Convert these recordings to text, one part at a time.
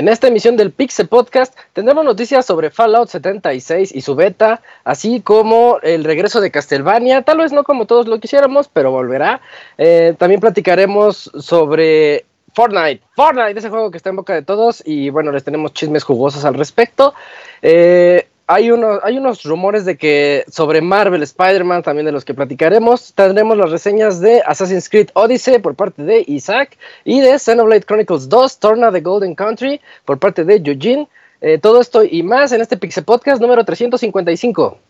En esta emisión del Pixel Podcast tendremos noticias sobre Fallout 76 y su beta, así como el regreso de Castlevania, tal vez no como todos lo quisiéramos, pero volverá. Eh, también platicaremos sobre Fortnite, Fortnite, ese juego que está en boca de todos y bueno, les tenemos chismes jugosos al respecto. Eh, hay, hay unos rumores de que sobre Marvel, Spider-Man, también de los que platicaremos, tendremos las reseñas de Assassin's Creed Odyssey por parte de Isaac y de Xenoblade Chronicles 2, Torna the Golden Country por parte de Eugene. Eh, todo esto y más en este Pixel Podcast número 355.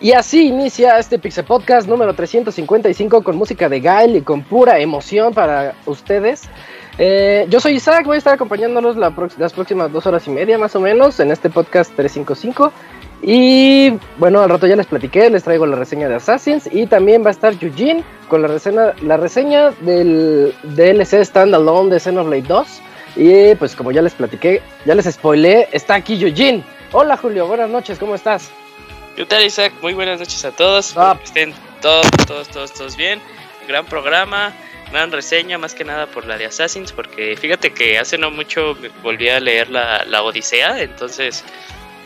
Y así inicia este Pixel Podcast número 355 con música de Gael y con pura emoción para ustedes. Eh, yo soy Isaac, voy a estar acompañándolos las próximas dos horas y media más o menos en este podcast 355. Y bueno, al rato ya les platiqué, les traigo la reseña de Assassins y también va a estar Eugene con la reseña, la reseña del DLC Standalone de Xenoblade 2. Y pues como ya les platiqué, ya les spoilé, está aquí Eugene. Hola Julio, buenas noches, ¿cómo estás? ¿Qué tal, Isaac? Muy buenas noches a todos. Ah. Que estén todos, todos, todos, todos bien. Gran programa, gran reseña, más que nada por la de Assassins, porque fíjate que hace no mucho volví a leer la, la Odisea, entonces,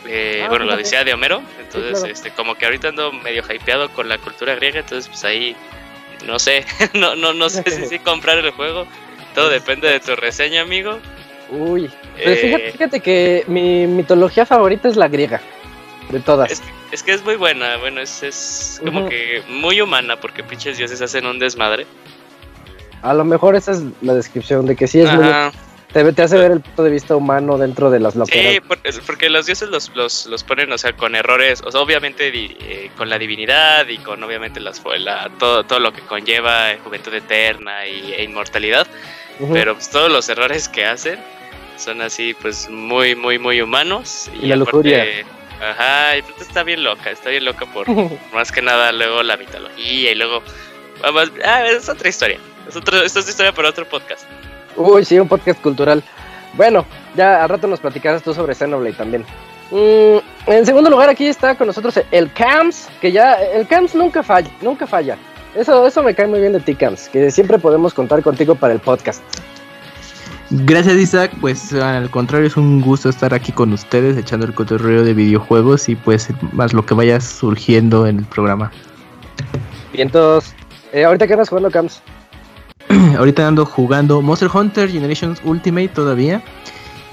eh, Ah, bueno, la fíjate. Odisea de Homero, entonces, claro. este, como que ahorita ando medio hypeado con la cultura griega, entonces, pues ahí, no sé, no, no, no sé si, si comprar el juego. Todo depende de tu reseña, amigo. Uy, pues Eh, fíjate, fíjate que mi mitología favorita es la griega, de todas. Es, es que es muy buena, bueno, es, es como que muy humana, porque pinches dioses hacen un desmadre. A lo mejor esa es la descripción de que sí es muy, Ajá. te, te hace ver el punto de vista humano dentro de las loqueras. Sí, por- porque los dioses los, los, los ponen, o sea, con errores, o sea, obviamente di- eh, con la divinidad y con obviamente las, la- todo, todo lo que conlleva eh, juventud eterna y, e inmortalidad, pero pues todos los errores que hacen son así, pues muy, muy, muy humanos. Y la lujuria. Ajá, y aparte está bien loca, está bien loca por más que nada luego la mitología y luego... Vamos, ah, es otra historia, es otro, esta es historia para otro podcast. Uy, sí, un podcast cultural. Bueno, ya al rato nos platicarás tú sobre Xenoblade también. Mm, en segundo lugar, aquí está con nosotros el Cams, que ya, el Cams nunca falla, nunca falla. Eso, eso me cae muy bien de ti, Cams, que siempre podemos contar contigo para el podcast. Gracias Isaac, pues al contrario es un gusto estar aquí con ustedes echando el cotorreo de videojuegos y pues más lo que vaya surgiendo en el programa. Bien, entonces, eh, ahorita que andas jugando, Cams. Ahorita ando jugando Monster Hunter Generations Ultimate todavía,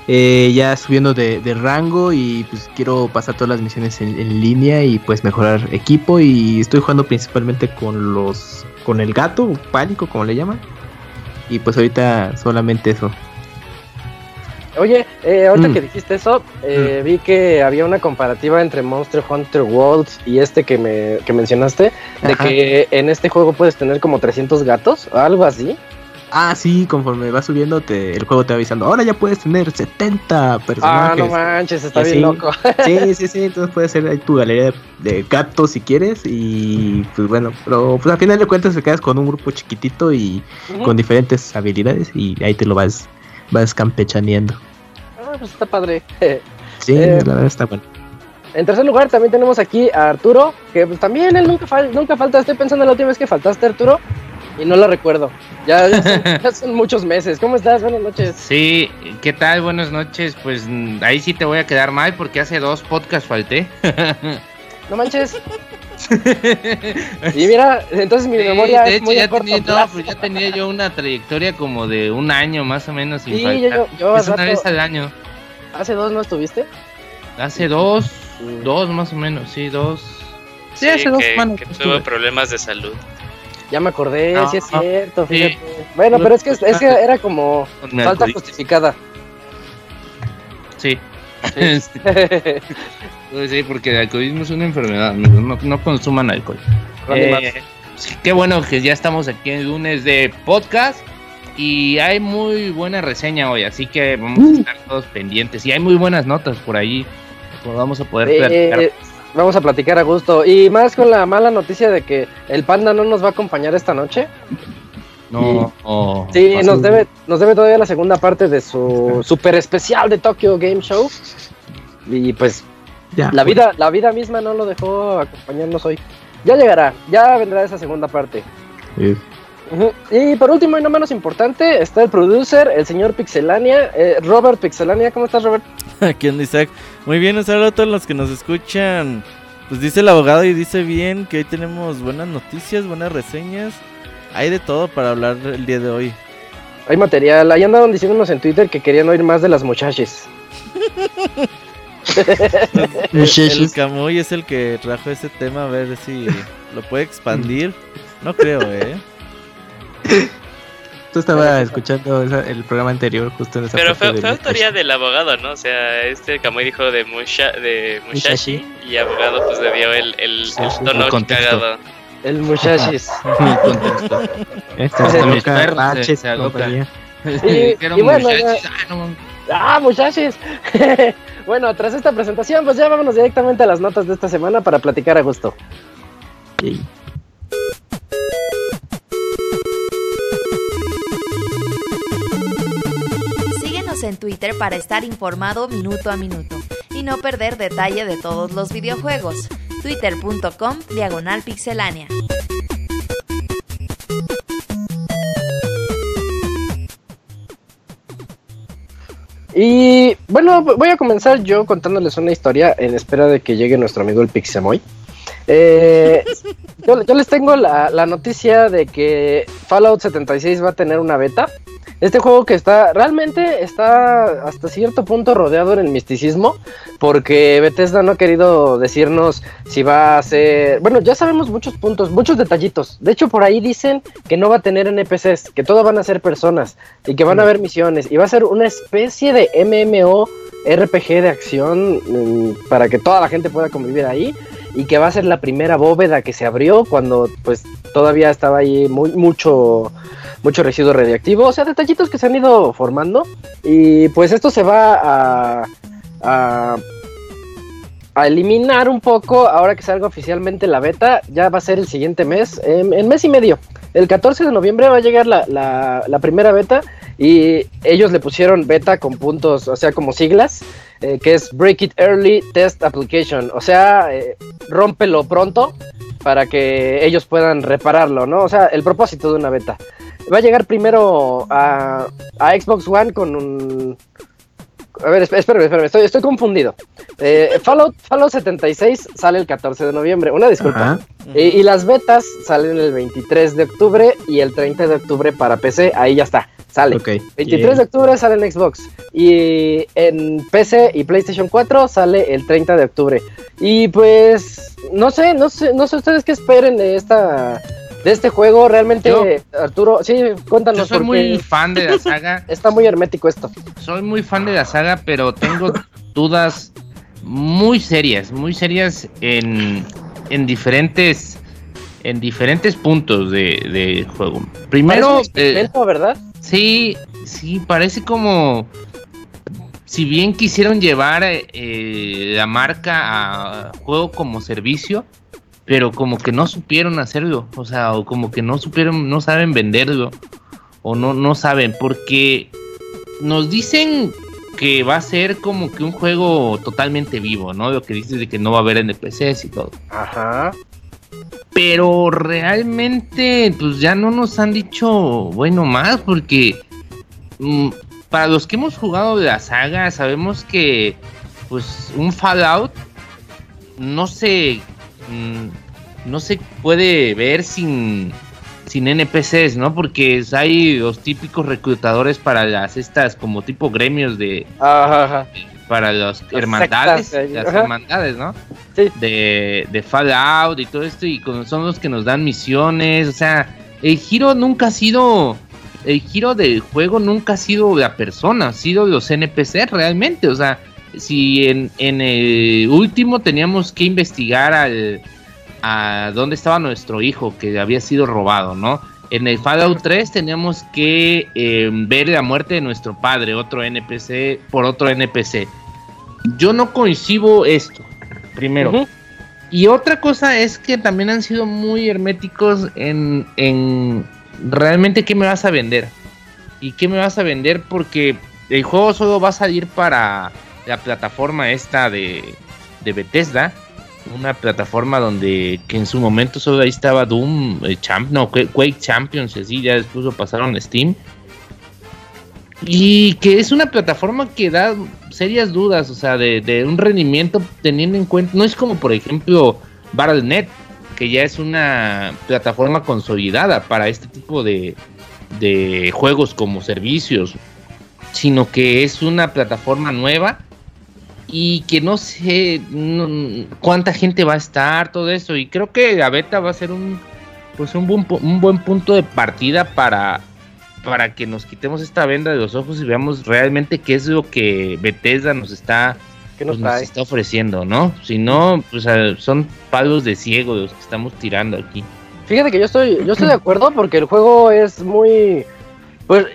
eh, ya subiendo de, de rango y pues quiero pasar todas las misiones en, en línea y pues mejorar equipo y estoy jugando principalmente con los con el gato, pánico como le llaman. Y pues ahorita solamente eso. Oye, eh, ahorita Mm. que dijiste eso, eh, vi que había una comparativa entre Monster Hunter Worlds y este que me que mencionaste, de Ajá. que en este juego puedes tener como 300 gatos, o algo así. Ah, sí, conforme va subiendo, te, el juego te va avisando. Ahora ya puedes tener 70 Ah, personajes. no manches, está bien loco. Sí, sí, sí. Entonces puedes hacer ahí tu galería de, de gatos si quieres. Y pues bueno, pero pues al final de cuentas te quedas con un grupo chiquitito y con diferentes habilidades. Y ahí te lo vas, vas campechaneando. Ah, pues está padre. Sí, Eh, la verdad está bueno. En tercer lugar también tenemos aquí a Arturo, que pues, también él nunca, fal nunca falta. Estoy pensando en la última vez que faltaste, Arturo, y no lo recuerdo. Ya, ya, son, ya son muchos meses. ¿Cómo estás? Buenas noches. Sí, ¿qué tal? Buenas noches. Pues ahí sí te voy a quedar mal porque hace dos podcasts falté. No manches. Y mira, entonces mi Sí, memoria de es hecho, muy ya a corto tenía, no, pues ya tenía yo una trayectoria como de un año más o menos sin Sí, faltar. yo- yo es al una rato- vez al año. ¿Hace dos no estuviste? Hace dos, Mm. dos más o menos, sí, dos. Sí, Sí, hace dos que, semanas que estuve. problemas de salud. Ya me acordé, No, sí es no. cierto, Sí. fíjate. Bueno, pero es que, es que era como falta justificada. Sí. Pues sí, porque el alcoholismo es una enfermedad. No, no consuman alcohol. Eh, sí, qué bueno que ya estamos aquí en lunes de podcast. Y hay muy buena reseña hoy, así que vamos a estar todos pendientes. Y hay muy buenas notas por ahí. Pues vamos a poder Eh, platicar. vamos a platicar a gusto. Y más con la mala noticia de que el panda no nos va a acompañar esta noche. No, no, Sí, no, nos debe, nos debe todavía la segunda parte de su super especial de Tokyo Game Show. Y pues Ya. la vida, la vida misma no lo dejó acompañarnos hoy. Ya llegará, ya vendrá esa segunda parte. Sí. Y por último y no menos importante, está el producer, el señor Pixelania, eh, Robert Pixelania. ¿Cómo estás, Robert? Aquí anda Isaac. Muy bien, un saludo a todos los que nos escuchan. Pues dice el abogado y dice bien que hoy tenemos buenas noticias, buenas reseñas. Hay de todo para hablar el día de hoy. Hay material. Ahí andaban diciéndonos en Twitter que querían oír más de las muchachas. El Camuy es el que trajo ese tema, a ver si lo puede expandir. No creo, ¿eh? Tú estaba escuchando esa- el programa anterior, justo en esa Pero parte fue, fue autoría del abogado, ¿no? O sea, este Kamui dijo de, Musha, de Mushashi y abogado pues le dio el, el, el tono cagado. El muchachis. el contexto. Está los loca, perros se- compañía. Y bueno, muchachos, ya- ah, no. ¡Ah, muchachos! bueno, tras esta presentación, pues ya vámonos directamente a las notas de esta semana para platicar a gusto. Sí. Síguenos en Twitter para estar informado minuto a minuto y no perder detalle de todos los videojuegos. Twitter.com Diagonal Pixelánea. Y bueno, voy a comenzar yo contándoles una historia en espera de que llegue nuestro amigo el Pixemoy. Eh, yo, yo les tengo la, la noticia de que Fallout 76 va a tener una beta. Este juego que está realmente está hasta cierto punto rodeado en el misticismo porque Bethesda no ha querido decirnos si va a ser... Bueno, ya sabemos muchos puntos, muchos detallitos. De hecho, por ahí dicen que no va a tener NPCs, que todo van a ser personas y que van a haber misiones y va a ser una especie de MMO RPG de acción mm, para que toda la gente pueda convivir ahí y que va a ser la primera bóveda que se abrió cuando pues todavía estaba ahí muy mucho mucho residuo radiactivo, o sea, detallitos que se han ido formando. Y pues esto se va a a, a eliminar un poco ahora que salga oficialmente la beta, ya va a ser el siguiente mes, en, en mes y medio. El 14 de noviembre va a llegar la, la primera beta y ellos le pusieron beta con puntos, o sea, como siglas, eh, que es Break It Early Test Application, o sea, eh, rómpelo pronto para que ellos puedan repararlo, ¿no? O sea, el propósito de una beta. Va a llegar primero a, a Xbox One con un... A ver, espérame, espérame, estoy, estoy confundido. Eh, Fallout, Fallout 76 sale el 14 de noviembre, una disculpa. Y, y las betas salen el 23 de octubre y el 30 de octubre para PC, ahí ya está, sale. Ok. 23 de octubre sale en Xbox y en PC y PlayStation 4 sale el 30 de octubre. Y pues no sé, no sé, no sé ustedes qué esperen de esta de este juego. Realmente Yo- Arturo, sí, cuéntanos Yo soy muy fan de la saga. está muy hermético esto. Soy muy fan de la saga, pero tengo dudas muy serias, muy serias en, en diferentes en diferentes puntos de, de juego. Primero, eh, ¿verdad? sí, sí, parece como si bien quisieron llevar eh, la marca a juego como servicio, pero como que no supieron hacerlo, o sea, o como que no supieron, no saben venderlo, o no, no saben, porque nos dicen que va a ser como que un juego totalmente vivo, ¿no? Lo que dices de que no va a haber NPCs y todo. Ajá. Pero realmente, pues ya no nos han dicho, bueno, más, porque mm, para los que hemos jugado de la saga, sabemos que, pues, un Fallout no se, mm, no se puede ver sin, sin NPCs, ¿no? Porque hay los típicos reclutadores para las estas como tipo gremios de Ajá, ajá. para las Las hermandades, sectas, las ajá. hermandades, ¿no? Sí. De, de Fallout y todo esto y con- son los que nos dan misiones, o sea, el giro nunca ha sido el giro del juego nunca ha sido la persona, ha sido los NPC realmente, o sea, si en, en el último teníamos que investigar al a dónde estaba nuestro hijo que había sido robado, ¿no? En el Fallout 3 teníamos que eh, ver la muerte de nuestro padre, otro NPC, por otro NPC. Yo no coincido esto, primero. Y otra cosa es que también han sido muy herméticos en, en realmente qué me vas a vender. Y qué me vas a vender porque el juego solo va a salir para la plataforma esta de, de Bethesda. Una plataforma donde que en su momento solo ahí estaba Doom, eh, Champ, no, Quake Champions, así ya después pasaron Steam. Y que es una plataforma que da serias dudas, o sea, de, de un rendimiento teniendo en cuenta, no es como por ejemplo Battle.net, que ya es una plataforma consolidada para este tipo de, de juegos como servicios, sino que es una plataforma nueva y que no sé no- cuánta gente va a estar, todo eso, y creo que la beta va a ser un pues un buen, un buen punto de partida para para que nos quitemos esta venda de los ojos y veamos realmente qué es lo que Bethesda nos está, ¿Qué nos pues, nos está ofreciendo, ¿no? Si no, pues son palos de ciego los que estamos tirando aquí. Fíjate que yo estoy, yo estoy de acuerdo porque el juego es muy, pues,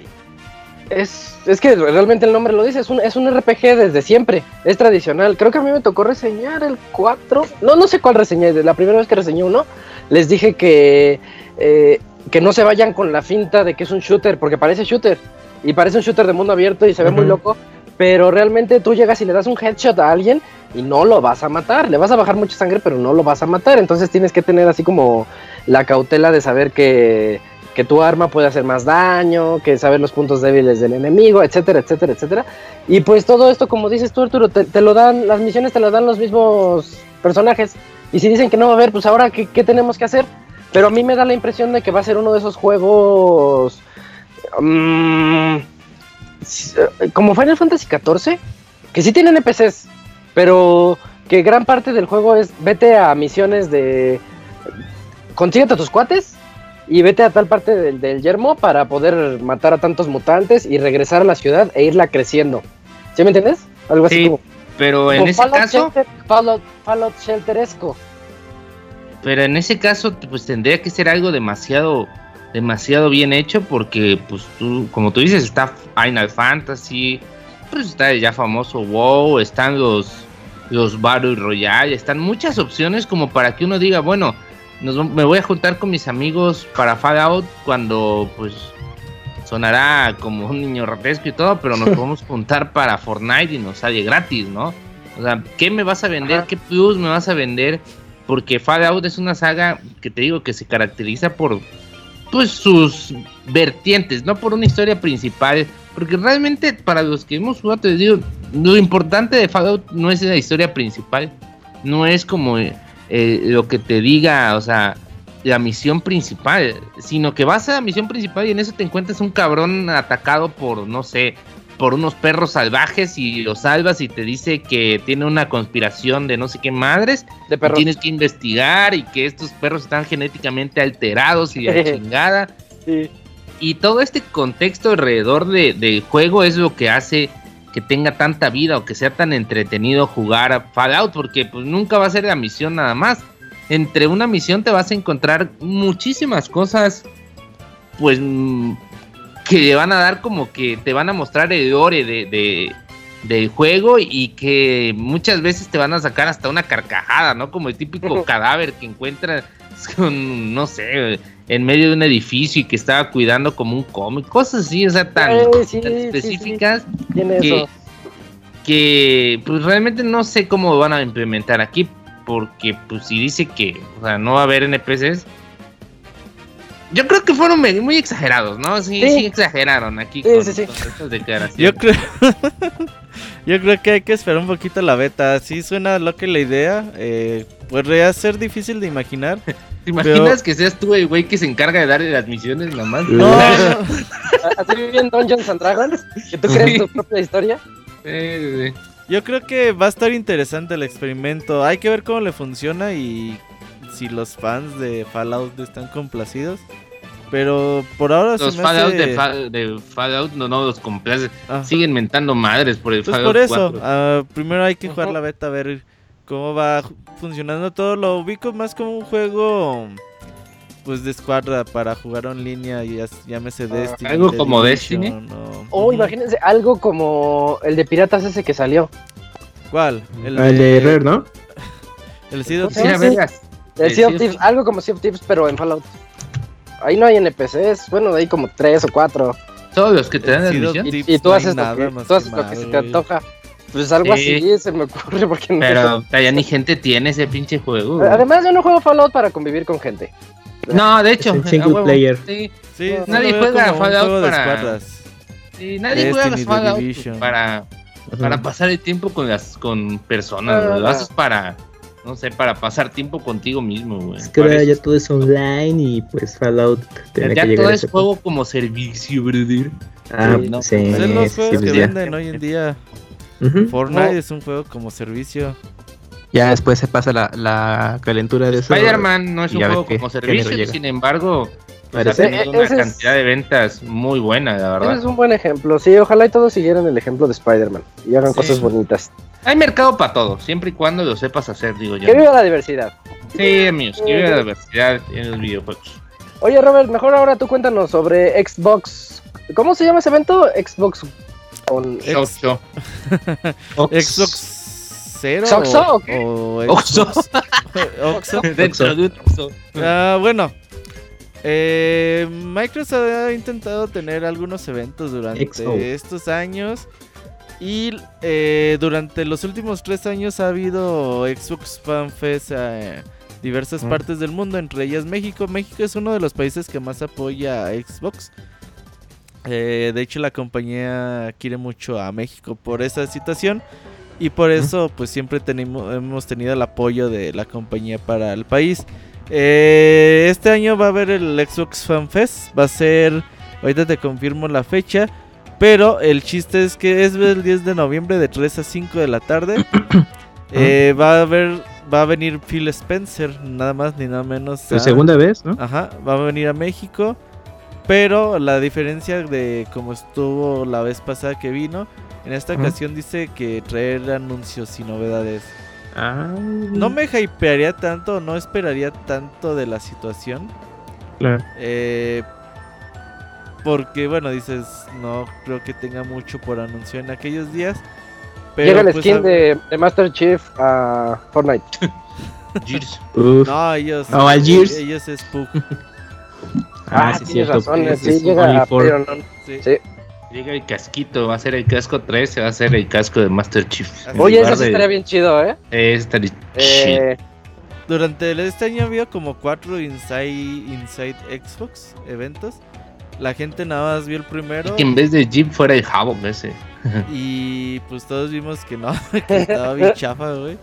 es, es que realmente el nombre lo dice, es un, es un RPG desde siempre, es tradicional. Creo que a mí me tocó reseñar el 4, no, no sé cuál reseñé, la primera vez que reseñé uno, les dije que, eh, que no se vayan con la finta de que es un shooter, porque parece shooter, y parece un shooter de mundo abierto y se ve muy loco, pero realmente tú llegas y le das un headshot a alguien y no lo vas a matar, le vas a bajar mucha sangre, pero no lo vas a matar, entonces tienes que tener así como la cautela de saber que, que tu arma puede hacer más daño, que saber los puntos débiles del enemigo, etcétera, etcétera, etcétera. Y pues todo esto, como dices tú, Arturo, te, lo dan, las misiones te las dan los mismos personajes. Y si dicen que no va a haber, pues ahora, ¿qué, tenemos que hacer? Pero a mí me da la impresión de que va a ser uno de esos juegos... mm, como Final Fantasy XIV, que sí tienen NPCs, pero que gran parte del juego es vete a misiones de consíguete a tus cuates y vete a tal parte del, del yermo para poder matar a tantos mutantes y regresar a la ciudad e irla creciendo. ¿Sí me entiendes? Algo así Sí, como, Pero en como ese Fallout caso, Shelter, Fallout, Fallout Shelteresco. pero en ese caso, pues tendría que ser algo demasiado, demasiado bien hecho, porque, pues tú, como tú dices, está Final Fantasy, pues está ya famoso WoW, están los, los Battle Royale, están muchas opciones como para que uno diga, bueno, nos, me voy a juntar con mis amigos para Fallout cuando, pues, sonará como un niño ratesco y todo, pero nos podemos juntar para Fortnite y nos sale gratis, ¿no? O sea, ¿qué me vas a vender? Ajá. ¿Qué plus me vas a vender? Porque Fallout es una saga que te digo que se caracteriza por pues sus vertientes, no por una historia principal, porque realmente para los que hemos jugado te digo, lo importante de Fallout no es la historia principal, no es como eh, lo que te diga, o sea, la misión principal, sino que vas a la misión principal y en eso te encuentras un cabrón atacado por, no sé, por unos perros salvajes y lo salvas y te dice que tiene una conspiración de no sé qué madres De perros. tienes que investigar y que estos perros están genéticamente alterados y la chingada. Sí. Y todo este contexto alrededor de- del juego es lo que hace que tenga tanta vida o que sea tan entretenido jugar Fallout, porque pues nunca va a ser la misión nada más. Entre una misión te vas a encontrar muchísimas cosas, pues mm, que le van a dar como que te van a mostrar el lore de, de- del juego y que muchas veces te van a sacar hasta una carcajada, ¿no? Como el típico cadáver que encuentras con, no sé, en medio de un edificio y que estaba cuidando como un cómic, cosas así, o sea, tan, Eh, sí, tan sí, sí. específicas que, eso. que pues realmente no sé cómo van a implementar aquí, porque pues si dice que o sea, no va a haber NPCs, yo creo que fueron muy, muy exagerados, ¿no? Sí, sí, Sí. exageraron aquí Sí, con, sí, sí. con estas declaraciones. Yo creo, yo creo que hay que esperar un poquito la beta. Sí suena loca la idea. Eh, podría ser difícil de imaginar. ¿Te imaginas que seas tú el güey que se encarga de darle las misiones nada más? No, Así bien Dungeons and Dragons, que tú creas tu propia historia. Eh, eh, yo creo que va a estar interesante el experimento. Hay que ver cómo le funciona y si los fans de Fallout están complacidos. Pero por ahora se Los me Fallout hace- de, Fa- de Fallout no, no los complace. Ajá. Siguen mentando madres por el Pues Fallout por eso, 4. ah, primero hay que jugar la beta a ver cómo va funcionando todo. Lo ubico más como un juego pues de escuadra para jugar en línea y llámese Destiny. algo como Division, Destiny. o- O Ujú. imagínense algo como el de piratas ese que salió. ¿Cuál? El de Rare, ¿no? El Sea of vergas. El Sea of Thieves, algo como Sea of Thieves, pero en Fallout. Ahí no hay NPCs, bueno, hay como tres o cuatro. Todos los que te dan El misiones. Y, Thieves y tú haces, lo que, más tú haces que lo que se te antoja. Pues algo Sí. así se me ocurre porque no Pero ya ni gente tiene ese pinche juego. güey. Además, yo no juego Fallout para convivir con gente. No, de hecho. Es single huevo, player. Sí, Sí, No, sí nadie juega Fallout para- sí, nadie juega los Fallout pues, Division. para, para pasar el tiempo con las con personas. Ah. Lo ah. haces para, no sé, para pasar tiempo contigo mismo, güey. Es que ahora ya todo es online y pues Fallout tiene ya que todo es juego como servicio, brother. Ah, Sí, no, sí, Pues es los sí, juegos pues que ya. venden hoy en día. Ujú. Fortnite No. es un juego como servicio. Ya después se pasa la, la calentura de eso. Spider-Man no es un juego qué- como servicio, sin embargo, pues, ha Parece- tenido una Ese es- cantidad de ventas muy buena, la Ese es verdad. un buen ejemplo. Sí, ojalá y todos siguieran el ejemplo de Spider-Man y hagan Sí. cosas bonitas. Hay mercado para todo, siempre y cuando lo sepas hacer, digo yo. Que viva la diversidad. Sí, amigos, que viva la diversidad en los videojuegos. Oye, Robert, mejor ahora tú cuéntanos sobre Xbox. ¿Cómo se llama ese evento? Xbox. On... Show, show. Xbox Zero ¿Xoxo o o, Oxo. Oxo. Dentro de un Oxxo. Ah, bueno, eh, Microsoft ha intentado tener algunos eventos durante XO. estos años y eh, durante los últimos tres años ha habido Xbox Fan Fest en diversas Mm. partes del mundo, entre ellas México. México es uno de los países que más apoya a Xbox. Eh, de hecho, la compañía quiere mucho a México por esa situación. Y por eso, pues siempre tenemos, hemos tenido el apoyo de la compañía para el país. Eh, este año va a haber el Xbox Fan Fest. Va a ser, ahorita te confirmo la fecha. Pero el chiste es que es el 10 de noviembre de 3 a 5 de la tarde. Eh, va a haber, va a venir Phil Spencer, nada más ni nada menos. Por a- segunda vez, ¿no? Ajá, va a venir a México. Pero la diferencia de como estuvo la vez pasada que vino, en esta ocasión dice que traer anuncios y novedades. Ah, No me hypearía tanto, no esperaría tanto de la situación. claro. eh, porque, bueno, dices, no creo que tenga mucho por anunciar en aquellos días. Pero, Llega el pues, skin a- de, de Master Chief a Fortnite. Gears. No, ellos. Oh, al Gears. Ellos es Pug. ah, sí, tienes cierto. razón, pues, sí, es llega. Sí. Sí. Llega el casquito, va a ser el casco 3, se va a hacer el casco de Master Chief. Oye, eso sí de- estaría bien chido, ¿eh? Eh, estaría chido. eh Durante el- este año había como cuatro Inside, Inside Xbox eventos. La gente nada más vio el primero Que en vez de Jeep fuera el Havoc ese. y pues todos vimos que no, que estaba bien chafa, güey.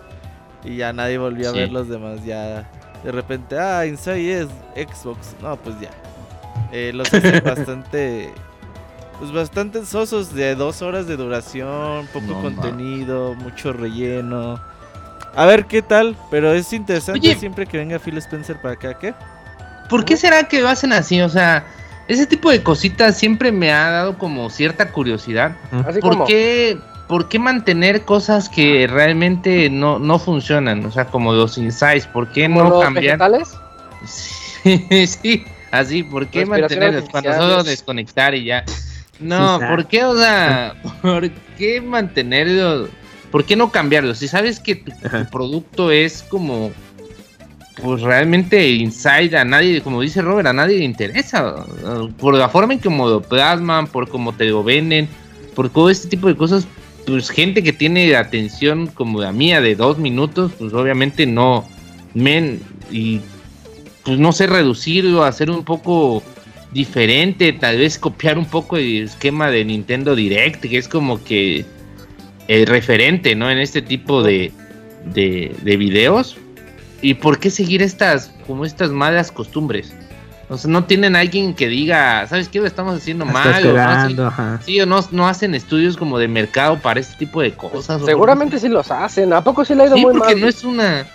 Y ya nadie volvió a Sí. ver los demás. Ya de repente, ah, Inside es Xbox. No, pues ya. Eh, los hacen bastante, pues bastante sosos de dos horas de duración, poco No, contenido, mucho relleno. A ver qué tal, pero es interesante Oye. siempre que venga Phil Spencer para acá, ¿qué? ¿Por qué será que lo hacen así? O sea, ese tipo de cositas siempre me ha dado como cierta curiosidad. así ¿Por como. qué, ¿Por qué mantener cosas que realmente no, no funcionan? O sea, como los insights, ¿por qué como no los cambiar? vegetales. Sí, sí, así, ¿por qué mantenerlos cuando solo desconectar y ya? No, Sí, ¿por qué, o sea, por qué mantenerlos? ¿Por qué no cambiarlos? Si sabes que tu, tu producto es como, pues realmente inside a nadie, como dice Robert, a nadie le interesa. Por la forma en que lo plasman, por cómo te lo venden, por todo este tipo de cosas, pues gente que tiene atención como la mía de dos minutos, pues obviamente no, men, y pues no sé reducirlo, hacer un poco diferente, tal vez copiar un poco el esquema de Nintendo Direct, que es como que el referente, ¿no? En este tipo de, de, de videos. ¿Y por qué seguir estas, como estas malas costumbres? O sea, no tienen alguien que diga, ¿sabes qué? Lo estamos haciendo mal. o no hacen- ajá. sí, o no, no hacen estudios como de mercado para este tipo de cosas. o Seguramente sí los hacen. ¿A poco sí le ha ido Sí, muy porque mal? no es una.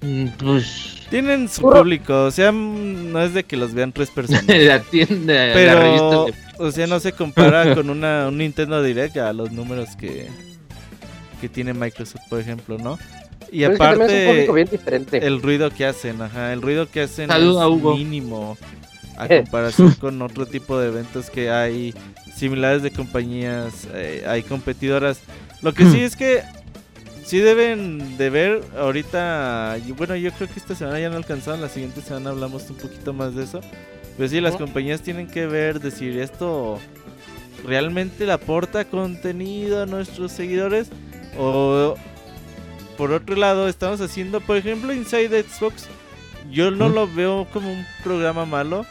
mm, Pues. Tienen su público, o sea, mm, no es de que los vean tres personas. la tienda, la Pero, revista de- o sea, no se compara con una, un Nintendo Direct a los números que, que tiene Microsoft, por ejemplo, ¿no? Y Pero es que es un aparte, público bien diferente. el ruido que hacen, ajá, el ruido que hacen Saluda, es Hugo. mínimo a Eh. comparación con otro tipo de eventos que hay similares de compañías, eh, hay competidoras. Lo que sí es que sí deben de ver ahorita, bueno, yo creo que esta semana ya no alcanzaron, la siguiente semana hablamos un poquito más de eso. Pero sí, las compañías tienen que ver, decir, esto realmente le aporta contenido a nuestros seguidores o por otro lado estamos haciendo, por ejemplo, Inside Xbox. Yo no lo veo como un programa malo.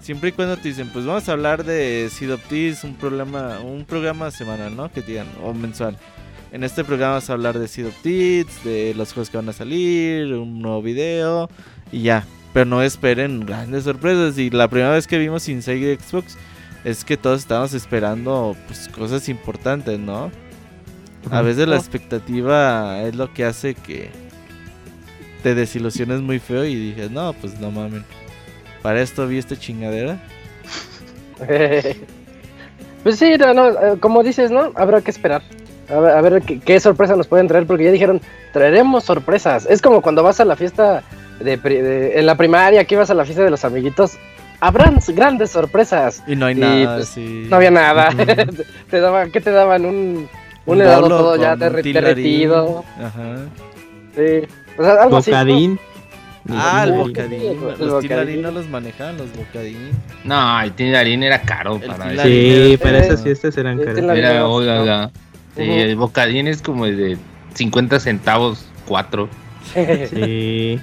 Siempre y cuando te dicen, pues vamos a hablar de Thieves, un programa, un programa semanal, ¿no? Que digan, o mensual. En este programa vamos a hablar de Seed of Thieves, de los juegos que van a salir, un nuevo video y ya. Pero no esperen grandes sorpresas. Y la primera vez que vimos Inside Xbox es que todos estábamos esperando pues cosas importantes, ¿no? A veces la expectativa es lo que hace que te desilusiones muy feo y dices, no, pues no mames. Para esto vi esta chingadera. pues sí, no, no, eh, como dices, ¿no? Habrá que esperar. A ver, a ver qué, qué sorpresa nos pueden traer, porque ya dijeron, traeremos sorpresas. Es como cuando vas a la fiesta de, pri- de- en la primaria, que ibas a la fiesta de los amiguitos. Habrán grandes sorpresas. Y no hay Y, nada pues. No había nada. Te daban, ¿Qué te daban? Un, un, Un helado bolo todo ya tilarín. derretido. Ajá. Sí. O sea, algo así, ¿no? Bocadín. Ah, el Sí, bocadín. el Los bocadín. tilarín no los manejaban, los bocadín. No, el Tindarín era caro El para. Sí, para eh, esas fiestas eran caras. oiga, ¿no? oiga. Sí, Ujú. el bocadín es como de 50 centavos, 4. Sí.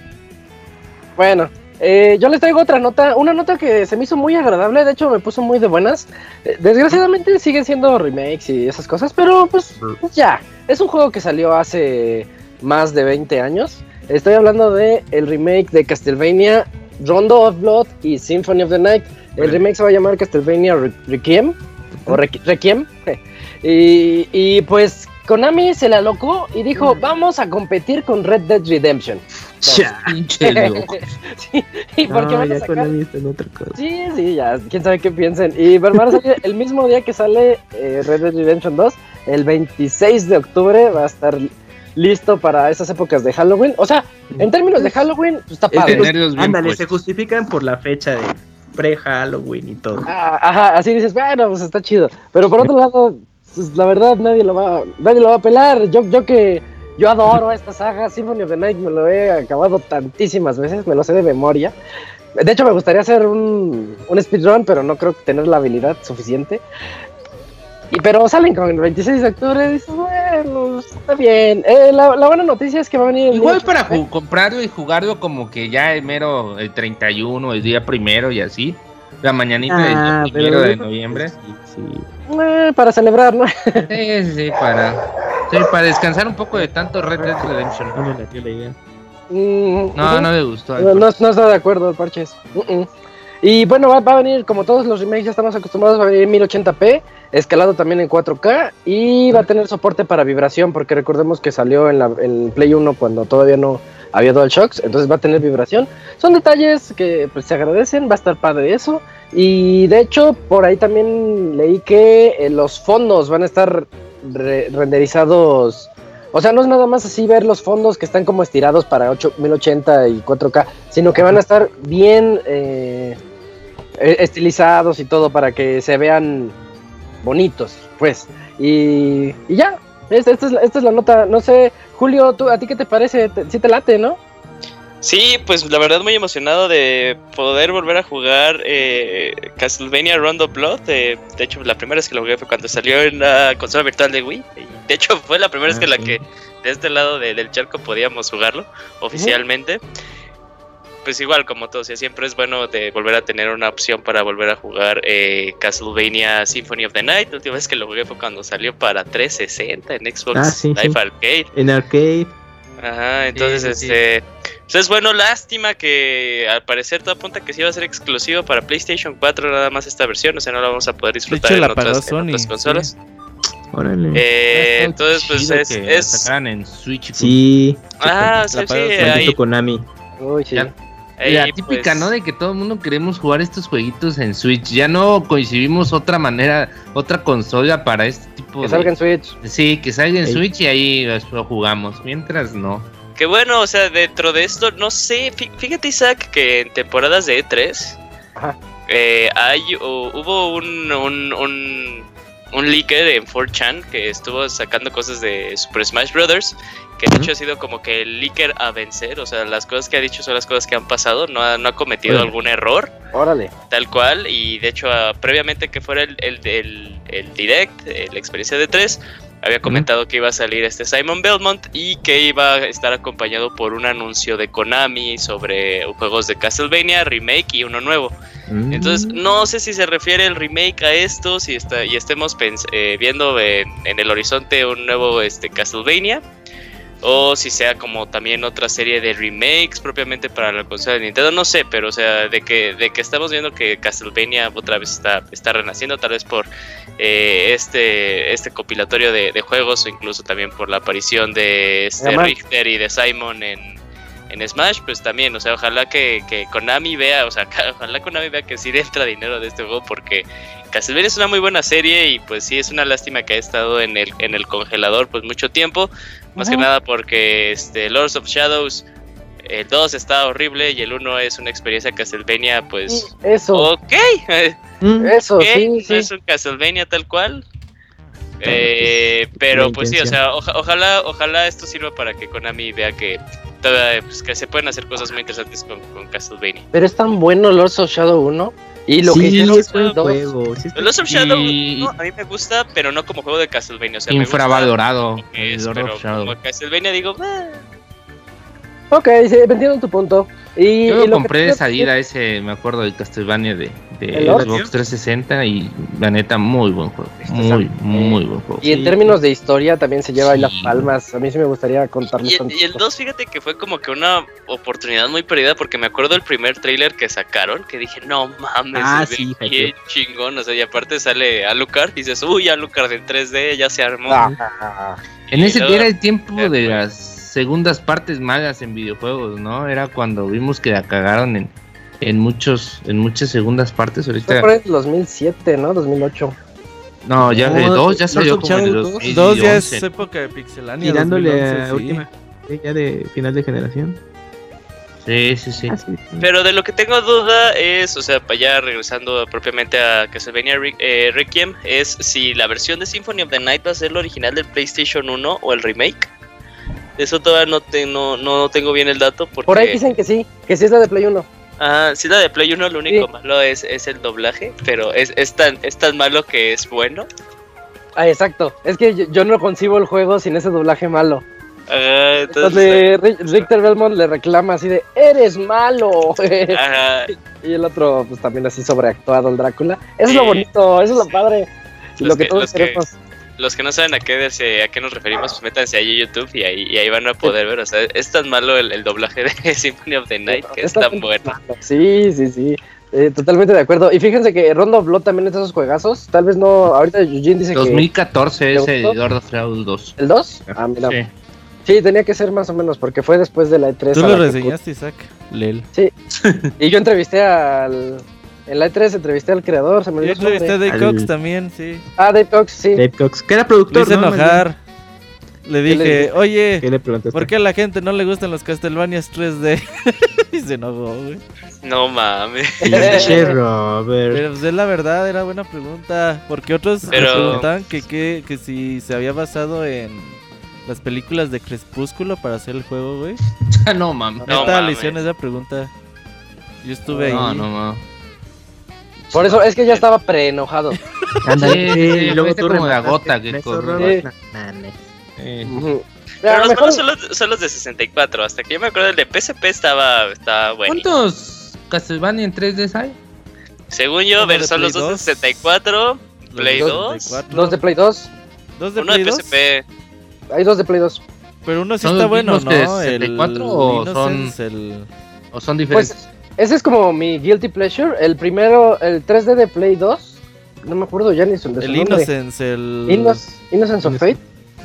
Bueno, eh, yo les traigo otra nota, una nota que se me hizo muy agradable, de hecho me puso muy de buenas. Eh, desgraciadamente siguen siendo remakes y esas cosas, pero pues, pues ya, es un juego que salió hace más de 20 años. Estoy hablando de el remake de Castlevania Rondo of Blood y Symphony of the Night. El remake se va a llamar Castlevania Re- Requiem o Requ- Requiem. Y, y pues Konami se la locó y dijo, vamos a competir con Red Dead Redemption. Loco. Sí, ¿Y por qué No, van a ya sacar? Konami está en otra cosa. Sí, sí, ya, quién sabe qué piensen. Y van a salir el mismo día que sale eh, Red Dead Redemption 2, el 26 de octubre va a estar listo para esas épocas de Halloween. O sea, en términos de Halloween, pues está Es padre. Ándale, se justifican por la fecha de pre-Halloween y todo. Ah, ajá, así dices, bueno, pues está chido. Pero por otro lado, pues, la verdad nadie lo va, nadie lo va a pelar. Yo, yo que yo adoro esta saga, Symphony of the Night me lo he acabado tantísimas veces, me lo sé de memoria. De hecho, me gustaría hacer un, un speedrun, pero no creo tener la habilidad suficiente. Y, pero salen con el 26 de octubre y dices, bueno, está bien. Eh, la, la buena noticia es que va a venir el Igual para comprarlo y jugarlo como que ya el mero, el 31, el día primero y así. La mañanita del Ah, primero de noviembre. Sí, sí. Eh, para celebrar, ¿no? Sí, sí, sí, para, sí, para descansar un poco de tanto Red Dead Redemption. No me latió la idea. Mm, No, no me gustó. No, no, no estoy de acuerdo, Parches. Y bueno, va, va a venir, como todos los remakes ya estamos acostumbrados, va a venir en 1080p, escalado también en 4K y va a tener soporte para vibración, porque recordemos que salió en, la, en Play 1 cuando todavía no había DualShocks, entonces va a tener vibración. Son detalles que pues, se agradecen, va a estar padre eso. Y de hecho, por ahí también leí que eh, los fondos van a estar re- renderizados. O sea, no es nada más así ver los fondos que están como estirados para 8, 1080 y 4K, sino que van a estar bien eh, eh, estilizados y todo para que se vean bonitos, pues. Y, y ya, esta, esta es la, esta es la nota. No sé, Julio, ¿tú, ¿a ti qué te parece? Te- Sí te late, ¿no? Sí, pues la verdad muy emocionado de poder volver a jugar eh, Castlevania Rondo Blood. Eh, de hecho, la primera vez que lo jugué fue cuando salió en la consola virtual de Wii. Y de hecho, fue la primera vez Ah, que la sí. que de este lado de- del charco podíamos jugarlo oficialmente. Pues igual, como todo, o sea, siempre es bueno de volver a tener una opción para volver a jugar eh, Castlevania Symphony of the Night. La última vez que lo jugué fue cuando salió para 360 en Xbox Ah, sí, Live sí. Arcade. En arcade. Ajá, entonces, Sí, sí, sí. este. Pues es bueno, lástima que al parecer todo apunta que sí va a ser exclusivo para PlayStation 4 nada más esta versión, o sea, no la vamos a poder disfrutar hecho, en, otras, en Sony, otras consolas. Órale. Eh, Ah, entonces, pues es. es sacaran en Switch. sí. ah, sí, sí, ahí, Konami. Uy, sí. Ya. La típica, pues, ¿no? De que todo el mundo queremos jugar estos jueguitos en Switch. Ya no coincidimos otra manera, otra consola para este tipo Que de... salga en Switch. Sí, que salga en Ey. Switch y ahí lo jugamos. Mientras no. Que bueno, o sea, dentro de esto, no sé, fí- fíjate Isaac que en temporadas de E3 Ajá. eh, hay, o- hubo un, un, un, un leaker en 4chan que estuvo sacando cosas de Super Smash Brothers, que de hecho ha sido como que el leaker a vencer, o sea, las cosas que ha dicho son las cosas que han pasado, no ha, no ha cometido Órale. algún error, Órale. tal cual, y de hecho ah, previamente que fuera el, el, el- el direct, la experiencia de 3, había comentado que iba a salir este Simon Belmont y que iba a estar acompañado por un anuncio de Konami sobre juegos de Castlevania, remake y uno nuevo. Mm. Entonces, no sé si se refiere el remake a esto, si está, y estemos eh, viendo en, en el horizonte un nuevo este, Castlevania, o si sea como también otra serie de remakes propiamente para la consola de Nintendo, no sé, pero o sea, de que, de que estamos viendo que Castlevania otra vez está, está renaciendo, tal vez por eh, este, este compilatorio de, de juegos, o incluso también por la aparición de este Además- Richter y de Simon en, en Smash, pues también, o sea, ojalá que, que Konami vea, o sea, ojalá Konami vea que sí entra dinero de este juego porque Castlevania es una muy buena serie y pues sí es una lástima que ha estado en el, en el congelador pues mucho tiempo, más que nada porque este Lords of Shadows el 2 está horrible y el 1 es una experiencia Castlevania pues Eso. ok, Mm. Eso, sí, no sí. es un Castlevania tal cual. Eh, pero pues sí, o sea, oja- ojalá, ojalá esto sirva para que Konami vea que todavía, pues, que se pueden hacer cosas muy interesantes con, con Castlevania. Pero es tan bueno Lords of Shadow 1. Y lo sí, que hicieron es buen juego. sí Lords of Y- Shadow no, a mí me gusta, pero no como juego de Castlevania. O sea, me gusta Infravalorado. como que el es, Lord pero como Castlevania digo, "Ah". Ok, sí, entiendo tu punto. Y, Yo y lo compré de que salida ese, me acuerdo de Castlevania de, de. Xbox 360 y la neta muy buen juego, Está muy bien. muy buen juego. Y en Sí. términos de historia también se lleva ahí las palmas. A mí sí me gustaría contarles Y, y el cosas. 2, fíjate que fue como que una oportunidad muy perdida porque me acuerdo el primer tráiler que sacaron que dije, no mames, Ah, sí, hype. chingón. O sea, y aparte sale Alucard y dices, uy, Alucard en 3D ya se armó. Ah, En Y ese era el tiempo Ya, de pues. las segundas partes malas en videojuegos, ¿no? Era cuando vimos que la cagaron en, en muchos en muchas segundas partes. fue Ahorita por el 2007, ¿no? 2008. no, ya de No, dos ya salió como en el Shadow dos. 2011. Dos ya es época de pixelania. Tirándole 2011, a sí. última. sí, Ya de final de generación. Sí, sí, sí. Ah, sí. Pero de lo que tengo duda es, o sea, para ya regresando propiamente a Castlevania eh, Requiem, es si la versión de Symphony of the Night va a ser la original del PlayStation 1 o el remake. Eso todavía no, te- no, no tengo bien el dato porque... Por ahí dicen que sí, que sí es la de Play 1. Ah, sí, la de Play 1 lo único Sí. malo es, es el doblaje, pero es, es, tan, es tan malo que es bueno. Ah, exacto. Es que yo, yo no concibo el juego sin ese doblaje malo. Ah, entonces, Richter Belmont le reclama así de, eres malo. ajá, y el otro, pues también así sobreactuado, el Drácula. Eso es lo bonito, eso es lo padre. Y Los lo que que- todos que- queremos. Los que no saben a qué, de- a qué nos referimos, pues métanse ahí a YouTube y ahí, y ahí van a poder ver. O sea, es tan malo el, el doblaje de Symphony of the Night que es Está tan bueno. Sí, sí, sí. Eh, totalmente de acuerdo. Y fíjense que Rondo of Blood también es de esos juegazos. Tal vez no. Ahorita Eugene dice que. 2014 es ¿Te el? Lord of Shadow 2. ¿El 2? Ah, mira. Sí. Sí, tenía que ser más o menos, porque fue después de la E3. Tú lo reseñaste, Isaac. Lel. Y yo entrevisté al. En la E3 entrevisté al creador, se me Yo olvidó nombre. entrevisté a Dave Al- Cox también, sí. Ah, Dave Cox, sí. Dave Cox, que era productor, hice ¿no? Más enojar. Le le dije, oye, bien. ¿Qué le? ¿por qué a la gente no le gustan los Castlevanias 3D? y se enojó, güey. No mames. Pinche Robert. Pero pues es la verdad, era buena pregunta. Porque otros Pero- preguntaban que, que, que si se había basado en las películas de Crepúsculo para hacer el juego, güey? no mames. No le mames. hicieron esa pregunta. Yo estuve No, ahí. no mames. Por eso es que ya estaba pre-enojado. Ándale, Sí, y luego tú como la gota que Ujú. Pero A lo los mejor- buenos son los, son los de 64. Hasta que yo me acuerdo, el de PSP estaba, estaba bueno. ¿Cuántos Castlevania en 3D hay? Según yo, ver, de son los dos de 2, 64, Los Play de 2, 64. Dos de Play 2. ¿Dos de uno de Play 2? PSP. Hay dos de Play 2. Pero uno sí ¿Son está bueno, ¿no? de El 64 o son- el... ¿O son diferentes? Ese es como mi guilty pleasure. El primero, el 3D de Play 2. No me acuerdo ya ni su, de su El nombre. Innocence, el... Innoc- Innocence of Fate.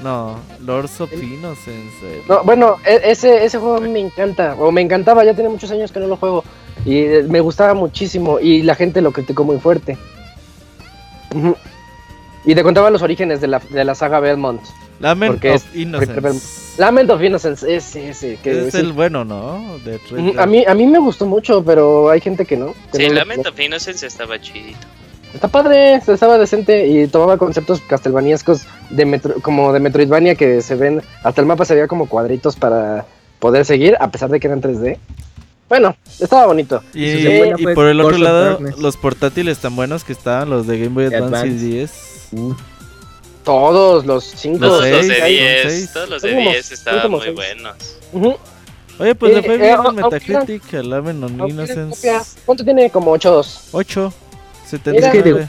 No, Lords of Innocence. el- No, bueno, e- ese, ese juego a mí me encanta. O me encantaba, ya tiene muchos años que no lo juego. Y eh, me gustaba muchísimo. Y la gente lo criticó muy fuerte. Y te contaba los orígenes de la, de la saga Belmont. Lament porque of es- Innocence. Lament of Innocence, ese, ese. Que, es sí. el bueno, ¿no? De Dead. a, mí, a mí me gustó mucho, pero hay gente que no. que Sí, no Lament of Innocence estaba chidito. Está padre, estaba decente y tomaba conceptos castelvaniescos de metro- como de Metroidvania que se ven, hasta el mapa se veía como cuadritos para poder seguir, a pesar de que eran 3D. Bueno, estaba bonito. Y, pues, por el otro lado, Darkness. los portátiles tan buenos que estaban, los de Game Boy Advance y Advance. 10. Uh, Todos los cinco. Los los de son 10, seis. todos los de Son como- 10 son estaban como muy seis. buenos. Ujú. Oye, pues Eh, le fue eh, bien ah, en ah, Metacritic, el Lament of Aunque Innocence. copia, ¿Cuánto tiene? Como 8 8. Mira. 79.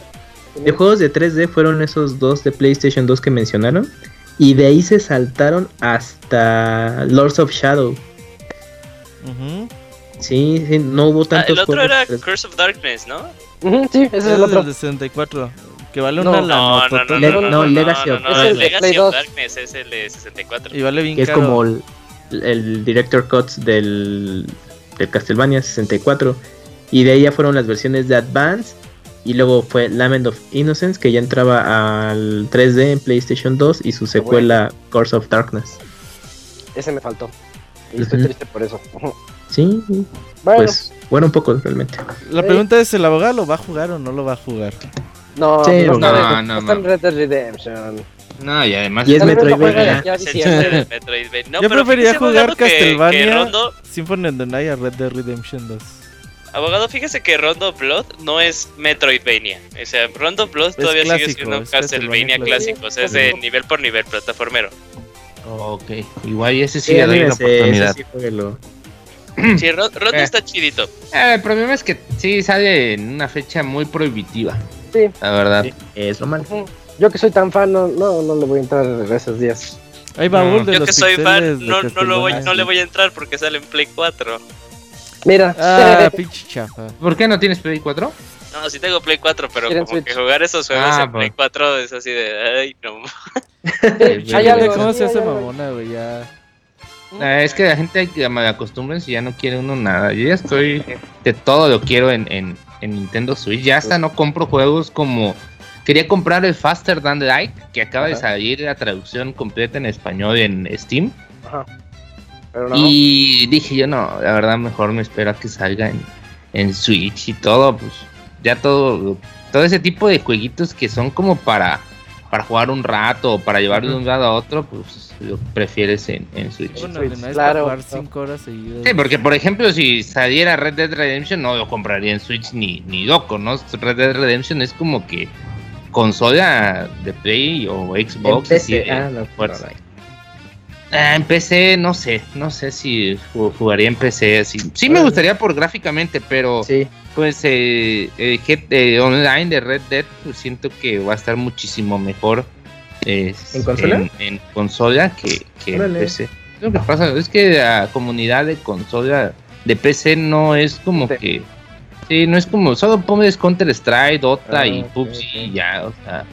De juegos de 3D fueron esos dos de PlayStation 2 que mencionaron. Y de ahí se saltaron hasta Lords of Shadow. Ujú. Sí, sí, no hubo Ah, tantos el otro juegos era 3D. Curse of Darkness, ¿no? Ujú, sí, ese es Ese el es otro. el de 64. Que vale No. una No, lana. no, no, no, no, no, no, Legacy no, of no, Es no, el el de Play Legacy of 2. Darkness es el de 64. Y vale bien Que es caro. como el, el Director Cuts del, del Castlevania 64. Y de ahí ya fueron las versiones de Advance. Y luego fue Lament of Innocence, que ya entraba al 3D en PlayStation 2. Y su secuela, Course of Darkness. Ese me faltó. Y estoy Ujú. triste por eso. Sí, Bueno, pues bueno, un poco realmente. La pregunta es: ¿el abogado lo va a jugar o no lo va a jugar? No, Sí, no, no, está, no, está en no. Red Dead Redemption. No, y además. Y es Metroidvania. No, Yo fíjese, jugar Castlevania. Que Rondo, Symphony of the Night a Red Dead Redemption 2. abogado, fíjese que Rondo Blood no es Metroidvania. O sea, Rondo Blood Es todavía sigue clásico, siendo un es Castlevania Castlevania clásico. clásico. O sea, es de nivel por nivel, plataformero. Ok, igual y ese sí, Sí, le doy la anímese, ese oportunidad. sí, jueguelo. Sí, Ro- Rondo Eh. está chidito. Eh, el problema es que sí sale en una fecha muy prohibitiva. Sí. La verdad. Sí, es lo malo. Yo que soy tan fan, no, no, no le voy a entrar esos días. Hay baúl No. de Yo los que soy fan, no, no, lo voy, no le voy a entrar porque sale en Play 4. Mira, Ah, pinche chafa. ¿Por qué no tienes Play 4? No, sí tengo Play 4, pero como Switch. que jugar esos juegos Ah, en Play pues. 4 es así de, ay, no. hay algo. ¿Cómo se hace mamona, güey? Ya. Eh, es que la gente hay que me acostumbren si ya no quiere uno nada. Yo ya estoy de todo lo quiero en, en, en Nintendo Switch. Ya hasta no compro juegos como. Quería comprar el Faster Than Light, que acaba de salir la traducción completa en español en Steam. Ajá. Pero no. Y dije yo, no, la verdad, mejor me espero a que salga en, en Switch y todo. Pues ya todo, todo ese tipo de jueguitos que son como para, para jugar un rato o para llevarlo de un lado a otro, pues lo prefieres en, en Switch. Bueno, Switch, nada es claro. para jugar 5 horas seguidas. Sí, porque por ejemplo, si saliera Red Dead Redemption, no lo compraría en Switch ni, ni loco, ¿no? Red Dead Redemption es como que consola de Play o En Xbox. PC, así de ah, no, fuerza. no, no. Ah, en PC, no sé, no sé si ju- jugaría en PC así. Sí me gustaría por gráficamente, pero Sí, pues eh, el Get- eh, online de Red Dead, pues siento que va a estar muchísimo mejor eh, ¿En consola? en, en consola que, que en. PC. Lo que pasa es que la comunidad de consola de PC no es como Sí. que sí, no es como solo pones Counter Strike, Dota Ah, y PUBG y ya, o sea,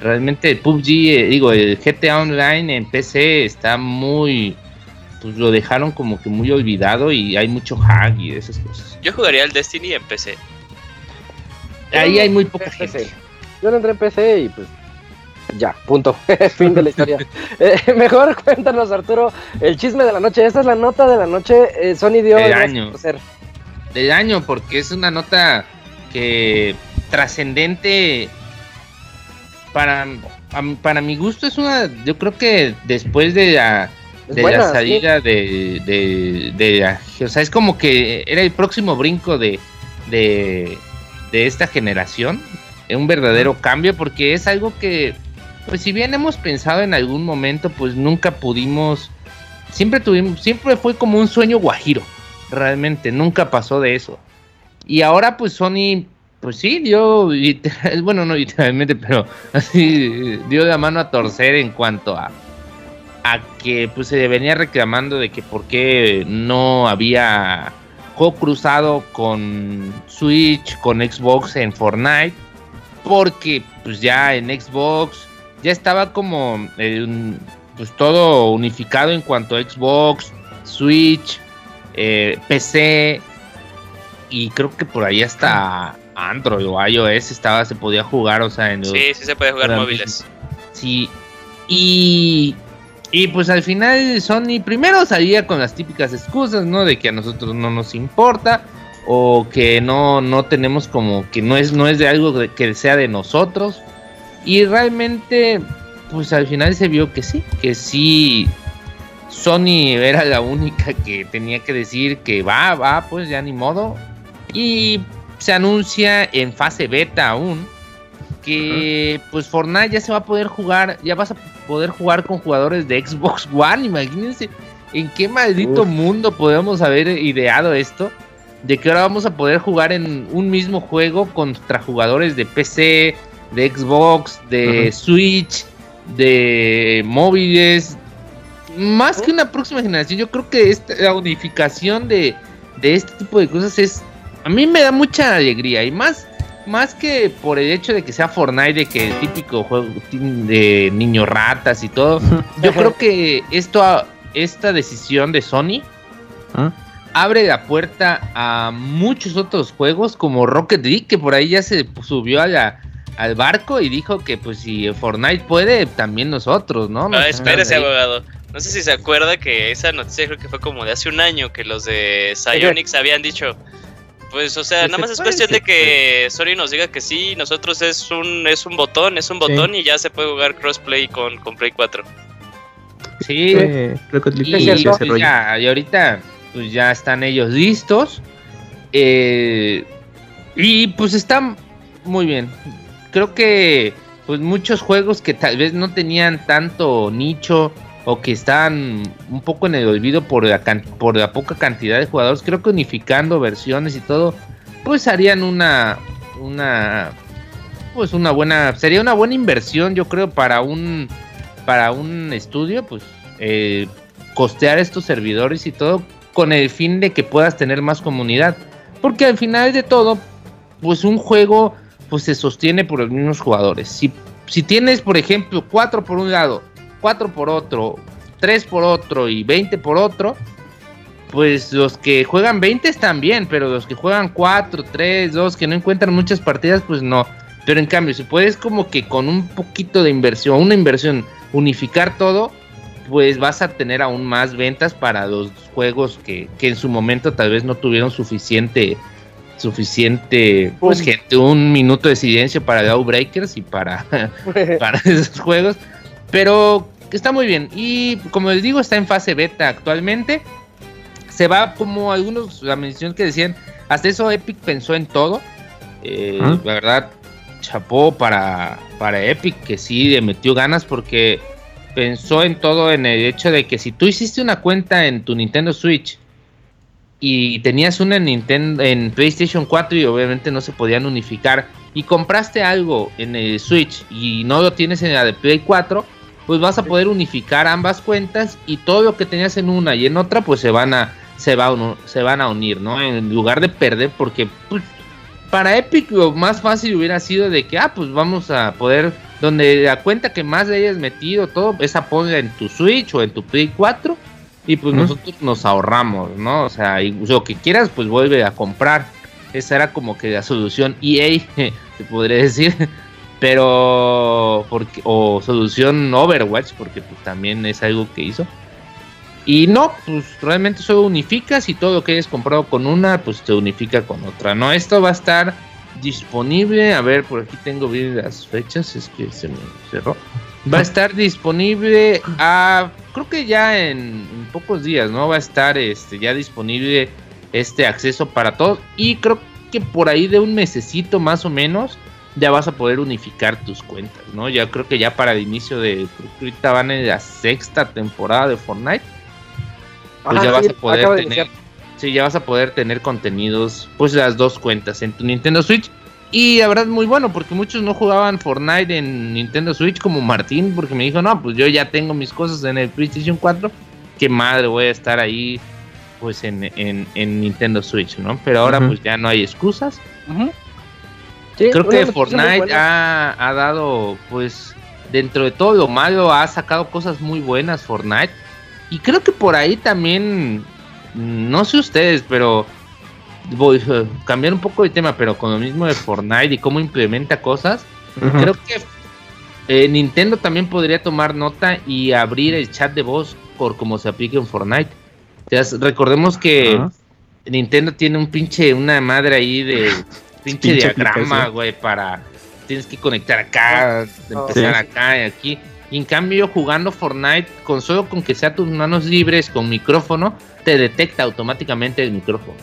realmente el PUBG, eh, digo, el GTA Online en PC está muy pues lo dejaron como que muy olvidado y hay mucho hack y esas cosas. Yo jugaría el Destiny en PC. Ahí hay muy poca PC. gente. Yo lo entré en PC y pues ya, punto. fin de la historia. Eh, mejor cuéntanos, Arturo, el chisme de la noche. Esta es la nota de la noche. Eh, Sony dio El gracias año. del año porque es una nota que trascendente para para mi gusto es una, yo creo que después de la, de la salida de, de, de, o sea, es como que era el próximo brinco de, de, de esta generación, un verdadero cambio, porque es algo que, pues si bien hemos pensado en algún momento, pues nunca pudimos, siempre tuvimos, siempre fue como un sueño guajiro, realmente, nunca pasó de eso. Y ahora pues Sony pues sí, dio, bueno, no literalmente, pero así dio la mano a torcer en cuanto a, a que pues se venía reclamando de que por qué no había juego cruzado con Switch, con Xbox en Fortnite, porque pues ya en Xbox ya estaba como pues todo unificado en cuanto a Xbox, Switch, eh, PC y creo que por ahí hasta Android o iOS estaba, se podía jugar, o sea, en Sí, sí se puede jugar móviles. Sí, y, y pues al final Sony primero salía con las típicas excusas, ¿no? De que a nosotros no nos importa o que no, no tenemos como que no es, no es de algo que sea de nosotros. Y realmente, pues al final se vio que sí, que sí, Sony era la única que tenía que decir que va, va, pues ya ni modo. Y se anuncia en fase beta aún que pues Fortnite ya se va a poder jugar, ya vas a poder jugar con jugadores de Xbox One, imagínense. En qué maldito mundo podemos haber ideado esto, de que ahora vamos a poder jugar en un mismo juego contra jugadores de PC, de Xbox, de Switch, de móviles, más que una próxima generación, yo creo que esta, la unificación de, de este tipo de cosas es a mí me da mucha alegría y más más que por el hecho de que sea Fortnite, de que el típico juego de niños ratas y todo, yo creo que esto, esta decisión de Sony ¿Ah? abre la puerta a muchos otros juegos como Rocket League, que por ahí ya se subió a al barco y dijo que pues si Fortnite puede, también nosotros, ¿no? Ah, espérese, abogado. No sé si se acuerda que esa noticia creo que fue como de hace un año que los de Psyonix habían dicho pues, o sea, nada más es cuestión de que Sony nos diga que sí, nosotros es un es un botón, es un botón y ya se puede jugar crossplay con, con Play 4. Sí, que y, pues ya, y ahorita pues ya están ellos listos. Eh, y pues están muy bien. Creo que pues muchos juegos que tal vez no tenían tanto nicho o que están un poco en el olvido por la, por la poca cantidad de jugadores, creo que unificando versiones y todo, pues harían una, una, pues una buena, sería una buena inversión, yo creo, para un, para un estudio, pues eh, costear estos servidores y todo con el fin de que puedas tener más comunidad, porque al final de todo, pues un juego, pues se sostiene por los mismos jugadores. Si, si tienes, por ejemplo, cuatro por un lado 4 por otro, 3 por otro y 20 por otro, pues los que juegan 20 están bien, pero los que juegan 4, 3, 2, que no encuentran muchas partidas, pues no. Pero en cambio, si puedes como que con un poquito de inversión, una inversión, unificar todo, pues vas a tener aún más ventas para los juegos que, que en su momento tal vez no tuvieron suficiente suficiente pues gente un minuto de silencio para Breakers y para, para esos juegos pero está muy bien. Y como les digo, está en fase beta actualmente. Se va como algunos, la mención que decían, hasta eso Epic pensó en todo. Eh, la verdad, chapó para, para Epic, que sí le metió ganas porque pensó en todo en el hecho de que si tú hiciste una cuenta en tu Nintendo Switch y tenías una en Nintendo en PlayStation 4 y obviamente no se podían unificar y compraste algo en el Switch y no lo tienes en la de Play 4, pues vas a poder unificar ambas cuentas y todo lo que tenías en una y en otra pues se van a se va se van a unir, ¿no? En lugar de perder porque pues, para Epic lo más fácil hubiera sido de que ah pues vamos a poder donde la cuenta que más le hayas metido todo esa ponga en tu Switch o en tu Play 4 y pues nosotros nos ahorramos, ¿no? O sea, y lo que quieras pues vuelve a comprar. Esa era como que la solución EA, se podría decir pero porque o solución Overwatch porque pues también es algo que hizo y no pues realmente solo unificas y todo lo que hayas comprado con una pues te unifica con otra no esto va a estar disponible, a ver, por aquí tengo bien las fechas, es que se me cerró. Va a estar disponible a, creo que ya en, pocos días, ¿no? Va a estar este, ya disponible este acceso para todos y creo que por ahí de un mesecito más o menos ya vas a poder unificar tus cuentas, ¿no? Ya creo que ya para el inicio de, ahorita van en la sexta temporada de Fortnite, pues Ajá, ya vas sí, a poder tener, sí, ya vas a poder tener contenidos, pues las dos cuentas en tu Nintendo Switch. Y la verdad muy bueno, porque muchos no jugaban Fortnite en Nintendo Switch, como Martín, porque me dijo, no, pues yo ya tengo mis cosas en el PlayStation 4, qué madre voy a estar ahí, pues en, en, en Nintendo Switch, ¿no? Pero ahora pues ya no hay excusas. Sí, Creo que Fortnite ha, ha dado, pues, dentro de todo lo malo, ha sacado cosas muy buenas Fortnite. Y creo que por ahí también, no sé ustedes, pero voy a cambiar un poco de tema, pero con lo mismo de Fortnite y cómo implementa cosas, creo que eh, Nintendo también podría tomar nota y abrir el chat de voz por cómo se aplica en Fortnite. Ya s- recordemos que. Nintendo tiene un pinche, una madre ahí de pinche, Pinche diagrama, güey, para tienes que conectar acá, Ah, empezar sí. acá y aquí. Y en cambio, jugando Fortnite, con solo con que sea tus manos libres, con micrófono, te detecta automáticamente el micrófono.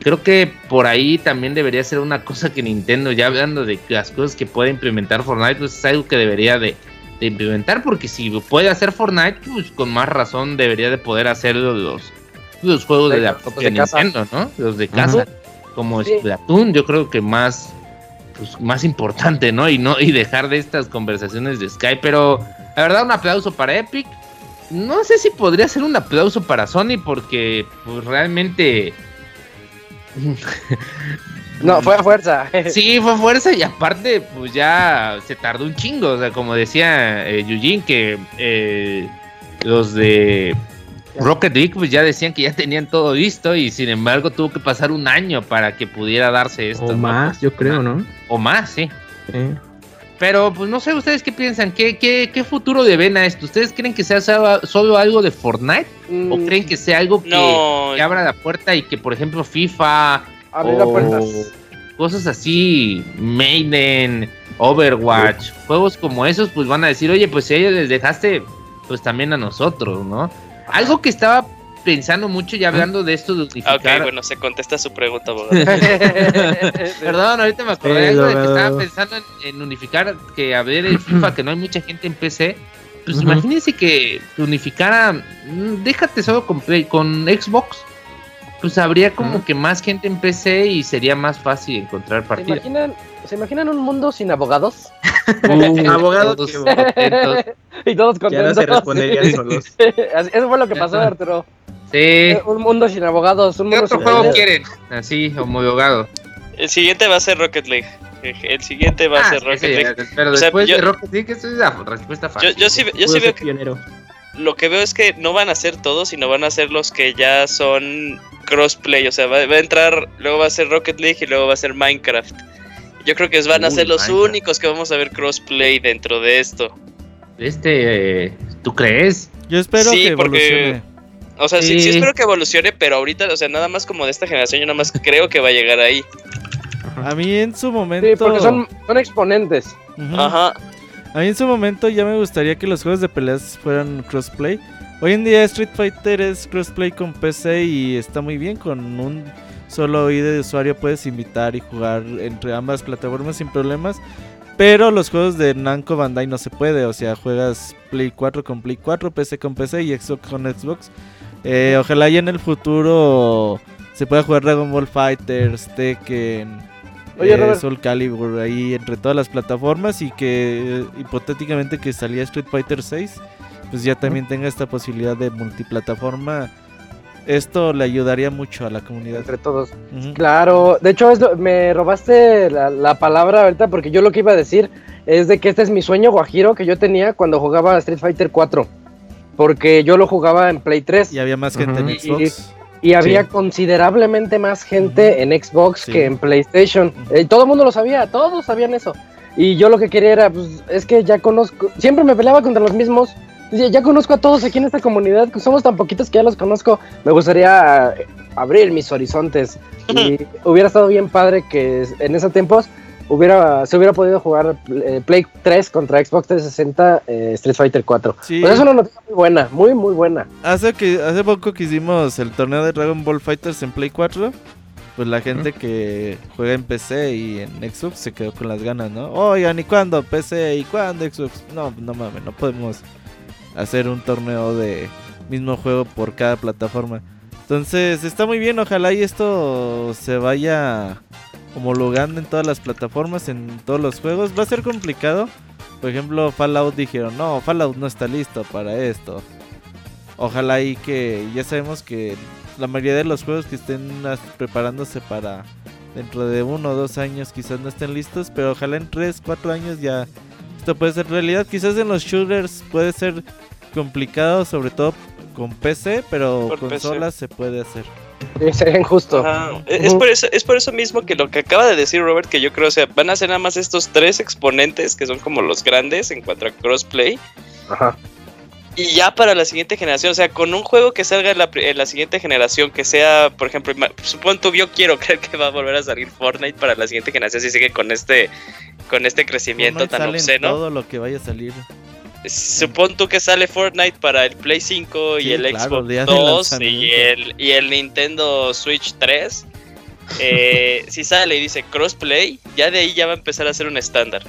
Creo que por ahí también debería ser una cosa que Nintendo, ya hablando de las cosas que puede implementar Fortnite, pues es algo que debería de, de implementar, porque si puede hacer Fortnite, pues con más razón debería de poder hacerlo los, los juegos de, De- la propia casa. Nintendo, ¿no? Los de casa, como Sí. Splatoon, yo creo que más pues, más importante, ¿no? Y no y dejar de estas conversaciones de Skype, pero la verdad un aplauso para Epic. No sé si podría ser un aplauso para Sony porque pues realmente No, fue a fuerza. Sí, fue fuerza y aparte, pues ya se tardó un chingo. O sea, como decía eh, Eugene, que eh, los de Rocket League, pues ya decían que ya tenían todo listo y sin embargo tuvo que pasar un año para que pudiera darse esto. O ¿no? más, yo creo, ¿no? O más, sí. Sí. Pero, pues no sé, ¿ustedes qué piensan? ¿Qué, qué, qué futuro le ven a esto? ¿Ustedes creen que sea solo algo de Fortnite? ¿O Mm, creen que sea algo que, No, que abra la puerta y que, por ejemplo, FIFA Abrir las o puertas. cosas así, Maiden, Overwatch, juegos como esos, pues van a decir, oye, pues si a ellos les dejaste, pues también a nosotros, ¿no? Algo que estaba pensando mucho ya hablando de esto de Ah, Ok, unificar. bueno, se contesta su pregunta, abogado. Perdón, ahorita me acordé algo de que estaba pensando en, en unificar, que a ver el FIFA, que no hay mucha gente en PC. Pues Ujú. imagínense que unificara, mm, déjate solo con, Play- con Xbox. Pues habría como que más gente en PC y sería más fácil encontrar ¿Se partidas. imaginan, ¿Se imaginan un mundo sin abogados? abogado Todos que- contentos. y todos Ya no contentos. se responderían solos. Eso fue lo que pasó. Arturo. Sí. Un mundo sin abogados. Un ¿Qué mundo otro sin juego abogados. quieren? Así, homologado. El siguiente va a ser Rocket League. El siguiente va a Ah, ser sí, Rocket sí, League. pero O sea, después yo- de Rocket League, eso es la respuesta Yo, fácil. yo sí, yo sí ser veo que pionero. Lo que veo es que no van a ser todos, sino van a ser los que ya son crossplay. O sea, va, va a entrar, luego va a ser Rocket League y luego va a ser Minecraft. Yo creo que van a Uy, ser los Minecraft. únicos que vamos a ver crossplay dentro de esto. Este, eh, ¿tú crees? Yo espero Sí, que porque- evolucione. O sea, sí. sí Sí. espero que evolucione, pero ahorita, o sea, nada más como de esta generación, yo nada más creo que va a llegar ahí. A mí en su momento. Sí, porque son, son exponentes. Ajá. A mí en su momento ya me gustaría que los juegos de peleas fueran crossplay. Hoy en día Street Fighter es crossplay con PC y está muy bien. Con un solo ID de usuario puedes invitar y jugar entre ambas plataformas sin problemas. Pero los juegos de Namco Bandai no se puede. O sea, juegas Play 4 con Play 4, PC con PC y Xbox con Xbox. Eh, ojalá ya en el futuro se pueda jugar Dragon Ball Fighters, Tekken, Oye, eh. Soul Calibur ahí entre todas las plataformas y que eh, hipotéticamente que salía Street Fighter 6 pues ya también tenga esta posibilidad de multiplataforma esto le ayudaría mucho a la comunidad Entre todos. Claro, de hecho es lo- me robaste la, la palabra ahorita porque yo lo que iba a decir es de que este es mi sueño guajiro que yo tenía cuando jugaba Street Fighter 4. Porque yo lo jugaba en Play 3 y había más gente en Xbox y había Sí. considerablemente más gente en Xbox Sí. que en PlayStation. Eh, todo el mundo lo sabía, todos sabían eso. Y yo lo que quería era, pues es que ya conozco, siempre me peleaba contra los mismos. Decía, ya conozco a todos aquí en esta comunidad, que somos tan poquitos que ya los conozco. Me gustaría eh, abrir mis horizontes. Y hubiera estado bien padre que en esos tiempos hubiera, se hubiera podido jugar eh, Play 3 contra Xbox 360 eh, Street Fighter 4. Sí. Pues es una noticia muy buena, muy, muy buena. Hace, que, hace poco que hicimos el torneo de Dragon Ball Fighters en Play 4, pues la gente que juega en PC y en Xbox se quedó con las ganas, ¿no? Oigan, ¿y cuándo PC? ¿Y cuándo Xbox? No, no mames, no podemos hacer un torneo de mismo juego por cada plataforma. Entonces, está muy bien, ojalá y esto se vaya homologando en todas las plataformas, en todos los juegos. Va a ser complicado. Por ejemplo, Fallout dijeron, no, Fallout no está listo para esto. Ojalá y que ya sabemos que la mayoría de los juegos que estén preparándose para dentro de uno o dos años quizás no estén listos, pero ojalá en tres, cuatro años ya esto puede ser realidad. Quizás en los shooters puede ser complicado, sobre todo con PC, pero Por PC. consolas se puede hacer. Sería injusto. Ajá. Es, por eso, es por eso mismo que lo que acaba de decir Robert, que yo creo, o sea, van a ser nada más estos tres exponentes que son como los grandes en cuanto a crossplay. Ajá. Y ya para la siguiente generación, o sea, con un juego que salga en la, en la siguiente generación, que sea, por ejemplo, supón tú, yo quiero creer que va a volver a salir Fortnite para la siguiente generación si sigue con este, con este crecimiento Fortnite tan obsceno. todo lo que vaya a salir. Supón tú que sale Fortnite para el Play 5 y Sí, el claro, Xbox día de 2 y el, y el Nintendo Switch 3. Eh, si sale y dice crossplay, ya de ahí ya va a empezar a ser un estándar.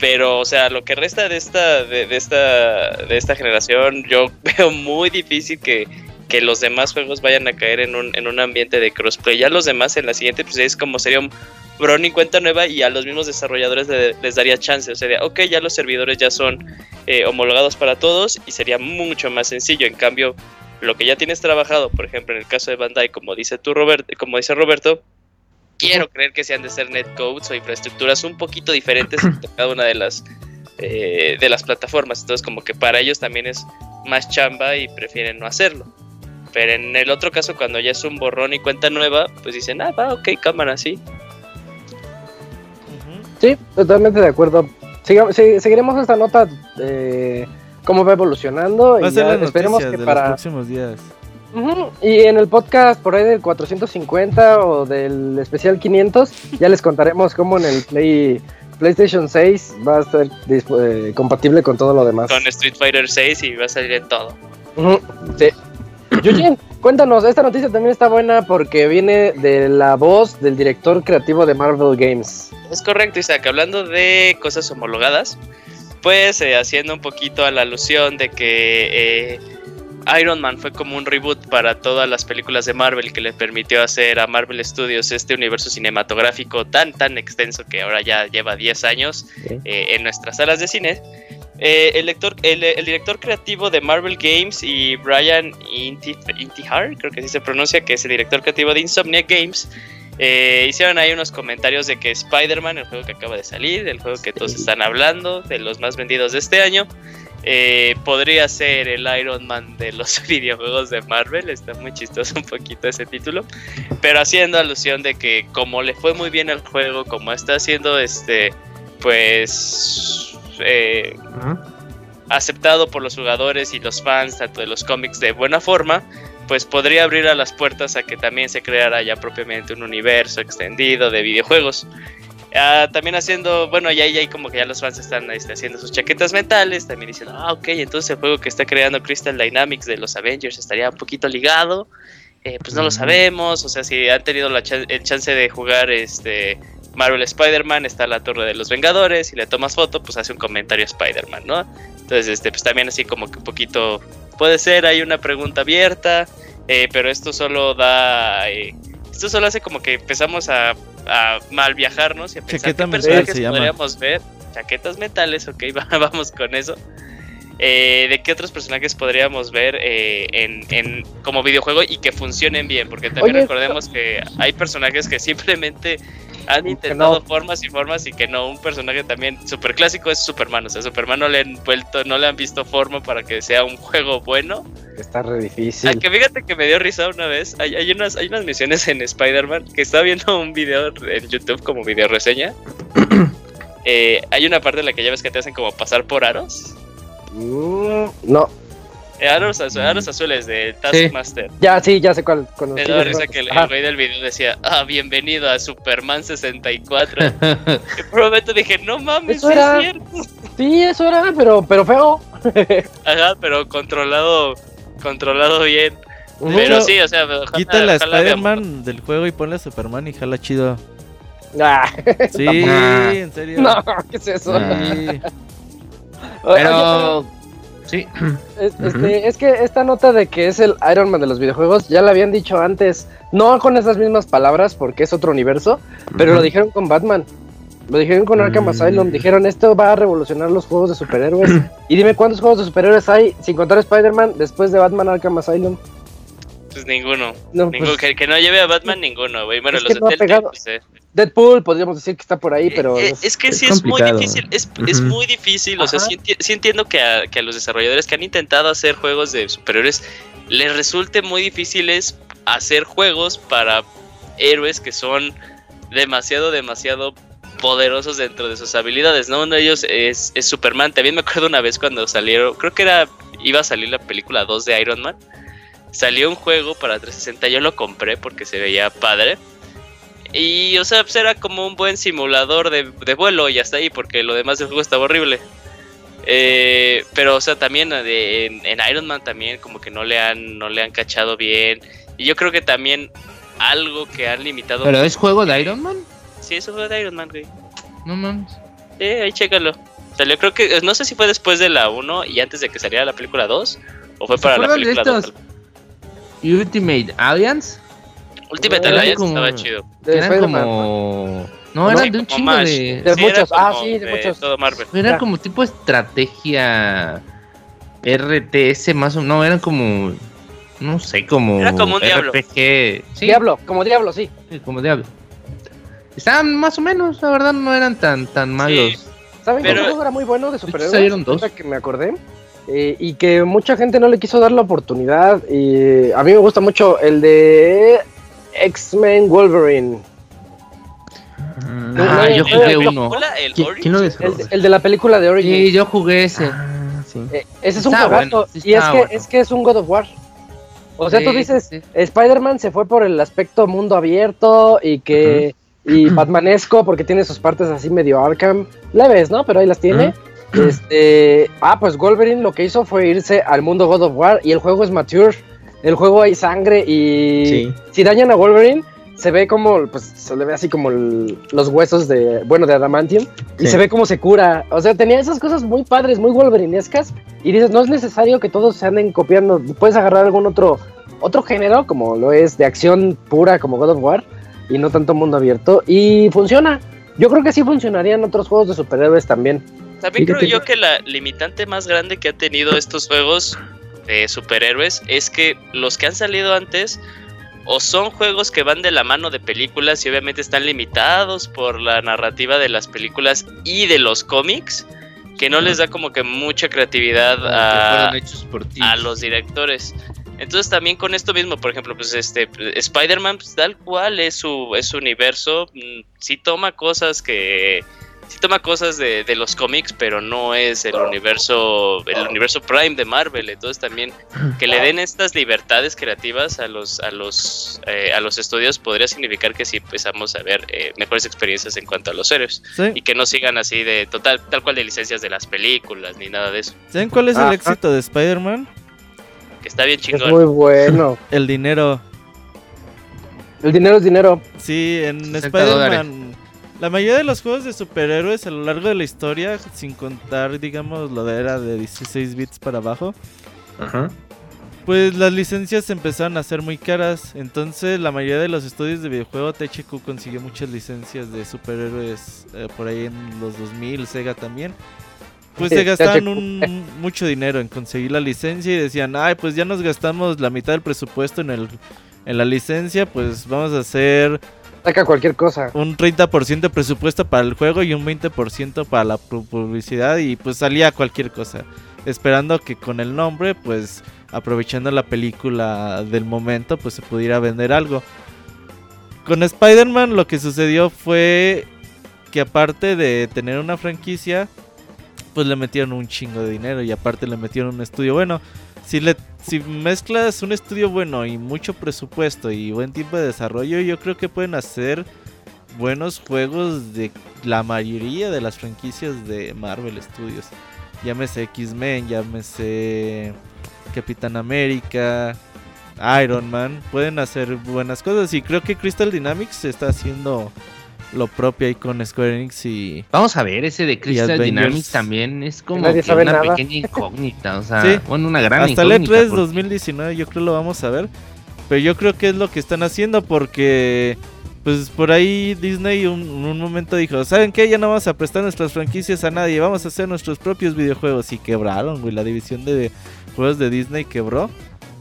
Pero, o sea, lo que resta de esta, de, de esta, de esta generación, yo veo muy difícil que, que los demás juegos vayan a caer en un, en un ambiente de crossplay. Ya los demás en la siguiente, pues es como sería un borrón y cuenta nueva y a los mismos desarrolladores le- les daría chance. O sea, ok, ya los servidores ya son eh, homologados para todos y sería mucho más sencillo. En cambio, lo que ya tienes trabajado, por ejemplo, en el caso de Bandai, como dice tú, Robert, como dice Roberto, quiero creer que sean de ser netcodes o infraestructuras un poquito diferentes en cada una de las eh, de las plataformas. Entonces, como que para ellos también es más chamba y prefieren no hacerlo. Pero en el otro caso, cuando ya es un borrón y cuenta nueva, pues dicen, ah, va, ok, cámara, sí. Sí, totalmente de acuerdo. Siga- se- seguiremos esta nota de cómo va evolucionando Va a y ser ya esperemos que de los para próximos días. Ujú, y en el podcast por ahí del 450 o del especial 500 ya les contaremos cómo en el Play PlayStation 6 va a estar eh, compatible con todo lo demás. Con Street Fighter 6 y va a salir en todo. Ujú, sí. Yujin, cuéntanos, esta noticia también está buena porque viene de la voz del director creativo de Marvel Games. Es correcto, Isaac. Hablando de cosas homologadas, pues eh, haciendo un poquito a la alusión de que eh, Iron Man fue como un reboot para todas las películas de Marvel que le permitió hacer a Marvel Studios este universo cinematográfico tan tan extenso que ahora ya lleva 10 años eh, en nuestras salas de cine. Eh, el, lector- el- el director creativo de Marvel Games y Brian Inti- Intihar, creo que así se pronuncia, que es el director creativo de Insomniac Games, eh, hicieron ahí unos comentarios de que Spider-Man, el juego que acaba de salir, el juego que todos están hablando, de los más vendidos de este año, eh, podría ser el Iron Man de los videojuegos de Marvel. Está muy chistoso un poquito ese título. Pero haciendo alusión de que como le fue muy bien al juego, como está haciendo este, pues... eh, aceptado por los jugadores y los fans tanto de los cómics de buena forma, pues podría abrir a las puertas a que también se creara ya propiamente un universo extendido de videojuegos. Ah, también haciendo, bueno, ya, ya como que ya los fans están este, haciendo sus chaquetas mentales, también diciendo, ah, ok, entonces el juego que está creando Crystal Dynamics de los Avengers estaría un poquito ligado. Eh, pues no lo sabemos, o sea, si han tenido la chan- el chance de jugar este Marvel Spider-Man, está la Torre de los Vengadores, y le tomas foto, pues hace un comentario Spider-Man, ¿no? Entonces, este, pues también así como que un poquito puede ser, hay una pregunta abierta, eh, pero esto solo da, eh, esto solo hace como que empezamos a, a mal viajarnos y a pensar Chaqueta qué personajes podríamos ver, chaquetas mentales, ok, va- vamos con eso. Eh, de qué otros personajes podríamos ver eh, en, en- como videojuego y que funcionen bien, porque también Oye, recordemos que hay personajes que simplemente han que intentado no. formas y formas y que no. Un personaje también súper clásico es Superman. O sea, Superman no le han vuelto, no le han visto forma para que sea un juego bueno. Está re difícil. Aunque fíjate que me dio risa una vez. Hay, hay unas, hay unas misiones en Spider-Man que estaba viendo un video en YouTube como video reseña. Eh, hay una parte en la que ya ves que te hacen como pasar por aros. Mm, no. Eh, Aros, azu- aros azules de Taskmaster. Ya, sí, ya sé cuál. cuando Me risa cuál. que el, güey del video decía, ah, bienvenido a Superman 64. y por un momento dije, no mames, Eso era- es cierto. Sí, eso era, pero, pero feo. Ajá, pero controlado, controlado bien. Pero sí, o sea, ojalá- Quítale a ojalá veamos. Spider-Man del juego y ponle a Superman y jala chido. Ah, Sí, en serio. no, ¿qué es eso? Ah. Sí. Oye, Pero. Sí. Es, este, es que esta nota de que es el Iron Man de los videojuegos ya la habían dicho antes, no con esas mismas palabras porque es otro universo, pero lo dijeron con Batman. Lo dijeron con Arkham Mm. Asylum, dijeron esto va a revolucionar los juegos de superhéroes. y dime cuántos juegos de superhéroes hay sin contar Spider-Man después de Batman Arkham Asylum. Pues ninguno. No, Ninguno pues, que, que no lleve a Batman, ninguno, güey. Bueno, Es los de Telltale, pues, eh. Deadpool podríamos decir que está por ahí, pero Eh, es- es que es sí es muy difícil, es, es muy difícil, o sea, sí, enti- sí entiendo que a, que a los desarrolladores que han intentado hacer juegos de superhéroes les resulte muy difíciles hacer juegos para héroes que son demasiado, demasiado poderosos dentro de sus habilidades, ¿no? Uno de ellos es, es Superman, también me acuerdo una vez cuando salieron, creo que era, iba a salir la película 2 de Iron Man, salió un juego para 360, yo lo compré porque se veía padre. Y, o sea, pues era como un buen simulador de, de vuelo y hasta ahí, porque lo demás del juego estaba horrible. Eh, pero, o sea, también eh, de- en, en Iron Man también como que no le han, no le han cachado bien. Y yo creo que también algo que han limitado... ¿Pero es juego de Iron Man? Sí, eso fue de Iron Man, güey. No mames. Sí, ahí chécalo. Salió, creo que, no sé si fue después de la 1 y antes de que saliera la película 2, o fue ¿Se para la película 2. estos Ultimate Alliance? Ultimate Eran Alliance como- estaba chido. eran como... No, No, eran de un chingo de... De Sí, era muchos, ah, sí, de muchos. Todo Marvel. Ya. como tipo estrategia RTS más o no, eran como no sé, como Era como un Diablo. RPG, sí, Diablo, como Diablo, sí. sí, como Diablo. Estaban más o menos, la verdad no eran tan tan malos. ¿Saben Pero- qué juego era muy bueno de superhéroes? salieron dos. Que me acordé. Eh, y que mucha gente no le quiso dar la oportunidad. Y a mí me gusta mucho el de X-Men Wolverine. Ah, no, yo jugué no, uno. el ¿Quién, lo El, el de la película de Origins. Sí, yo jugué ese. Ah, sí. Eh, ese es un juegazo. bueno, sí y es que, bueno. es que es un God of War. O sea, tú dices, sí. Spider-Man se fue por el aspecto mundo abierto y que. Y Batmanesco, porque tiene sus partes así medio Arkham. Leves, ¿no? Pero ahí las tiene. Este. Ah, pues Wolverine lo que hizo fue irse al mundo God of War. Y el juego es mature. El juego hay sangre y. Sí. Si dañan a Wolverine, se ve como. Pues se le ve así como el- los huesos de. Bueno, de Adamantium. Y Sí. se ve como se cura. O sea, tenía esas cosas muy padres, muy Wolverinescas. Y dices, no es necesario que todos se anden copiando. Puedes agarrar algún otro. Otro género, como lo es de acción pura, como God of War. Y no tanto mundo abierto. Y funciona. Yo creo que sí funcionarían otros juegos de superhéroes también. También creo yo que la limitante más grande que ha tenido estos juegos de superhéroes es que los que han salido antes o son juegos que van de la mano de películas y obviamente están limitados por la narrativa de las películas y de los cómics, que no les da como que mucha creatividad a, los directores. Entonces también con esto mismo, por ejemplo, pues este Spider-Man pues, tal cual es su es su universo, mm, sí toma cosas que sí toma cosas de, de los cómics, pero no es el universo el universo Prime de Marvel. Entonces también que le den estas libertades creativas a los a los eh, a los estudios podría significar que sí empezamos a ver eh, mejores experiencias en cuanto a los héroes ¿Sí? y que no sigan así de total tal cual de licencias de las películas ni nada de eso, ¿Saben cuál es Ah, el éxito de Spider-Man? que está bien Es chingón. muy bueno. El dinero. El dinero es dinero. Sí, en 60 Spider-Man. La mayoría de los juegos de superhéroes a lo largo de la historia, sin contar, digamos, lo de era de 16 bits para abajo, Ajá. pues las licencias empezaron a ser muy caras. Entonces, la mayoría de los estudios de videojuego, THQ consiguió muchas licencias de superhéroes eh, por ahí en los 2000, Sega también. Pues Sí, se gastaban un, mucho dinero en conseguir la licencia y decían, ay, pues ya nos gastamos la mitad del presupuesto en, el, en la licencia, pues vamos a hacer Saca cualquier cosa. un 30% de presupuesto para el juego y un 20% para la pu- publicidad y pues salía cualquier cosa. Esperando que con el nombre, pues aprovechando la película del momento, pues se pudiera vender algo. Con Spider-Man lo que sucedió fue que aparte de tener una franquicia, pues le metieron un chingo de dinero y aparte le metieron un estudio. Bueno, si le si mezclas un estudio bueno y mucho presupuesto y buen tiempo de desarrollo, yo creo que pueden hacer buenos juegos de la mayoría de las franquicias de Marvel Studios. Llámese X-Men, llámese Capitán América, Iron Man. Pueden hacer buenas cosas y creo que Crystal Dynamics está haciendo lo propio ahí con Square Enix y... Vamos a ver, ese de Crystal. Dynamics también es como Nadie que sabe una nada. pequeña incógnita, o sea, Sí. bueno, una gran Hasta el incógnita. E3 porque- 2019 yo creo lo vamos a ver. Pero yo creo que es lo que están haciendo porque... Pues por ahí Disney un, un momento dijo, ¿saben qué? Ya no vamos a prestar nuestras franquicias a nadie, vamos a hacer nuestros propios videojuegos. Y quebraron, güey, la división de juegos de Disney quebró.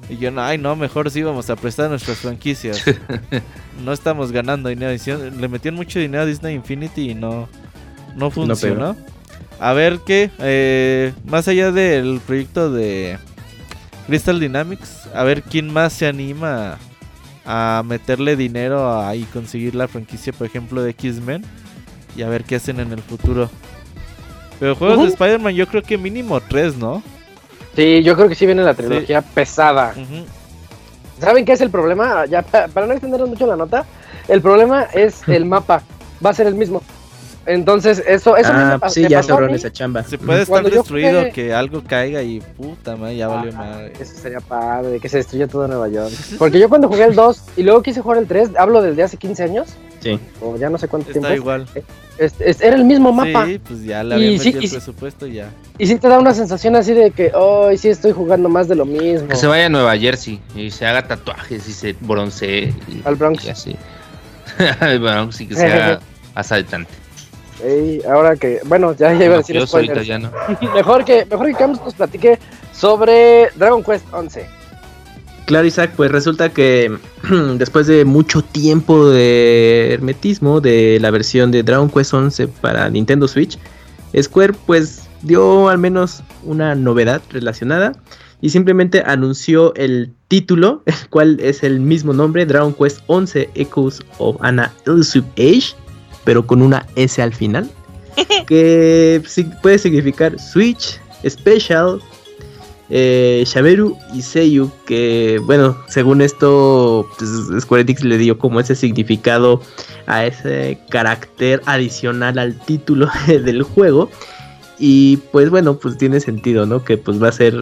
Y yo, no, ay no, mejor sí vamos a prestar nuestras franquicias. no estamos ganando dinero. Le metieron mucho dinero a Disney Infinity y no, no funcionó. a ver qué, eh, más allá del proyecto de Crystal Dynamics, a ver quién más se anima a meterle dinero a, y conseguir la franquicia, por ejemplo, de X-Men. Y a ver qué hacen en el futuro. Pero juegos de Spider-Man yo creo que mínimo tres, ¿no? Sí, yo creo que sí viene la trilogía pesada. ¿Saben qué es el problema? Ya pa- para no extendernos mucho la nota, el problema es el mapa. Va a ser el mismo. Entonces, eso, eso ah, me- sí, me ya mí. esa chamba. Se puede estar Cuando destruido, jugué- que algo caiga y puta madre, ya valió Ah, madre. Eso sería padre, que se destruya todo Nueva York. Porque yo cuando jugué el 2 y luego quise jugar el 3, hablo desde hace 15 años, Sí. o ya no sé cuánto Está tiempo. es, igual. es- es- era el mismo mapa. Sí, pues ya le Y habían sí, el sí. presupuesto y ya. Y sí te da una sensación así de que, hoy sí estoy jugando más de lo mismo. Que se vaya a Nueva Jersey y se haga tatuajes y se broncee. Y, Al Bronx. Y así. Al Bronx y que sea asaltante. Ey, ahora que, bueno, ya, ya iba a decir spoilers. italiano. mejor que, mejor que Camus nos platique sobre Dragon Quest 11. Claro, Isaac, pues resulta que después de mucho tiempo de hermetismo de la versión de Dragon Quest 11 para Nintendo Switch, Square pues dio al menos una novedad relacionada y simplemente anunció el título, el cual es el mismo nombre, Dragon Quest 11 Echoes of Anna Elusive Age, pero con una S al final, que sí- puede significar Switch Special eh, Shaberu y Seiyu, que bueno, según esto, pues, Square Enix le dio como ese significado a ese carácter adicional al título del juego. Y pues bueno, pues tiene sentido, ¿no? Que pues va a ser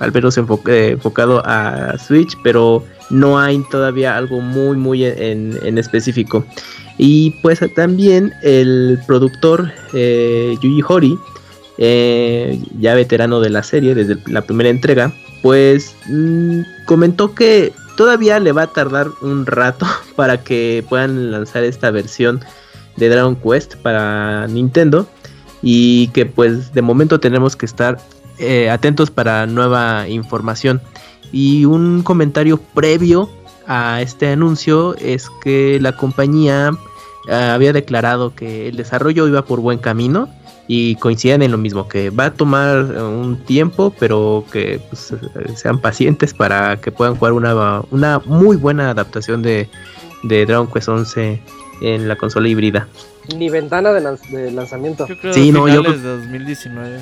al menos enfo- enfocado a Switch, pero no hay todavía algo muy, muy en, específico. Y pues también el productor eh, Yuji Horii eh, ya veterano de la serie desde la primera entrega, pues mm, comentó que todavía le va a tardar un rato para que puedan lanzar esta versión de Dragon Quest para Nintendo y que pues de momento tenemos que estar eh, atentos para nueva información. Y un comentario previo a este anuncio es que la compañía eh, había declarado que el desarrollo iba por buen camino y coinciden en lo mismo, que va a tomar eh, un tiempo, pero que pues, eh, sean pacientes para que puedan jugar una, una muy buena adaptación de, de Dragon Quest 11 en la consola híbrida. Ni ventana de, lanz- de lanzamiento. Yo creo Sí, que no, yo finales de 2019.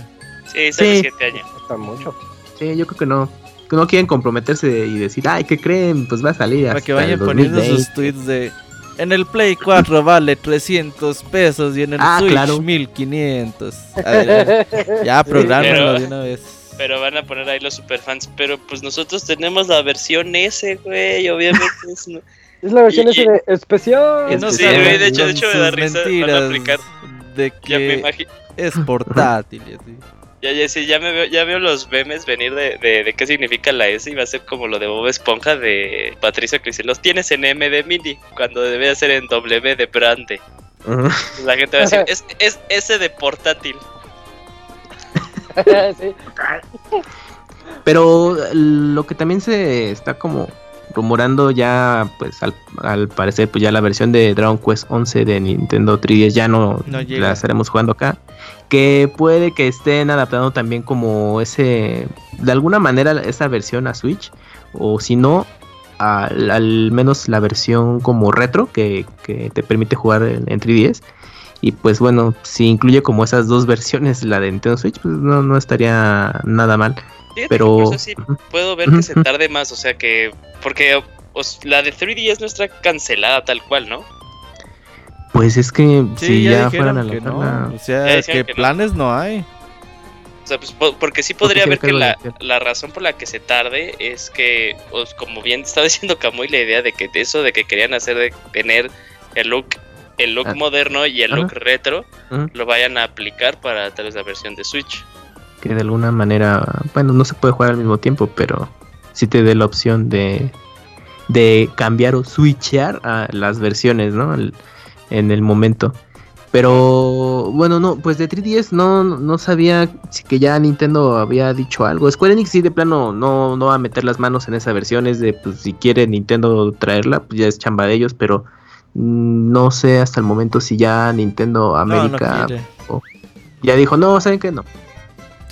Sí, sale Sí. 7 años. Está mucho. Sí, yo creo que no, que no quieren comprometerse y decir, ay, ¿qué creen? Pues va a salir Para hasta que el vayan poniendo 2020". sus tweets de. En el Play 4 vale 300 pesos y en el Ah, Switch claro. 1500. A ver, ya, prográmenlo Pero- de una vez. Pero van a poner ahí los superfans. Pero pues nosotros tenemos la versión S, güey. Obviamente es. no- Es la versión Y- ese de especial. Que no Sí, güey, de hecho- de hecho me da risa, van a aplicar. De Ya me que imagino. es portátil y así. Ya, ya, sí, ya me veo, ya veo los memes venir de, de, de qué significa la S y va a ser como lo de Bob Esponja de Patricio que dice, los tienes en M de mini, cuando debe ser en W de brande. La gente va a decir, es, es S de portátil. sí. Pero lo que también se está como rumorando ya, pues al, al parecer, pues ya la versión de Dragon Quest 11 de Nintendo 3DS ya no, la estaremos jugando acá. Que puede que estén adaptando también como ese, de alguna manera, esa versión a Switch. O si no, al, al menos la versión como retro que, que te permite jugar en, en 3DS. Y pues bueno, si incluye como esas dos versiones, la de Nintendo Switch, pues no, no estaría nada mal. Fíjate Pero- por eso sí puedo ver que se tarde más, o sea que. Porque os- la de 3DS no está cancelada tal cual, ¿no? Pues es que Sí, si ya, ya, fueran a que no. O sea, Ya dijeron que, que no. planes no hay. O sea, pues po- porque sí podría ver que la, la razón por la que se tarde es que, pues, como bien estaba diciendo Camuy, la idea de que de eso de que querían hacer de tener el look, el look Ah. moderno y el Ajá. look retro, Ujú. lo vayan a aplicar para tal vez la versión de Switch. Que de alguna manera, bueno, no se puede jugar al mismo tiempo, pero sí te dé la opción de, de cambiar o switchear a las versiones, ¿no? El- en el momento. Pero bueno, no, pues de 3DS no, no sabía si que ya Nintendo había dicho algo. Square Enix sí de plano no, no va a meter las manos en esa versión, es de pues si quiere Nintendo traerla, pues ya es chamba de ellos, pero mm, no sé hasta el momento si ya Nintendo No, no América ya dijo, no, ¿saben qué? No.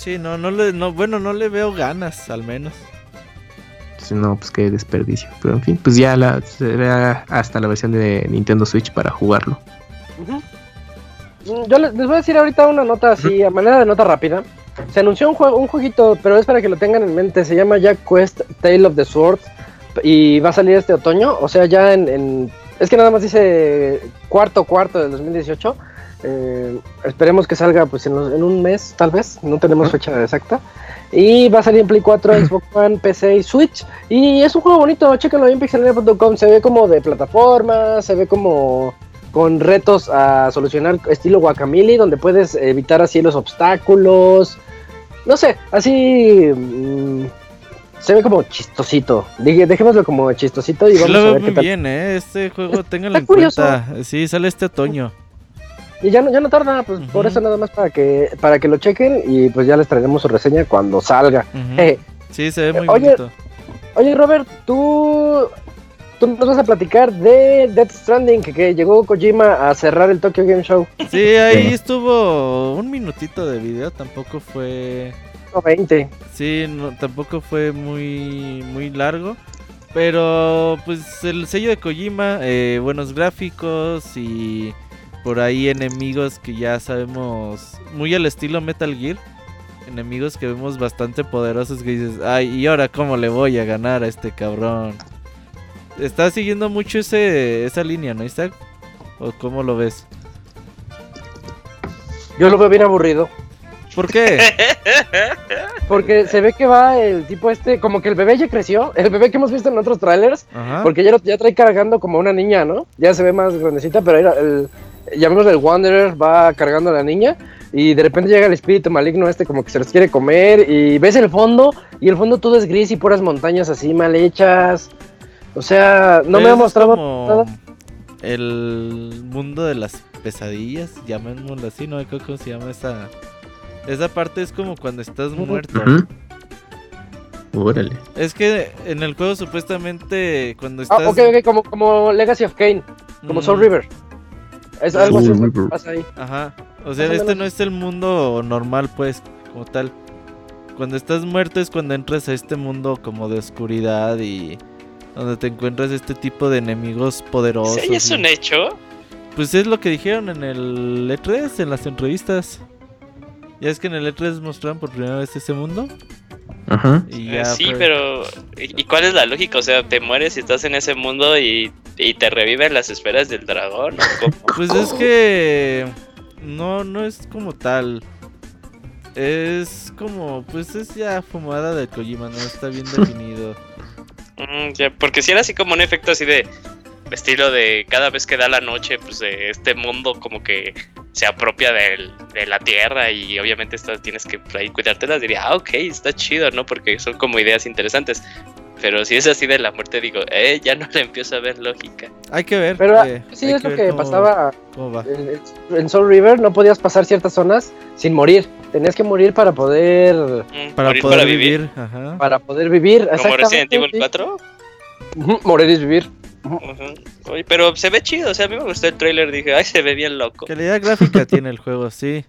Sí, no, no le, no, bueno, no le veo ganas, al menos. No, pues qué desperdicio. Pero en fin, pues ya la, será hasta la versión de Nintendo Switch para jugarlo. Mm, Yo les, les voy a decir ahorita una nota así, a manera de nota rápida. Se anunció un, juego, un jueguito, pero es para que lo tengan en mente. Se llama Jack Quest Tale of the Sword. Y va a salir este otoño. O sea, ya en. en- es que nada más dice cuarto cuarto del 2018. Eh, esperemos que salga pues en, los- en un mes, tal vez. No tenemos fecha exacta. Y va a salir en Play 4, Xbox One, PC y Switch. Y es un juego bonito, chéquenlo en pixelania.com. Se ve como de plataforma, se ve como con retos a solucionar estilo Guacamole, donde puedes evitar así los obstáculos. No sé, así mm, se ve como chistosito. Dije, dejémoslo como chistosito y vamos lo a ver muy qué tal. bien, ¿eh? Este juego, ténganlo en curioso. cuenta. Sí, sale este otoño. Y ya no, ya no tarda, pues por eso nada más para que para que lo chequen y pues ya les traeremos su reseña cuando salga. Eh, Sí, se ve muy Oye, bonito. Oye, Robert, tú, tú nos vas a platicar de Death Stranding, que, que llegó Kojima a cerrar el Tokyo Game Show Sí, ahí Sí. estuvo un minutito de video, tampoco fue... 20. Sí, no, tampoco fue muy, muy largo. Pero pues el sello de Kojima, eh, buenos gráficos y por ahí enemigos que ya sabemos muy al estilo Metal Gear. Enemigos que vemos bastante poderosos que dices, ay, ¿y ahora cómo le voy a ganar a este cabrón? Está siguiendo mucho ese, esa línea, ¿no, Isaac? ¿O cómo lo ves? Yo lo veo bien aburrido. ¿Por qué? Porque se ve que va el tipo este, como que el bebé ya creció, el bebé que hemos visto en otros trailers, Ajá. porque ya, lo- ya trae cargando como una niña, ¿no? Ya se ve más grandecita, pero era el, llamémosle el Wanderer, va cargando a la niña y de repente llega el espíritu maligno este como que se los quiere comer y ves el fondo y el fondo todo es gris y puras montañas así mal hechas. O sea, no me ha mostrado nada. El mundo de las pesadillas, llamémoslo así, no acuerdo cómo se llama esa. Esa parte es como cuando estás muerto. Órale. Es que en el juego supuestamente cuando Ah, estás. ok, ok, como, como Legacy of Kane, como Mm, Soul River. Es algo así Soul lo que pasa ahí. Ajá. O sea, Más este menos. no es el mundo normal, pues, como tal. Cuando estás muerto es cuando entras a este mundo como de oscuridad y donde te encuentras este tipo de enemigos poderosos. ¿Sí es y- un hecho? Pues es lo que dijeron en el E3, en las entrevistas. Ya es que en el E3 mostraron por primera vez ese mundo. Ajá. Y Eh, ya sí, fue- pero ¿y cuál es la lógica? O sea, te mueres y estás en ese mundo y, y te reviven las esferas del dragón. Pues es que no, no es como tal. Es como, pues es ya fumada de Kojima, no está bien definido. Mm, ya, porque si era así como un efecto así de estilo de cada vez que da la noche, pues de este mundo como que se apropia del- de la tierra y obviamente esto tienes que por ahí cuidártelas, diría, ah, ok, está chido, ¿no? Porque son como ideas interesantes. Pero si es así de la muerte, digo, eh, ya no le empiezo a ver lógica. Hay que ver. Pero eh, sí es lo que cómo- pasaba cómo va. en, en Soul River, no podías pasar ciertas zonas sin morir. Tenías que morir para poder Mm, Para morir poder vivir. Ajá. para poder vivir. Como Resident Evil sí. 4. Ujú, Morir es vivir. Ujú. Oye, pero se ve chido, o sea, a mí me gustó el trailer, dije, ay, se ve bien loco. Calidad gráfica tiene el juego, sí.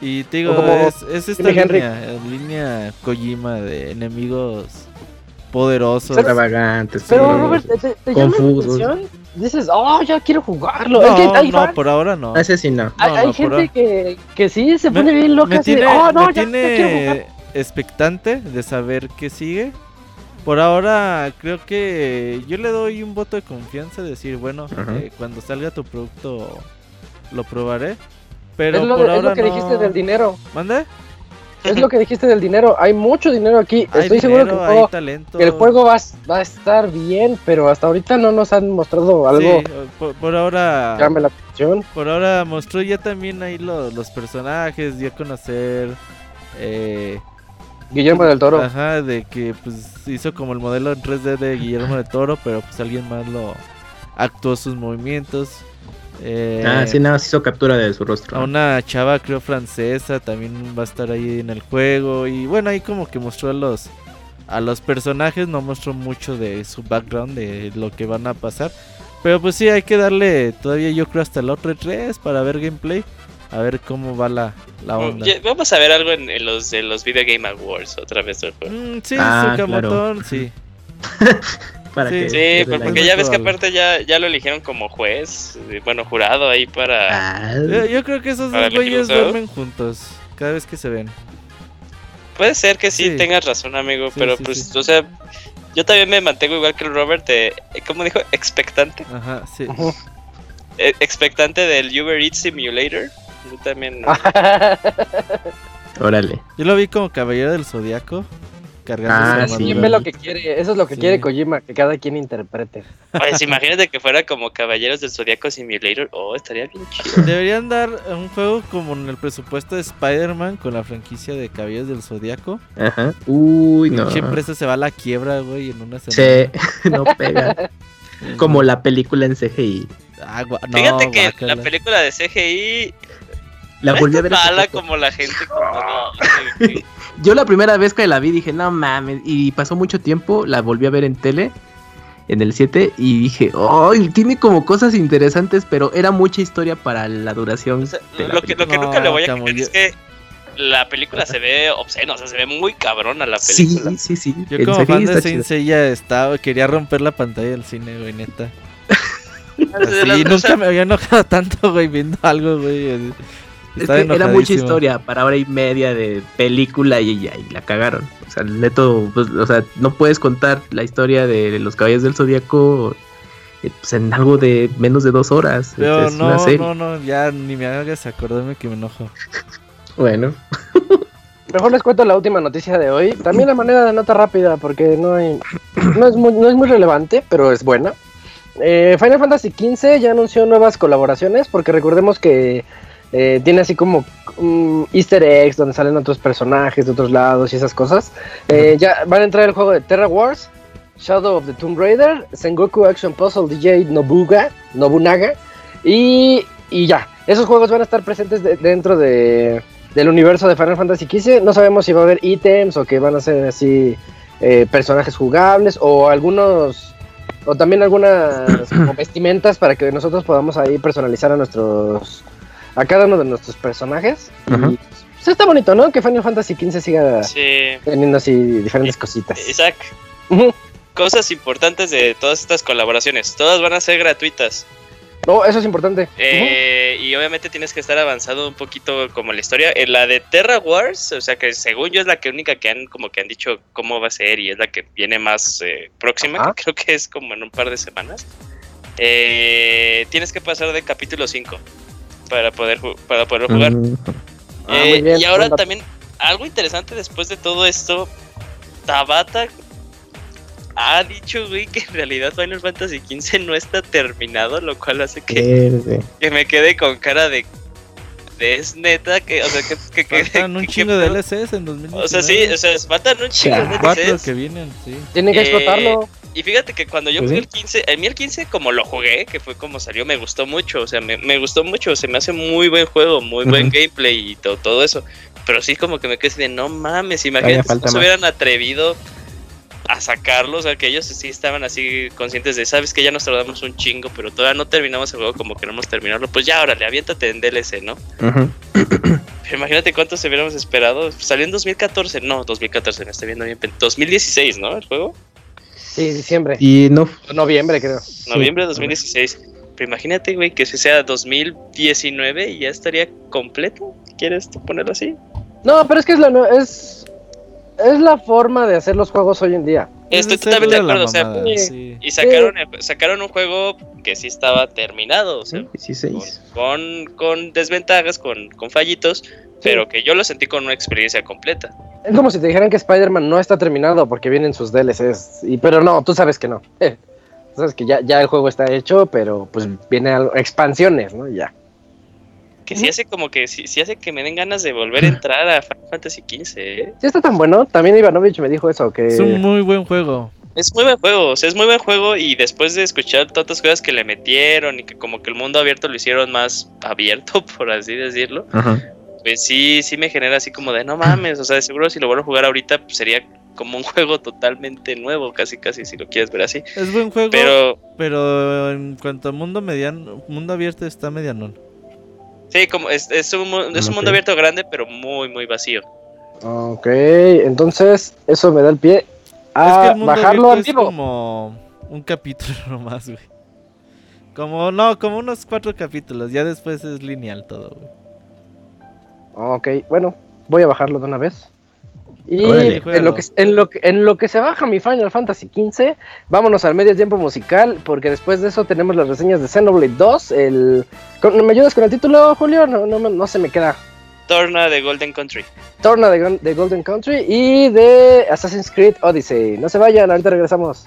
Y te digo, es, es esta línea, eh, línea Kojima de enemigos poderosos. Extravagantes. Pero sí. Robert, ¿te, te, llama la Confusos. atención? Dices, oh, ya quiero jugarlo. No, es que hay, no, por ahora no. Ese sí no. hay, no, hay gente que, que sí se Me- pone bien loca. me así de, tiene, oh, no, me ya, ya quiero jugar. tiene, expectante de saber qué sigue. Por ahora creo que yo le doy un voto de confianza, decir, bueno, eh, cuando salga tu producto lo probaré. Pero es lo, por es ahora lo que no- dijiste del dinero. ¿Mande? Es lo que dijiste del dinero. Hay mucho dinero aquí. Hay Estoy seguro que el juego, que el juego va, a- va a estar bien, pero hasta ahorita no nos han mostrado algo Sí, por, por ahora llame la atención. Por ahora mostró ya también ahí lo- los personajes, dio a conocer. Eh, Guillermo del Toro. Ajá, de que pues hizo como el modelo en 3D de Guillermo del Toro, pero pues alguien más lo actuó sus movimientos. Eh, Ah, sí, nada más hizo captura de su rostro. A una chava creo francesa también va a estar ahí en el juego. Y bueno, ahí como que mostró a los, a los personajes, no mostró mucho de su background, de lo que van a pasar. Pero pues sí, hay que darle todavía yo creo hasta el otro 3 para ver gameplay. A ver cómo va la, la onda. Ya- Vamos a ver algo en, en los de los Video Game Awards otra vez. Mm, sí, Ah, su claro. camotón, sí. Para sí. que Sí, pues porque ya ves que aparte ya, ya lo eligieron como juez, eh, bueno, jurado ahí para... Ah, Yo, yo creo que esos dos güeyes duermen juntos cada vez que se ven. Puede ser que sí, Sí. tengas razón, amigo, Sí, pero sí, pues, sí. o sea, yo también me mantengo igual que el Robert, de, ¿cómo dijo? Expectante. Ajá, sí. Eh, expectante del Uber Eats Simulator. Yo también... Órale. Yo lo vi como caballero del zodiaco. Cargando Ah, su sí, ve lo que quiere. Eso es lo que Sí. quiere Kojima, que cada quien interprete. Pues imagínate que fuera como Caballeros del Zodiaco Simulator. Oh, estaría bien chido. Deberían dar un juego como en el presupuesto de Spider-Man con la franquicia de Caballeros del Zodiaco. Ajá. Uy, no. Pinche empresa se va a la quiebra, güey, en una Sí, semana. no pega. Como la película en CGI. Ah, no, Fíjate que la película de CGI La volví a ver. mala como la gente. Yo la primera vez que la vi dije, no mames. Y pasó mucho tiempo, la volví a ver en tele, en el 7, y dije, ¡ay! tiene como cosas interesantes, pero era mucha historia para la duración. O sea, de la lo que, lo que No, nunca le voy a yo- es que la película se ve obscena, o sea, se ve muy cabrona la Sí, película. sí, sí. Yo en como fan de Saint. Seiya estaba, quería romper la pantalla del cine, güey, neta. Sí, o nunca me había enojado tanto, güey, viendo algo, güey. Es Estaba que era mucha historia para hora y media de película y ya, y la cagaron. O sea, neto, pues, o sea, no puedes contar la historia de los caballos del zodiaco eh, pues, en algo de menos de dos horas. Pero es una no, serie. no, no, ya ni me hagas acordarme que me enojo. Bueno, Mejor les cuento la última noticia de hoy. También la manera de nota rápida, porque no hay, no es muy, no es muy relevante, pero es buena. Eh, Final Fantasy XV ya anunció nuevas colaboraciones, porque recordemos que eh, tiene así como mm, Easter eggs donde salen otros personajes de otros lados y esas cosas. Eh, ya van a entrar el juego de Terra Wars, Shadow of the Tomb Raider, Sengoku Action Puzzle DJ Nobuga, Nobunaga y, y ya. Esos juegos van a estar presentes de- dentro de, del universo de Final Fantasy XV. No sabemos si va a haber ítems o que van a ser así eh, personajes jugables o algunos o también algunas como vestimentas para que nosotros podamos ahí personalizar a nuestros a cada uno de nuestros personajes. Y pues, está bonito, ¿no? Que Final Fantasy XV siga sí. teniendo así diferentes cositas. Isaac, cosas importantes de todas estas colaboraciones. Todas van a ser gratuitas. No, eso es importante. Eh, y obviamente tienes que estar avanzado un poquito como la historia. En la de Terra Wars, o sea que según yo es la que única que han como que han dicho cómo va a ser y es la que viene más eh, próxima, que creo que es como en un par de semanas. Eh, tienes que pasar de capítulo 5 para poder para poder jugar. Ah, Eh, bien, y ahora también, algo interesante después de todo esto, Tabata ha dicho, güey, que en realidad Final Fantasy XV no está terminado, lo cual hace que, que me quede con cara de... de es neta, que, o sea, que... que, que- Faltan un que- chingo que- de DLCs en 2019. O sea, sí, o sea, faltan un chingo de DLCs. que vienen, sí. Tienen que eh, explotarlo. Y fíjate que cuando yo Pues jugué el 15, a mí el 15 como lo jugué, que fue como salió, me gustó mucho, o sea, me, me gustó mucho, se me hace muy buen juego, muy buen gameplay y todo, todo eso. Pero sí como que me quedé así de, no mames, imagínate si no se hubieran atrevido a sacarlo, o sea, que ellos sí estaban así conscientes de, sabes que ya nos tardamos un chingo, pero todavía no terminamos el juego como queremos terminarlo, pues ya, órale, aviéntate en DLC, ¿no? Ujú. Pero imagínate cuánto se hubiéramos esperado. Salió en 2014, no, 2014, me estoy viendo bien. 2016, ¿no? El juego. Sí, diciembre. Y no, Noviembre, creo. Noviembre de 2016. Pero imagínate, güey, que ese sea 2019 y ya estaría completo. ¿Quieres tú ponerlo así? No, pero es que es la es es la forma de hacer los juegos hoy en día. Estoy totalmente de acuerdo, o sea, mamada, y- sí. y sacaron, sacaron un juego que sí estaba terminado, o sea, Sí, 16. con, con desventajas, con, con fallitos, pero que yo lo sentí con una experiencia completa. Es como si te dijeran que Spider-Man no está terminado porque vienen sus DLCs. Y, pero no, tú sabes que no. Tú sabes que ya, ya el juego está hecho, pero pues viene algo- expansiones, ¿no? Ya. Que sí hace como que, sí, sí hace que me den ganas de volver a entrar a Final Fantasy XV, ¿eh? Sí está tan bueno. También Ivanovich me dijo eso, que... Es un muy buen juego. Es muy buen juego, o sea, es muy buen juego y después de escuchar tantas cosas que le metieron y que como que el mundo abierto lo hicieron más abierto, por así decirlo, Ajá. Pues sí, sí me genera así como de no mames, o sea, de seguro si lo vuelvo a jugar ahorita pues sería como un juego totalmente nuevo, casi casi si lo quieres ver así. Es buen juego, pero, Pero en cuanto a mundo mediano, mundo abierto está medianón. sí, como es, es un, es un mundo abierto grande, pero muy, muy vacío. Ok, entonces eso me da el pie es que a el mundo bajarlo al es como un capítulo nomás, güey. Como, no, como unos cuatro capítulos. Ya después es lineal todo, güey. Ok, bueno, voy a bajarlo de una vez. Y Órale. en lo, que, en, lo que, en lo que se baja mi Final Fantasy XV, vámonos al medio tiempo musical, porque después de eso tenemos las reseñas de Xenoblade 2. El, con- ¿Me ayudas con el título, Julio? No, no, me- no se me queda. Torna de Golden Country. Torna de, de Golden Country y de Assassin's Creed Odyssey. No se vayan, ahorita regresamos.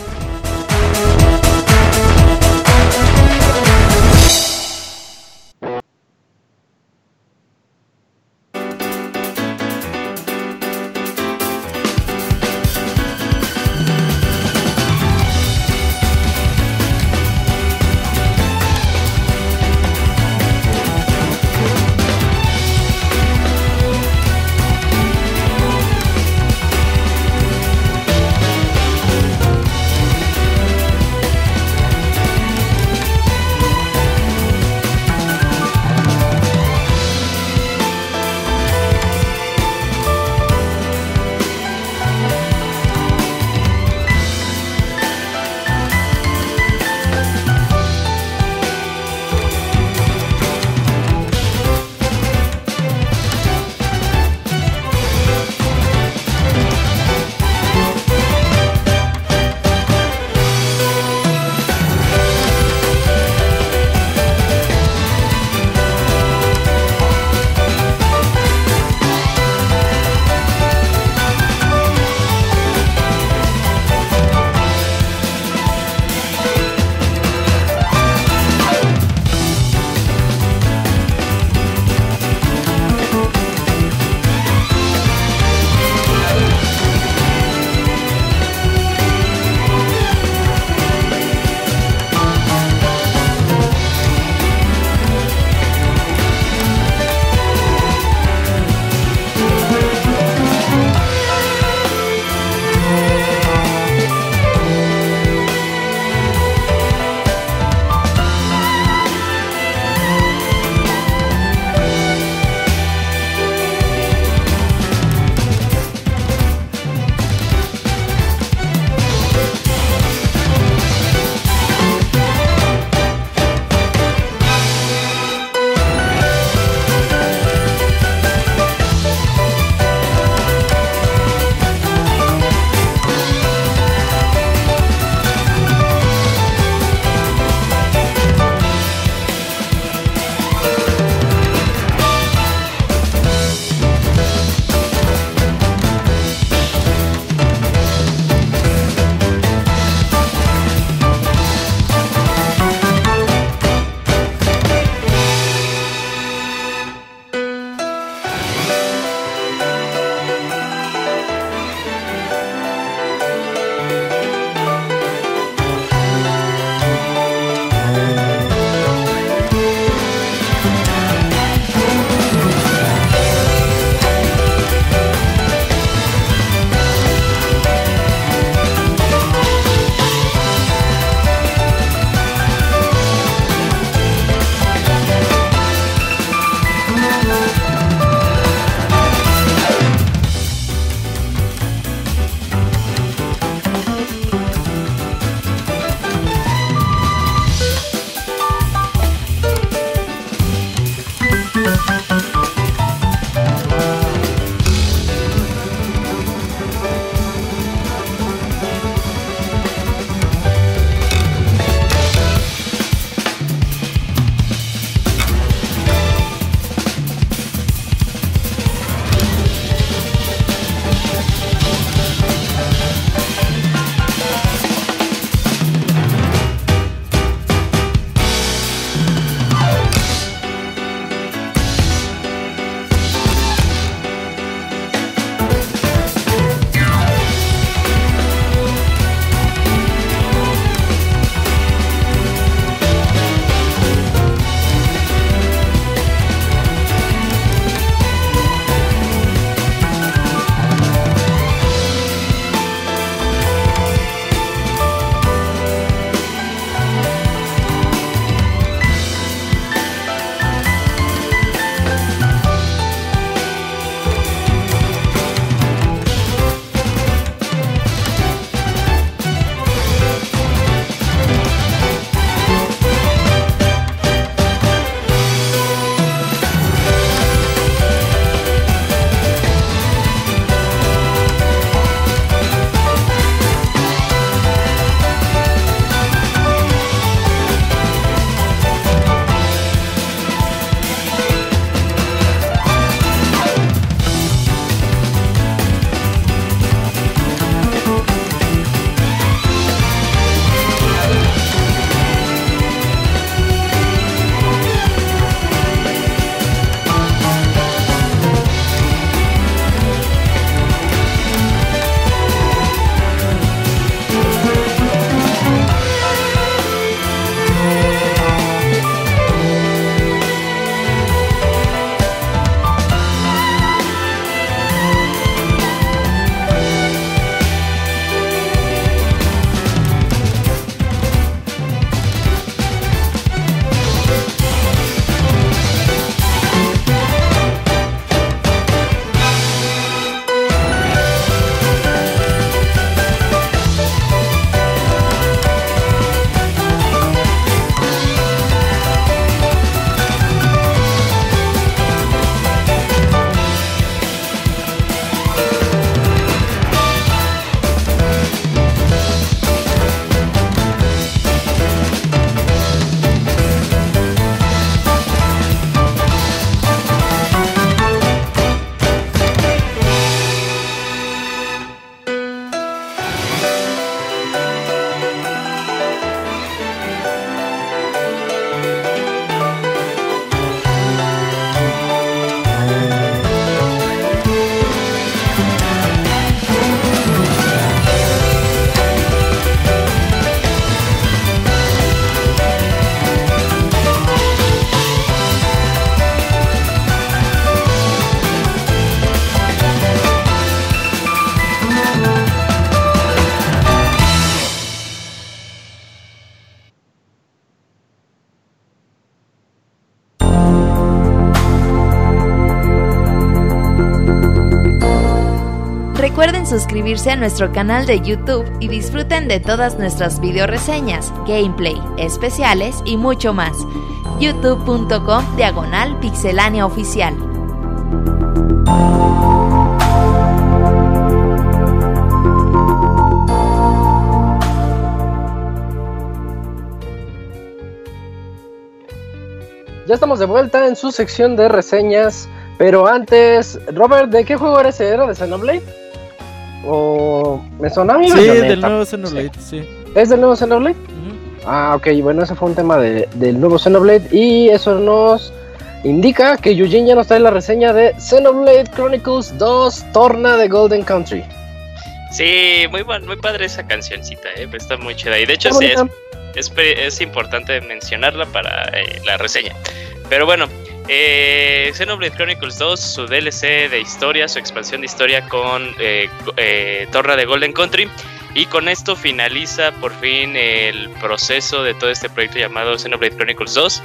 suscribirse a nuestro canal de YouTube y disfruten de todas nuestras video reseñas, gameplay, especiales y mucho más. youtube.com diagonal pixelánea oficial. Ya estamos de vuelta en su sección de reseñas, pero antes, Robert, ¿de qué juego eres? ¿Era de Xenoblade? ¿O me sonaba a mí? Sí, Bayonetta? del nuevo Xenoblade, sí. ¿Es del nuevo Xenoblade? Ah, ok, bueno, ese fue un tema de- del nuevo Xenoblade y eso nos indica que Eugene ya nos trae la reseña de Xenoblade Chronicles 2 Torna de Golden Country. Sí, muy muy padre esa cancioncita, eh, está muy chida. Y de hecho sí, es, es importante mencionarla para eh, la reseña. Pero bueno, eh, Xenoblade Chronicles 2, su DLC de historia, su expansión de historia con eh, eh, Torna de Golden Country. Y con esto finaliza por fin el proceso de todo este proyecto llamado Xenoblade Chronicles 2.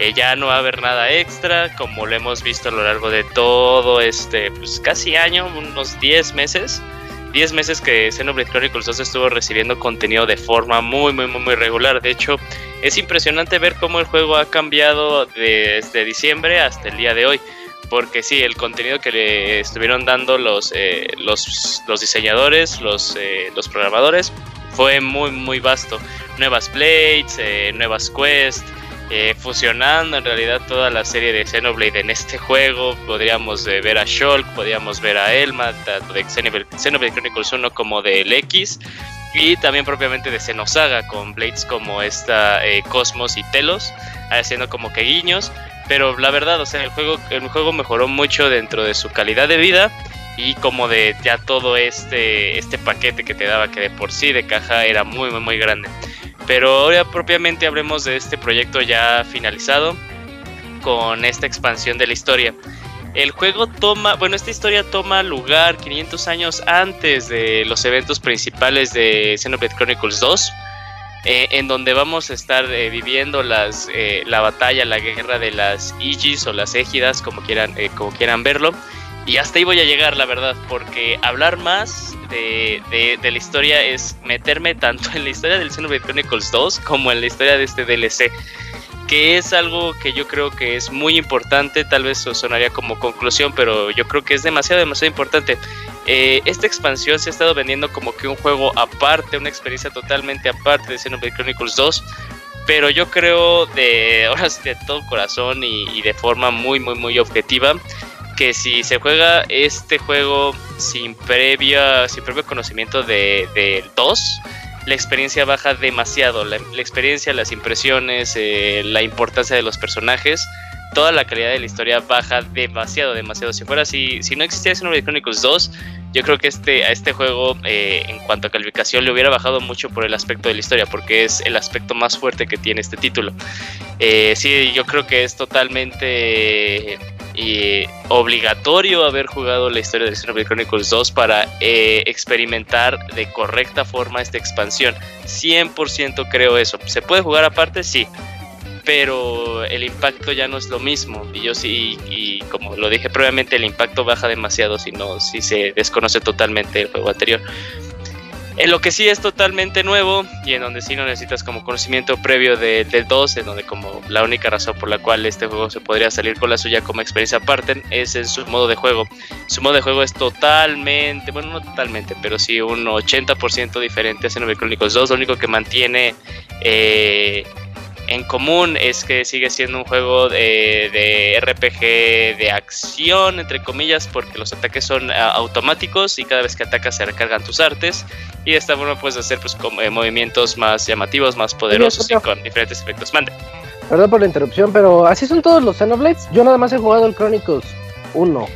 Eh, ya no va a haber nada extra, como lo hemos visto a lo largo de todo este, pues casi año, unos 10 meses. 10 meses que Xenoblade Chronicles 2 estuvo recibiendo contenido de forma muy, muy, muy, muy regular. De hecho, es impresionante ver cómo el juego ha cambiado desde diciembre hasta el día de hoy. Porque sí, el contenido que le estuvieron dando los, eh, los, los diseñadores, los, eh, los programadores, fue muy, muy vasto. Nuevas Blades, eh, nuevas quests, eh, fusionando en realidad toda la serie de Xenoblade en este juego. Podríamos eh, ver a Shulk, podríamos ver a Elma, tanto de Xenoblade, Chronicles 1 como del X. Y también propiamente de Xenosaga, con Blades como esta eh, Cosmos y Telos, haciendo como que guiños. Pero la verdad, o sea, el juego, el juego mejoró mucho dentro de su calidad de vida y como de ya todo este, este paquete que te daba, que de por sí de caja era muy, muy, muy grande. Pero ahora propiamente hablemos de este proyecto ya finalizado con esta expansión de la historia. El juego toma, bueno, esta historia toma lugar 500 años antes de los eventos principales de Xenoblade Chronicles 2, eh, en donde vamos a estar eh, viviendo las, eh, la batalla, la guerra de las Aegis o las Égidas, como quieran, como quieran verlo. Y hasta ahí voy a llegar, la verdad, porque hablar más de, de- la historia es meterme tanto en la historia del Xenoblade Chronicles 2 como en la historia de este DLC que es algo que yo creo que es muy importante, tal vez sonaría como conclusión, pero yo creo que es demasiado, demasiado importante. Eh, esta expansión se ha estado vendiendo como que un juego aparte, una experiencia totalmente aparte de Xenoblade Chronicles 2, pero yo creo de, ahora de todo corazón y, y de forma muy, muy, muy objetiva, que si se juega este juego sin previa, sin previo conocimiento de- del 2, la experiencia baja demasiado. La, la experiencia, las impresiones, eh, la importancia de los personajes, toda la calidad de la historia baja demasiado, demasiado. Si fuera así, si no existiera Xenoblade Chronicles 2, yo creo que este, a este juego, eh, en cuanto a calificación, le hubiera bajado mucho por el aspecto de la historia, porque es el aspecto más fuerte que tiene este título. Eh, sí, yo creo que es totalmente eh, obligatorio haber jugado la historia de Xenoblade Chronicles 2 para eh, experimentar de correcta forma esta expansión. 100% creo eso. ¿Se puede jugar aparte? Sí. Pero el impacto ya no es lo mismo. Y yo sí, y como lo dije previamente, el impacto baja demasiado si no, si se desconoce totalmente el juego anterior. En lo que sí es totalmente nuevo y en donde sí no necesitas como conocimiento previo de- del 2, en donde como la única razón por la cual este juego se podría salir con la suya como experiencia aparte es en su modo de juego. Su modo de juego es totalmente, bueno no totalmente, pero sí un 80% diferente a Xenoblade Chronicles 2. Lo único que mantiene eh, en común es que sigue siendo un juego de, de RPG de acción, entre comillas, porque los ataques son ah, automáticos y cada vez que atacas se recargan tus artes. Y de esta forma puedes hacer pues, como, eh, movimientos más llamativos, más poderosos y con diferentes efectos. Mande. Perdón por la interrupción, pero así son todos los Xenoblades. Yo nada más he jugado el Chronicles 1.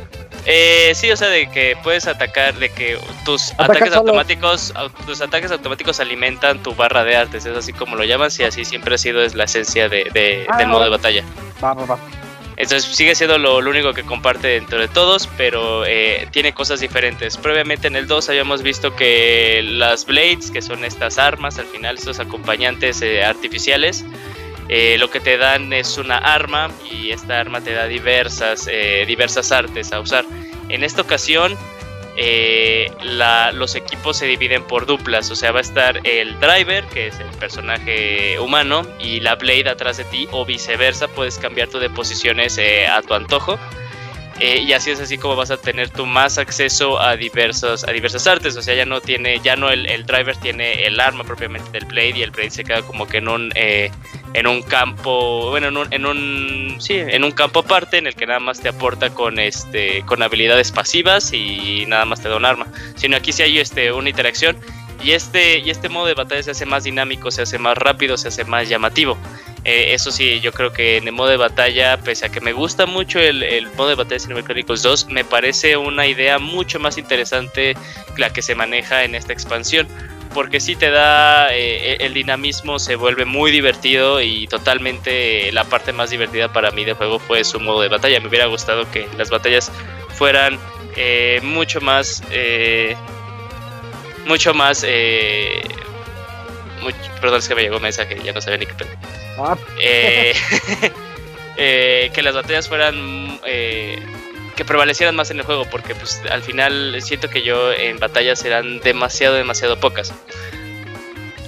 Eh, sí, o sea, de que puedes atacar, de que tus Ataca ataques solo. automáticos, au- tus ataques automáticos alimentan tu barra de artes, es así como lo llamas y así siempre ha sido es la esencia de, de- Ah, del modo de batalla. Va, va, va. Entonces sigue siendo lo, lo único que comparte dentro de todos, pero eh, tiene cosas diferentes. Previamente en el 2 habíamos visto que las Blades, que son estas armas, al final estos acompañantes eh, artificiales, eh, lo que te dan es una arma y esta arma te da diversas, eh, diversas artes a usar. En esta ocasión eh, los equipos se dividen por duplas, o sea, va a estar el driver, que es el personaje humano, y la blade atrás de ti, o viceversa, puedes cambiar tu de posiciones a tu antojo. Eh, y así es así como vas a tener tu más acceso a diversas a diversas artes. O sea ya no tiene ya no el, el driver tiene el arma propiamente del blade y el blade se queda como que en un eh, en un campo bueno en un, en un sí en un campo aparte en el que nada más te aporta con este con habilidades pasivas y nada más te da un arma. Sino aquí sí hay este una interacción y este, y este modo de batalla se hace más dinámico, se hace más rápido, se hace más llamativo. Eh, eso sí, yo creo que en el modo de batalla, pese a que me gusta mucho el, el modo de batalla de Chronicles 2, me parece una idea mucho más interesante la que se maneja en esta expansión. Porque sí te da eh, el dinamismo, se vuelve muy divertido y totalmente la parte más divertida para mí del juego fue su modo de batalla. Me hubiera gustado que las batallas fueran eh, mucho más eh, mucho más. Eh, mucho, perdón, es que me llegó un mensaje, ya no sabía ni qué. Ah, Eh, eh, que las batallas fueran. eh, que prevalecieran más en el juego, porque pues al final siento que yo en batallas eran demasiado, demasiado pocas.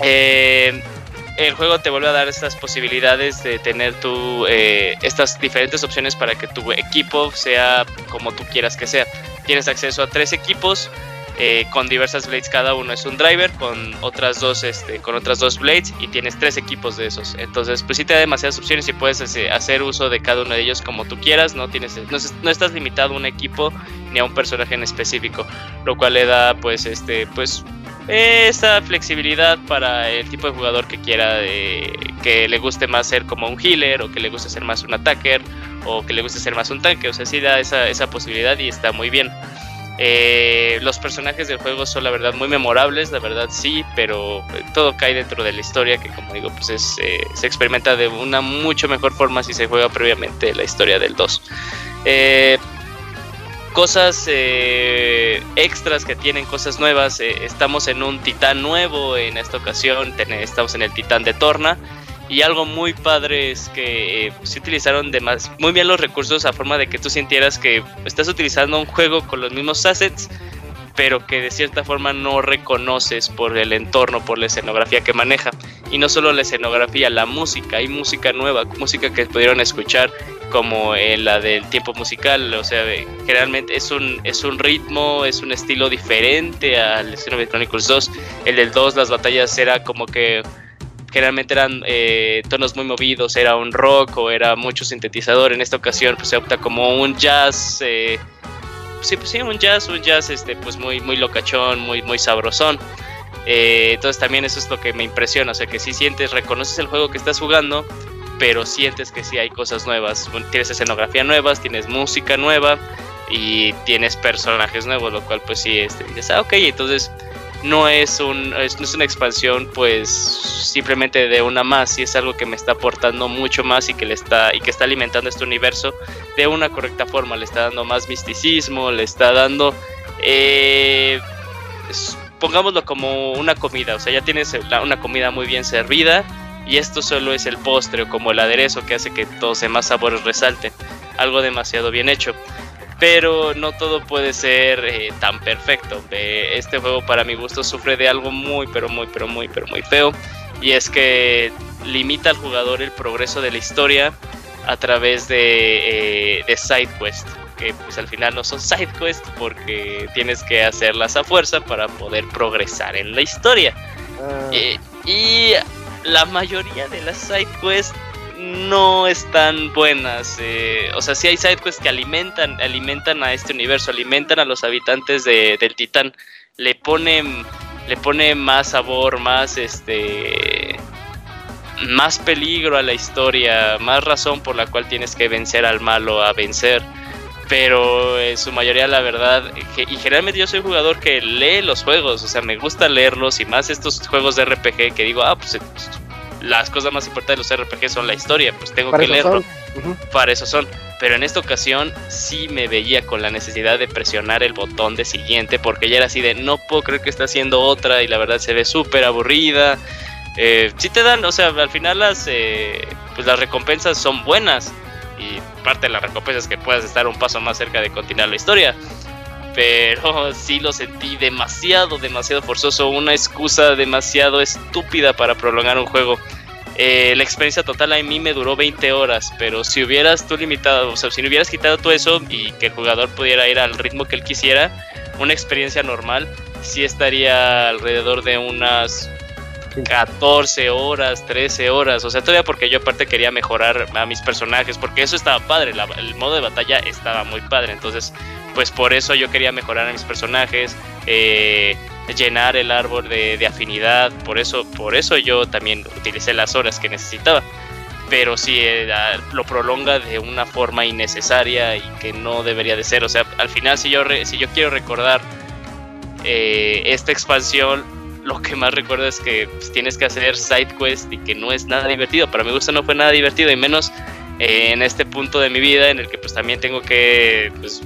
Eh, el juego te vuelve a dar estas posibilidades de tener tu, eh, estas diferentes opciones para que tu equipo sea como tú quieras que sea. Tienes acceso a tres equipos eh, con diversas blades cada uno es un driver con otras dos este con otras dos blades y tienes tres equipos de esos. Entonces pues sí te da demasiadas opciones y puedes este, hacer uso de cada uno de ellos como tú quieras no tienes no, es- no estás limitado a un equipo ni a un personaje en específico lo cual le da pues este pues esa flexibilidad para el tipo de jugador que quiera eh, que le guste más ser como un healer o que le guste ser más un attacker o que le guste ser más un tanque. O sea sí da esa, esa posibilidad y está muy bien eh, los personajes del juego son la verdad muy memorables, la verdad sí, pero eh, todo cae dentro de la historia que como digo pues es, eh, se experimenta de una mucho mejor forma si se juega previamente la historia del 2. Eh, cosas extras que tienen cosas nuevas, estamos en un titán nuevo en esta ocasión, estamos en el titán de Torna. Y algo muy padre es que eh, se utilizaron demas- muy bien los recursos a forma de que tú sintieras que estás utilizando un juego con los mismos assets, pero que de cierta forma no reconoces por el entorno, por la escenografía que maneja. Y no solo la escenografía, la música, hay música nueva, música que pudieron escuchar como eh, la del tiempo musical, o sea, generalmente es un, es un ritmo, es un estilo diferente al Xenoblade Chronicles 2. El del 2, las batallas era como que generalmente eran eh, tonos muy movidos, era un rock o era mucho sintetizador. En esta ocasión pues, se opta como un jazz, eh, sí, pues, sí, un jazz, un jazz este, pues muy, muy locachón, muy, muy sabrosón. Eh, entonces también eso es lo que me impresiona, o sea que si sientes, reconoces el juego que estás jugando, pero sientes que sí hay cosas nuevas. Tienes escenografía nuevas, tienes música nueva y tienes personajes nuevos, lo cual pues sí, este, dices, ah, ok, entonces no es, un, es, no es una expansión pues simplemente de una más, y es algo que me está aportando mucho más y que le está y que está alimentando este universo de una correcta forma, le está dando más misticismo, le está dando eh, pongámoslo como una comida, o sea, ya tienes una comida muy bien servida y esto solo es el postre o como el aderezo que hace que todos los demás sabores resalten, algo demasiado bien hecho pero no todo puede ser eh, tan perfecto. Eh, este juego para mi gusto sufre de algo muy, pero muy, pero muy, pero muy feo. Y es que limita al jugador el progreso de la historia a través de, eh, de side quest. Que pues al final no son side quest porque tienes que hacerlas a fuerza para poder progresar en la historia. ah, Eh, y la mayoría de las side quests no están buenas. eh, o sea, sí hay side quests que alimentan, alimentan a este universo, alimentan a los habitantes de- del Titán. Le ponen, le pone más sabor, más este más peligro a la historia, más razón por la cual tienes que vencer al malo a vencer. Pero en su mayoría la verdad, y generalmente yo soy un jugador que lee los juegos, o sea, me gusta leerlos y más estos juegos de RPG que digo, ah, pues las cosas más importantes de los RPG son la historia, pues tengo para que leerlo para eso son. Pero en esta ocasión sí me veía con la necesidad de presionar el botón de siguiente porque ya era así de no puedo creer que está haciendo otra y la verdad se ve súper aburrida. Eh, sí te dan, o sea, al final las, eh, pues las recompensas son buenas y parte de las recompensas es que puedas estar un paso más cerca de continuar la historia. Pero sí lo sentí demasiado, demasiado forzoso, una excusa demasiado estúpida para prolongar un juego. Eh, la experiencia total a mí me duró 20 horas, pero si hubieras tú limitado, o sea, si no hubieras quitado todo eso y que el jugador pudiera ir al ritmo que él quisiera, una experiencia normal sí estaría alrededor de unas 14 horas, 13 horas. O sea, todavía porque yo aparte quería mejorar a mis personajes, porque eso estaba padre, el modo de batalla estaba muy padre. Entonces, pues por eso yo quería mejorar a mis personajes, eh, llenar el árbol de, afinidad. Por eso, por eso yo también utilicé las horas que necesitaba. Pero sí, eh, lo prolonga de una forma innecesaria y que no debería de ser. O sea, al final, si yo, si yo quiero recordar eh, esta expansión, lo que más recuerdo es que pues, tienes que hacer side quest y que no es nada divertido. Para mi gusto no fue nada divertido y menos eh, en este punto de mi vida en el que pues también tengo que pues,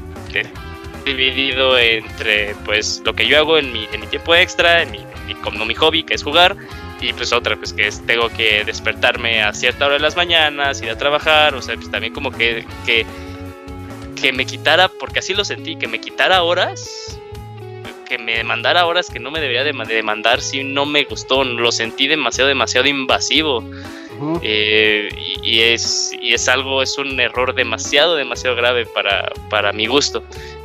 dividido entre pues lo que yo hago en mi, tiempo extra, en mi, como mi hobby que es jugar y pues otra pues que es, tengo que despertarme a cierta hora de las mañanas, ir a trabajar, o sea, pues también como que, que, que me quitara, porque así lo sentí, que me quitara horas que me demandara horas que no me debería de demandar si no me gustó, lo sentí demasiado, demasiado invasivo. Eh, y, es, y es algo, es un error demasiado, demasiado grave para, para mi gusto.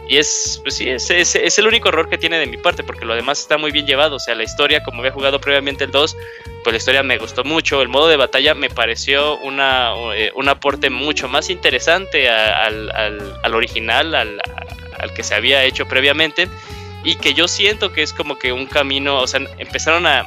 Y es, pues sí, es, es, el único error que tiene de mi parte, porque lo demás está muy bien llevado. O sea, la historia, como había jugado previamente el 2, pues la historia me gustó mucho. El modo de batalla me pareció una, eh, un aporte mucho más interesante al, al, al original, al, al que se había hecho previamente y que yo siento que es como que un camino, o sea, empezaron a,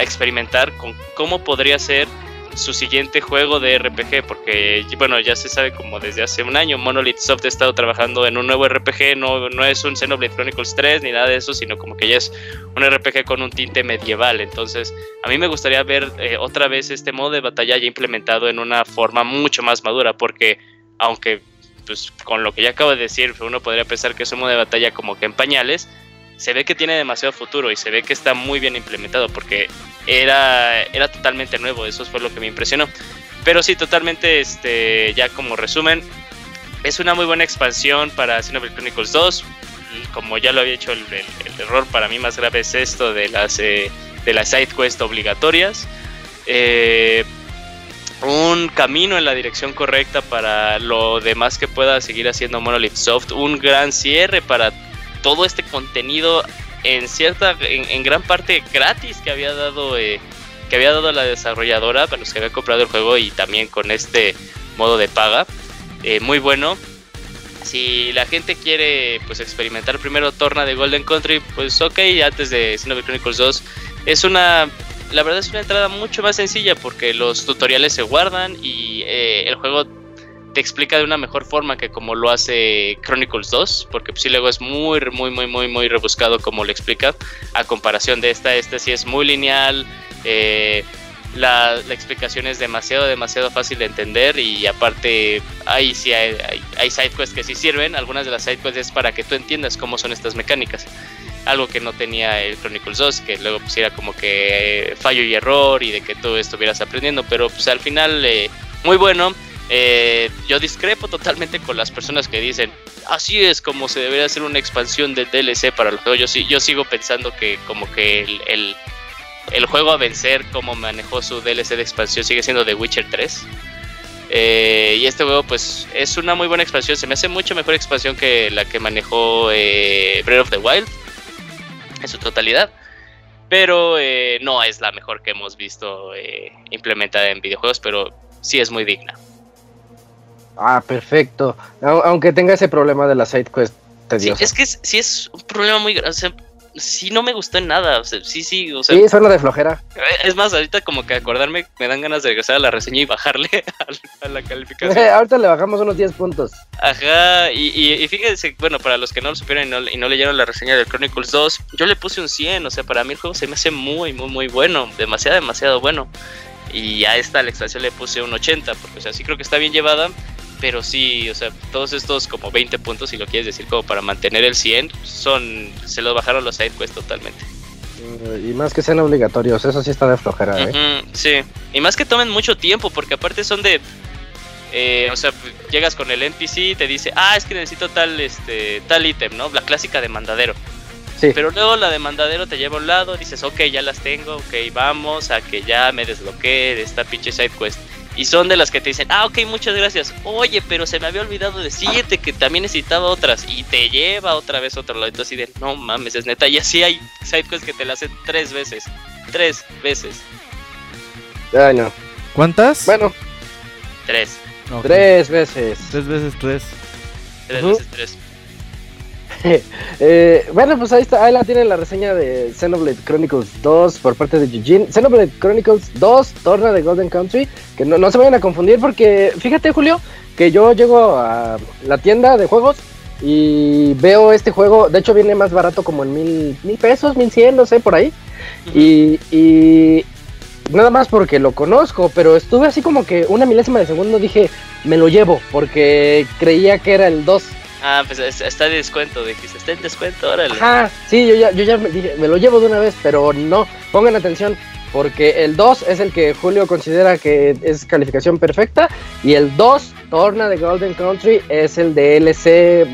experimentar con cómo podría ser su siguiente juego de RPG, porque bueno, ya se sabe como desde hace un año Monolith Soft ha estado trabajando en un nuevo RPG, no, no es un Xenoblade Chronicles 3 ni nada de eso, sino como que ya es un RPG con un tinte medieval, entonces a mí me gustaría ver eh, otra vez este modo de batalla ya implementado en una forma mucho más madura, porque aunque pues con lo que ya acabo de decir, uno podría pensar que es un modo de batalla como que en pañales, se ve que tiene demasiado futuro y se ve que está muy bien implementado porque era, era totalmente nuevo, eso fue lo que me impresionó. Pero sí, totalmente, este, ya como resumen, es una muy buena expansión para Xenoblade Chronicles 2. Como ya lo había hecho, el, error para mí más grave es esto de las, eh, de las side quests obligatorias. Eh, un camino en la dirección correcta para lo demás que pueda seguir haciendo Monolith Soft, un gran cierre para todo este contenido en cierta, en, gran parte gratis que había dado eh, que había dado la desarrolladora para los que habían comprado el juego y también con este modo de paga, eh, muy bueno. Si la gente quiere pues experimentar primero Torna de Golden Country, pues ok, antes de Xenoblade Chronicles 2 es una la verdad es una entrada mucho más sencilla porque los tutoriales se guardan y eh, el juego te explica de una mejor forma que como lo hace Chronicles 2, porque pues, luego es muy, muy, muy, muy, muy rebuscado como lo explica, a comparación de esta, esta sí es muy lineal, eh, la, explicación es demasiado, demasiado fácil de entender y aparte hay, sí hay, hay, hay sidequests que sí sirven, algunas de las sidequests es para que tú entiendas cómo son estas mecánicas algo que no tenía el Chronicles 2, que luego pusiera como que fallo y error y de que tú estuvieras aprendiendo, pero pues al final eh, muy bueno. Eh, yo discrepo totalmente con las personas que dicen así es como se debería hacer una expansión de DLC para el juego. Yo, sigo pensando que como que el, juego a vencer, como manejó su DLC de expansión, sigue siendo The Witcher 3. Eh, y este juego pues es una muy buena expansión, se me hace mucho mejor expansión que la que manejó Breath of the Wild en su totalidad. Pero eh, no es la mejor que hemos visto eh, implementada en videojuegos, pero sí es muy digna. Ah, perfecto. Aunque tenga ese problema de la side quest Sí, es que sí es un problema muy grande sí no me gustó en nada. O sea, sí, sí, o sea. Sí, suena de flojera. Eh, es más, ahorita como que acordarme me dan ganas de regresar a la reseña y bajarle a, la calificación. ahorita le bajamos unos 10 puntos. Ajá, y, fíjense, bueno, para los que no lo supieron y no, leyeron la reseña del Chronicles 2, yo le puse un 100, o sea, para mí el juego se me hace muy, muy, muy bueno, demasiado, demasiado bueno. Y a esta la expansión le puse un 80, porque, o sea, sí creo que está bien llevada, pero sí, o sea, todos estos como 20 puntos, si lo quieres decir como para mantener el 100, son, se los bajaron los sidequests totalmente. Mm, y más que sean obligatorios, eso sí está de flojera, ¿eh? sí, y más que tomen mucho tiempo, porque aparte son de eh, o sea, llegas con el NPC y te dice, ah, es que necesito tal, este, tal ítem, ¿no? La clásica demandadero. Sí. Pero luego la demandadero te lleva a un lado, dices, ok, ya las tengo, ok, vamos a que ya me desbloquee de esta pinche side quest. Y son de las que te dicen, ah, ok, muchas gracias. Oye, pero se me había olvidado decirte que también necesitaba otras. Y te lleva otra vez a otro lado. Entonces, así de, no mames, es neta. Y así hay side quests que te la hacen tres veces. Tres veces. Ay, no. ¿Cuántas? Bueno, Tres. Ok. tres veces. Tres veces tres. Tres veces tres. Eh, bueno, pues ahí está, ahí la tienen la reseña de Xenoblade Chronicles 2 por parte de Eugene. Xenoblade Chronicles 2, Torna de Golden Country, que no, no se vayan a confundir porque fíjate Julio, que yo llego a la tienda de juegos y veo este juego, de hecho viene más barato como en mil, mil pesos, mil cien, no sé, por ahí. Y, y nada más porque lo conozco, pero estuve así como que una milésima de segundo dije, me lo llevo, porque creía que era el 2. Ah, pues es- está de descuento, dijiste, está en descuento, órale. Ajá, sí, yo ya, yo ya me dije, me lo llevo de una vez, pero no, pongan atención, porque el 2 es el que Julio considera que es calificación perfecta, y el 2, Torna de Golden Country, es el DLC,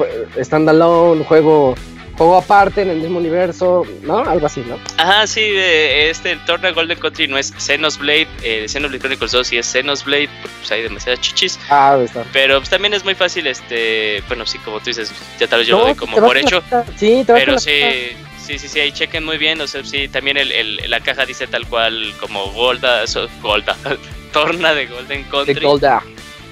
standalone, juego, juego aparte en el mismo universo, ¿no? Algo así, ¿no? Ajá, sí, eh, este el Torna Golden Country no es Xenoblade, eh, Xenoblade Chronicles 2 sí es Xenoblade, porque pues hay demasiadas chichis. Ah, estar. Pero pues, también es muy fácil, este, bueno, sí, como tú dices, ya tal vez yo lo No, doy te como por hecho. Sí, te Pero sí, sí, sí, sí, ahí chequen muy bien, o sea, sí, también el, el- la caja dice tal cual como Golda, so- Golda, Torna de Golden De Country. Golda.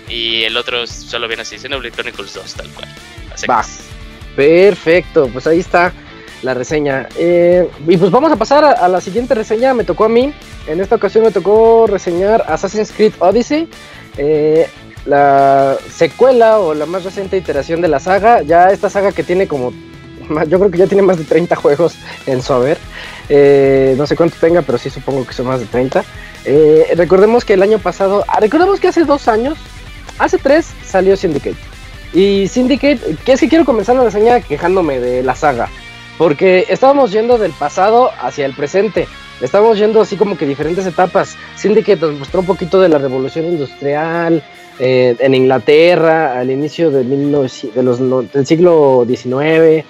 Y el otro solo viene así, Xenoblade Chronicles 2, tal cual. Así Va. que- Perfecto, pues ahí está la reseña. Eh, y pues vamos a pasar a, la siguiente reseña. Me tocó a mí. En esta ocasión me tocó reseñar Assassin's Creed Odyssey. eh, la secuela o la más reciente iteración de la saga. Ya esta saga que tiene como. Yo creo que ya tiene más de 30 juegos en su haber. Eh, no sé cuánto tenga, pero sí supongo que son más de 30. Eh, recordemos que el año pasado. ah, recordemos que hace dos años. Hace tres salió Syndicate. Y Syndicate, que es que quiero comenzar la reseña quejándome de la saga. Porque estábamos yendo del pasado hacia el presente. Estábamos yendo así como que diferentes etapas. Syndicate nos mostró un poquito de la revolución industrial eh, en Inglaterra al inicio de 1900 de los, no- del siglo XIX.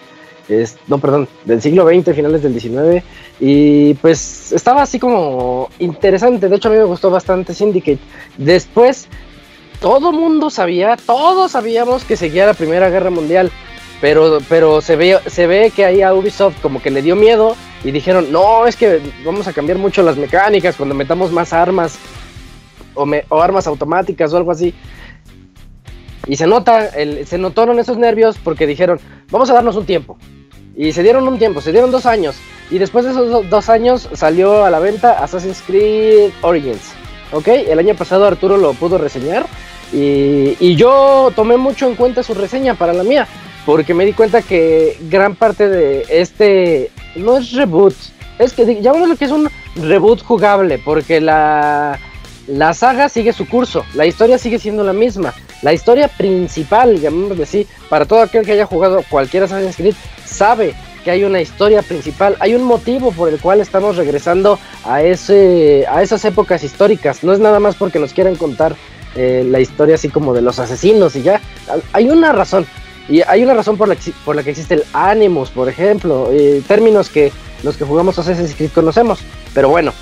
no, perdón, del siglo XX, finales del XIX. Y pues estaba así como interesante. De hecho, a mí me gustó bastante Syndicate. Después todo mundo sabía, todos sabíamos que seguía la Primera Guerra Mundial, pero, pero se, ve, se ve que ahí a Ubisoft como que le dio miedo y dijeron, no, es que vamos a cambiar mucho las mecánicas cuando metamos más armas o, me- armas automáticas o algo así. Y se nota, se notaron esos nervios porque dijeron, vamos a darnos un tiempo. Y se dieron un tiempo, se dieron dos años. Y después de esos do- dos años salió a la venta Assassin's Creed Origins. ¿Ok? El año pasado Arturo lo pudo reseñar. Y, y yo tomé mucho en cuenta su reseña para la mía. Porque me di cuenta que gran parte de este no es reboot. Es que di- llamémoslo que es un reboot jugable. Porque la, la saga sigue su curso. La historia sigue siendo la misma. La historia principal, llamémoslo así, para todo aquel que haya jugado cualquier Assassin's Creed, sabe que hay una historia principal, hay un motivo por el cual estamos regresando a ese a esas épocas históricas. No es nada más porque nos quieran contar eh, la historia así como de los asesinos y ya. Hay una razón. Y hay una razón por la, que, por la que existe el Animus, por ejemplo. eh, términos que los que jugamos Assassin's Creed conocemos. Pero bueno,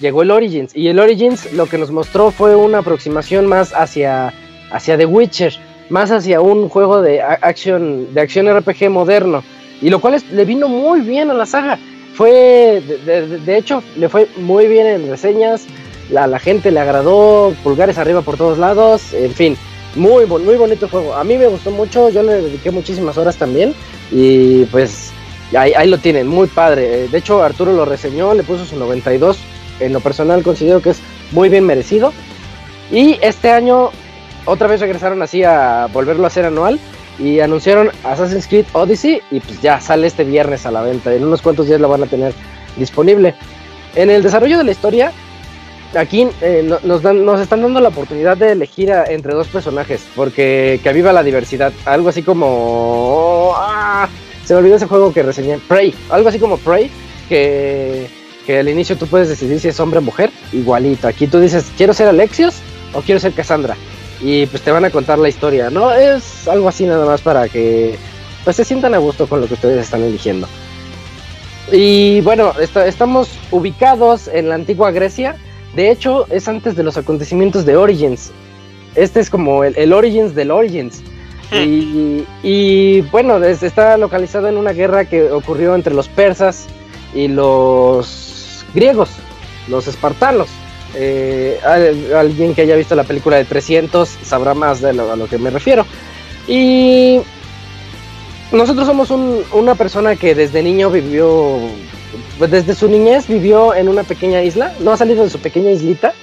llegó el Origins. Y el Origins lo que nos mostró fue una aproximación más hacia, hacia The Witcher. Más hacia un juego de a- acción, de acción RPG moderno. Y lo cual es- le vino muy bien a la saga. Fue, de, hecho, le fue muy bien en reseñas. La, la gente le agradó, pulgares arriba por todos lados, en fin. Muy, muy bonito juego. A mí me gustó mucho, yo le dediqué muchísimas horas también. Y pues ahí, ahí lo tienen, muy padre. De hecho, Arturo lo reseñó, le puso su 92. En lo personal considero que es muy bien merecido. Y este año otra vez regresaron así a volverlo a hacer anual y anunciaron Assassin's Creed Odyssey y pues ya sale este viernes a la venta. En unos cuantos días lo van a tener disponible. En el desarrollo de la historia, aquí eh, no- nos, dan, nos están dando la oportunidad de elegir entre dos personajes porque que aviva la diversidad. Algo así como... ah, se me olvidó ese juego que reseñé. Prey. Algo así como Prey. Que, que al inicio tú puedes decidir si es hombre o mujer. Igualito. Aquí tú dices, quiero ser Alexios o quiero ser Cassandra. Y pues te van a contar la historia, ¿no? Es algo así nada más para que pues se sientan a gusto con lo que ustedes están eligiendo. Y bueno, estamos ubicados en la antigua Grecia. De hecho, es antes de los acontecimientos de Origins. Este es como el, Origins del Origins. Y, y, bueno, está localizado en una guerra que ocurrió entre los persas y los griegos, los espartanos. Eh, alguien que haya visto la película de 300 sabrá más de lo, a lo que me refiero. Y nosotros somos una persona que desde niño vivió, pues desde su niñez vivió en una pequeña isla, no ha salido de su pequeña islita.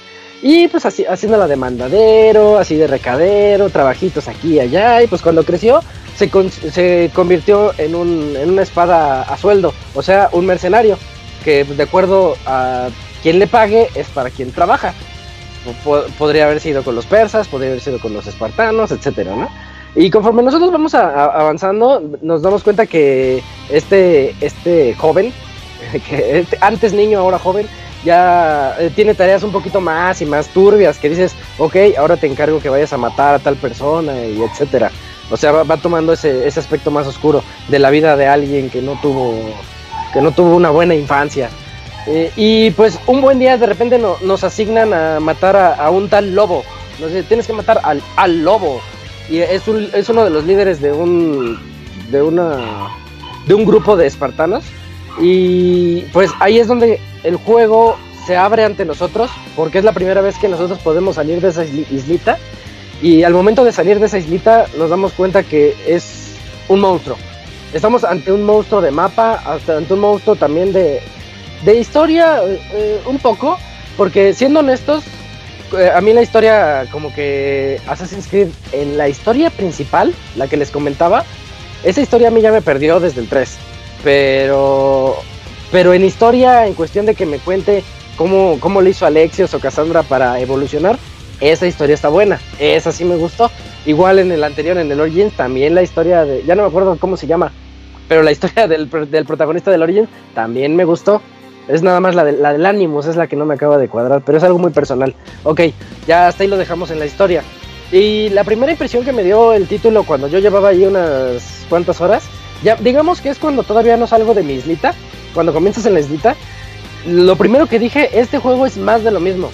Y pues así, haciendo la de mandadero, así de recadero, trabajitos aquí y allá. Y pues cuando creció, se, se convirtió en, en una espada a sueldo, o sea, un mercenario, que de acuerdo a quien le pague es para quien trabaja. podría haber sido con los persas, podría haber sido con los espartanos, etcétera, ¿no? Y conforme nosotros vamos avanzando, nos damos cuenta que este, este joven, que antes niño, ahora joven, ya eh, tiene tareas un poquito más y más turbias, que dices, ok, ahora te encargo que vayas a matar a tal persona y etcétera. O sea, va, tomando ese, ese, aspecto más oscuro de la vida de alguien que no tuvo, que no tuvo una buena infancia. Eh, y pues un buen día de repente nos asignan a matar a, un tal lobo. No sé, tienes que matar al, al lobo. Y es, es uno de los líderes de un, de una, de un grupo de espartanos. Y pues ahí es donde el juego se abre ante nosotros, porque es la primera vez que nosotros podemos salir de esa islita. Y al momento de salir de esa islita nos damos cuenta que es un monstruo. Estamos ante un monstruo de mapa, ante un monstruo también de, de historia eh, un poco, porque siendo honestos, eh, a mí la historia, como que Assassin's Creed, en la historia principal, la que les comentaba, esa historia a mí ya me perdió desde el 3. Pero, pero en historia, en cuestión de que me cuente cómo, cómo le hizo Alexios o Cassandra para evolucionar, esa historia está buena. Esa sí me gustó. Igual en el anterior, en el Origins, también la historia de. Ya no me acuerdo cómo se llama. Pero la historia del, del protagonista del Origins también me gustó. Es nada más la, de, la del Animus, es la que no me acaba de cuadrar, pero es algo muy personal. Ok, ya hasta ahí lo dejamos en la historia. Y la primera impresión que me dio el título cuando yo llevaba ahí unas cuantas horas, ya digamos que es cuando todavía no salgo de mi islita, cuando comienzas en la islita, lo primero que dije, este juego es más de lo mismo.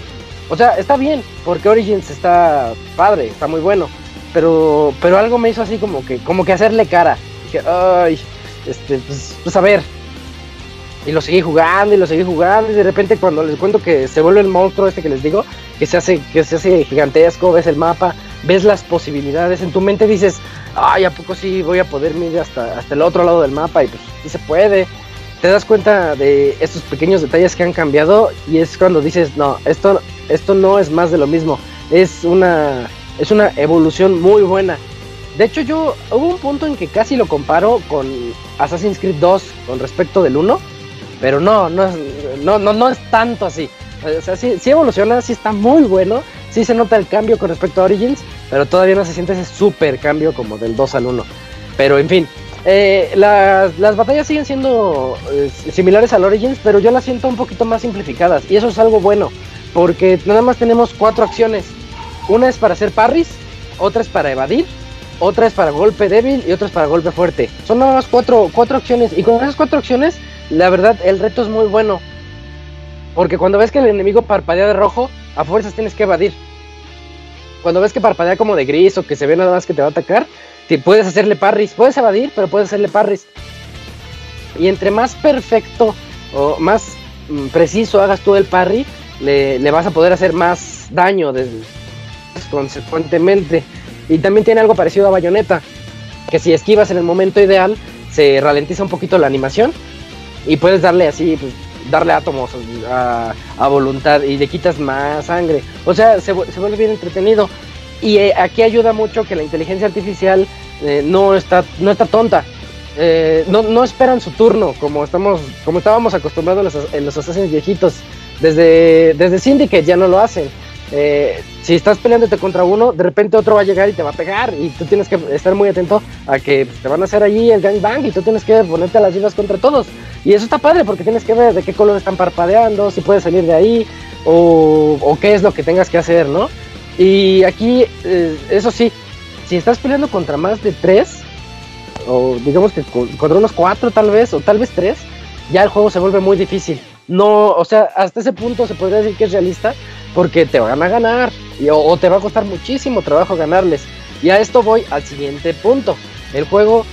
O sea, está bien, porque Origins está padre, está muy bueno, pero pero algo me hizo así como que como que hacerle cara. Dije, ay, este, pues, pues a ver, y lo seguí jugando y lo seguí jugando y de repente cuando les cuento que se vuelve el monstruo este que les digo, que se hace, que se hace gigantesco, ves el mapa, ves las posibilidades, en tu mente dices, ay, ¿a poco sí voy a poder ir hasta, hasta el otro lado del mapa? Y pues sí se puede. Te das cuenta de estos pequeños detalles que han cambiado y es cuando dices, no, esto, esto no es más de lo mismo, es una, es una evolución muy buena. De hecho, yo hubo un punto en que casi lo comparo con Assassin's Creed 2 con respecto del 1 pero no, no es, no, no, no es tanto así. O sea, sí, evoluciona, sí está muy bueno, sí se nota el cambio con respecto a Origins, pero todavía no se siente ese super cambio como del 2 al 1. Pero en fin, eh, las, las, batallas siguen siendo eh, similares al Origins, pero yo las siento un poquito más simplificadas. Y eso es algo bueno, porque nada más tenemos cuatro acciones. Una es para hacer parries, otra es para evadir, otra es para golpe débil y otra es para golpe fuerte. Son nada más cuatro, cuatro acciones. Y con esas cuatro acciones la verdad, el reto es muy bueno. Porque cuando ves que el enemigo parpadea de rojo, a fuerzas tienes que evadir. Cuando ves que parpadea como de gris o que se ve nada más que te va a atacar, te puedes hacerle parries. Puedes evadir, pero puedes hacerle parries. Y entre más perfecto o más mm, preciso hagas tú el parry, le, vas a poder hacer más daño consecuentemente. Y también tiene algo parecido a Bayonetta, que si esquivas en el momento ideal, se ralentiza un poquito la animación y puedes darle así, pues, darle átomos a, voluntad y le quitas más sangre. O sea, se, vuelve bien entretenido. Y eh, aquí ayuda mucho que la inteligencia artificial eh, no, está, no está tonta. Eh, no, no esperan su turno como estamos como estábamos acostumbrados en los, en los Assassins viejitos. Desde, desde Syndicate ya no lo hacen. Eh, si estás peleándote contra uno, de repente otro va a llegar y te va a pegar y tú tienes que estar muy atento a que pues, te van a hacer allí el gangbang y tú tienes que ponerte a las vivas contra todos. Y eso está padre porque tienes que ver de qué color están parpadeando, si puedes salir de ahí o, qué es lo que tengas que hacer, ¿no? Y aquí, eh, eso sí, si estás peleando contra más de tres, o digamos que con- contra unos cuatro tal vez, o tal vez tres, ya el juego se vuelve muy difícil. No, o sea, hasta ese punto se podría decir que es realista, porque te van a ganar, o te va a costar muchísimo trabajo ganarles. Y a esto voy al siguiente punto. El juego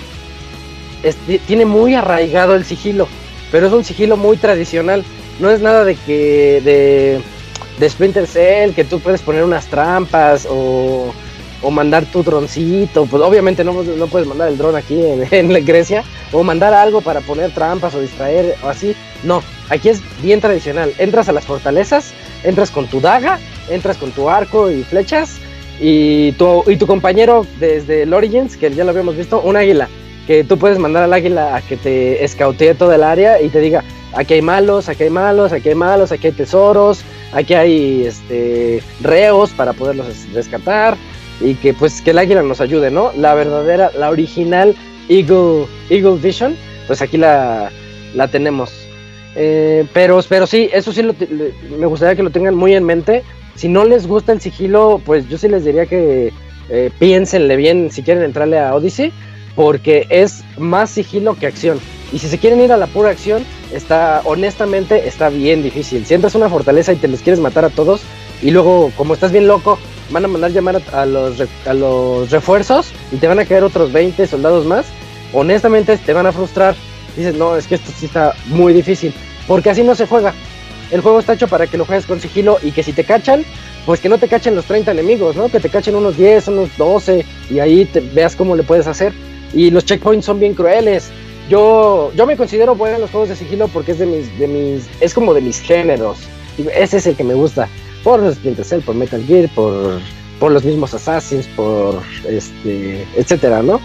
es- ti- tiene muy arraigado el sigilo, pero es un sigilo muy tradicional. No es nada de que de, de Splinter Cell, que tú puedes poner unas trampas o, o mandar tu droncito. Pues obviamente no, no puedes mandar el dron aquí en, en Grecia, o mandar algo para poner trampas o distraer o así. No, aquí es bien tradicional. Entras a las fortalezas, entras con tu daga, entras con tu arco y flechas. Y tu, y tu compañero desde el Origins, que ya lo habíamos visto, un águila que tú puedes mandar al águila a que te escautee todo el área y te diga, aquí hay malos, aquí hay malos, aquí hay malos, aquí hay tesoros, aquí hay este reos para poderlos es- rescatar y que pues que el águila nos ayude, ¿no? La verdadera, la original Eagle, Eagle Vision, pues aquí la, la tenemos. Eh, pero, pero sí, eso sí lo me gustaría que lo tengan muy en mente. Si no les gusta el sigilo, pues yo sí les diría que eh, piénsenle bien si quieren entrarle a Odyssey porque es más sigilo que acción. Y si se quieren ir a la pura acción, está, honestamente, está bien difícil. Si entras a una fortaleza y te les quieres matar a todos, y luego, como estás bien loco, van a mandar llamar a, los, a los refuerzos y te van a caer otros 20 soldados más, honestamente te van a frustrar. Dices, no, es que esto sí está muy difícil, porque así no se juega. El juego está hecho para que lo juegues con sigilo y que si te cachan, pues que no te cachen los 30 enemigos, ¿no? Que te cachen unos 10, unos 12 y ahí te veas cómo le puedes hacer. Y los checkpoints son bien crueles. Yo, yo me considero bueno en los juegos de sigilo porque es de mis, de mis, es como de mis géneros. Ese es el que me gusta. Por Splinter Cell, por Metal Gear, por, por los mismos Assassins, por este, etcétera, ¿no?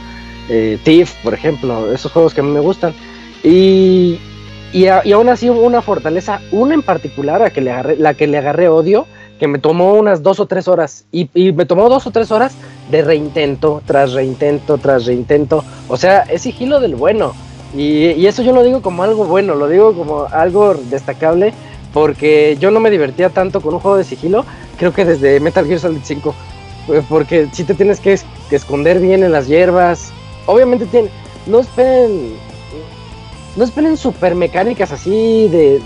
Eh, Thief, por ejemplo, esos juegos que a mí me gustan. Y, y, a- y aún así una fortaleza, una en particular, a que le agarré, la que le agarré odio, que me tomó unas dos o tres horas. Y, y me tomó dos o tres horas de reintento, tras reintento, tras reintento. O sea, es sigilo del bueno. Y, y eso yo lo digo como algo bueno, lo digo como algo destacable, porque yo no me divertía tanto con un juego de sigilo, creo que desde Metal Gear Solid 5. eh, Porque si te tienes que, es- que esconder bien en las hierbas. Obviamente tiene, no esperen no esperen super mecánicas así de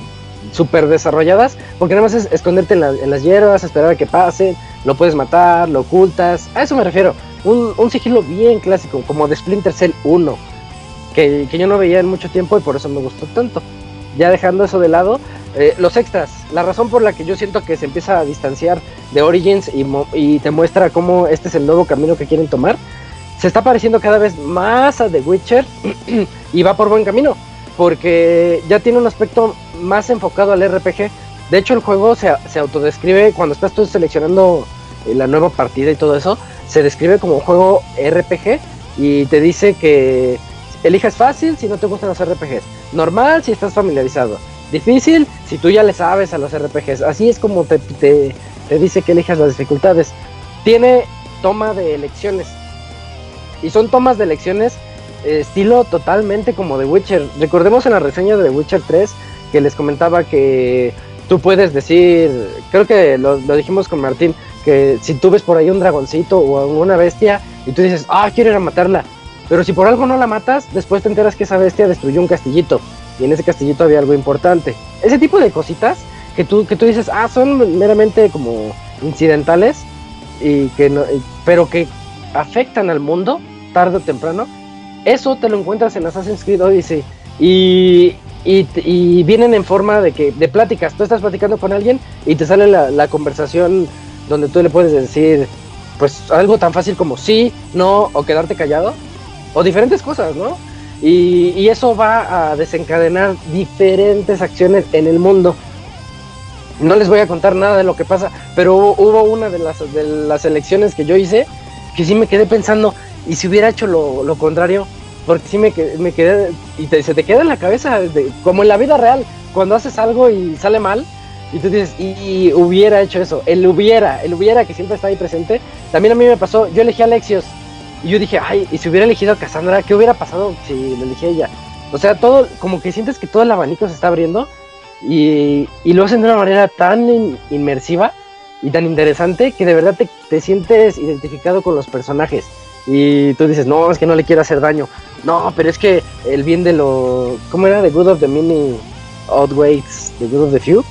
super desarrolladas, porque nada más es esconderte en, la- en las hierbas, esperar a que pasen, lo puedes matar, lo ocultas, a eso me refiero, un, un sigilo bien clásico, como de Splinter Cell 1, que, que yo no veía en mucho tiempo y por eso me gustó tanto. Ya dejando eso de lado, eh, los extras, la razón por la que yo siento que se empieza a distanciar de Origins y, y te muestra cómo este es el nuevo camino que quieren tomar, se está pareciendo cada vez más a The Witcher y va por buen camino porque ya tiene un aspecto más enfocado al RPG. De hecho, el juego se, se autodescribe cuando estás tú seleccionando eh, la nueva partida y todo eso, se describe como un juego RPG y te dice que elijas fácil si no te gustan los RPGs, normal si estás familiarizado, difícil si tú ya le sabes a los RPGs. Así es como te, te, te dice que elijas las dificultades. Tiene toma de elecciones y son tomas de elecciones eh, estilo totalmente como The Witcher. Recordemos en la reseña de The Witcher 3 que les comentaba que tú puedes decir, creo que lo, lo dijimos con Martín, que si tú ves por ahí un dragoncito o una bestia y tú dices, ah, quiero ir a matarla, pero si por algo no la matas, después te enteras que esa bestia destruyó un castillito y en ese castillito había algo importante. Ese tipo de cositas que tú, que tú dices, ah, son meramente como incidentales y que no, pero que afectan al mundo tarde o temprano. Eso te lo encuentras en Assassin's Creed Odyssey y, y, vienen en forma de que de pláticas. Tú estás platicando con alguien y te sale la, conversación donde tú le puedes decir, pues algo tan fácil como sí, no o quedarte callado o diferentes cosas, ¿no? Y, y eso va a desencadenar diferentes acciones en el mundo. No les voy a contar nada de lo que pasa, pero hubo, hubo una de las, de las elecciones que yo hice que sí me quedé pensando, ¿y si hubiera hecho lo, lo contrario? Porque sí me, me quedé, y te- se te queda en la cabeza, como en la vida real, cuando haces algo y sale mal, y tú dices, y, hubiera hecho eso, el hubiera, el hubiera que siempre está ahí presente, también a mí me pasó, yo elegí a Alexios, y yo dije, ay, y si hubiera elegido a Cassandra, ¿qué hubiera pasado si lo elegí a ella? O sea, todo, como que sientes que todo el abanico se está abriendo, y, y lo hacen de una manera tan in- inmersiva y tan interesante que de verdad te, te sientes identificado con los personajes. Y tú dices, no, es que no le quiero hacer daño. No, pero es que el bien de lo. ¿Cómo era? The good of the many outweighs the good of the few.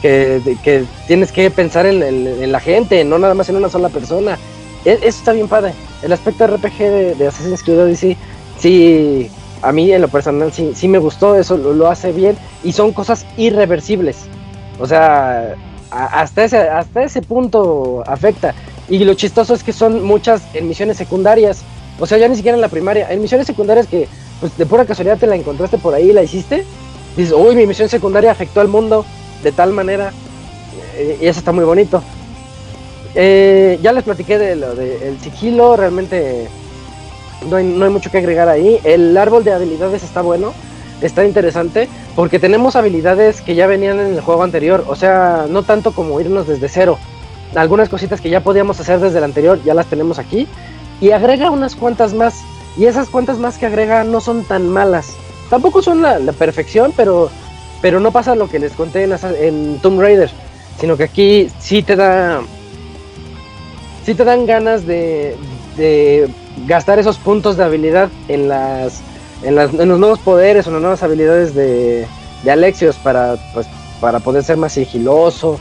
Que, que tienes que pensar en, en- en la gente, no nada más en una sola persona. E- Eso está bien padre. El aspecto RPG de, Assassin's Creed Odyssey, sí, a mí en lo personal sí, sí me gustó, eso lo, lo hace bien. Y son cosas irreversibles. O sea, hasta ese, hasta ese punto afecta. Y lo chistoso es que son muchas en misiones secundarias. O sea, ya ni siquiera en la primaria. En misiones secundarias que, pues de pura casualidad te la encontraste por ahí y la hiciste. Dices, uy, mi misión secundaria afectó al mundo de tal manera. y eso está muy bonito. Eh, ya les platiqué de lo del sigilo. Realmente no no hay mucho que agregar ahí. El árbol de habilidades está bueno. Está interesante. Porque tenemos habilidades que ya venían en el juego anterior. O sea, no tanto como irnos desde cero algunas cositas que ya podíamos hacer desde el anterior, ya las tenemos aquí. Y agrega unas cuantas más. Y esas cuantas más que agrega no son tan malas. Tampoco son la, perfección, pero, pero no pasa lo que les conté en, en Tomb Raider. Sino que aquí sí te da. Sí te dan ganas de, gastar esos puntos de habilidad en las. En, las, en los nuevos poderes o las nuevas habilidades de, de Alexios para, pues, para poder ser más sigiloso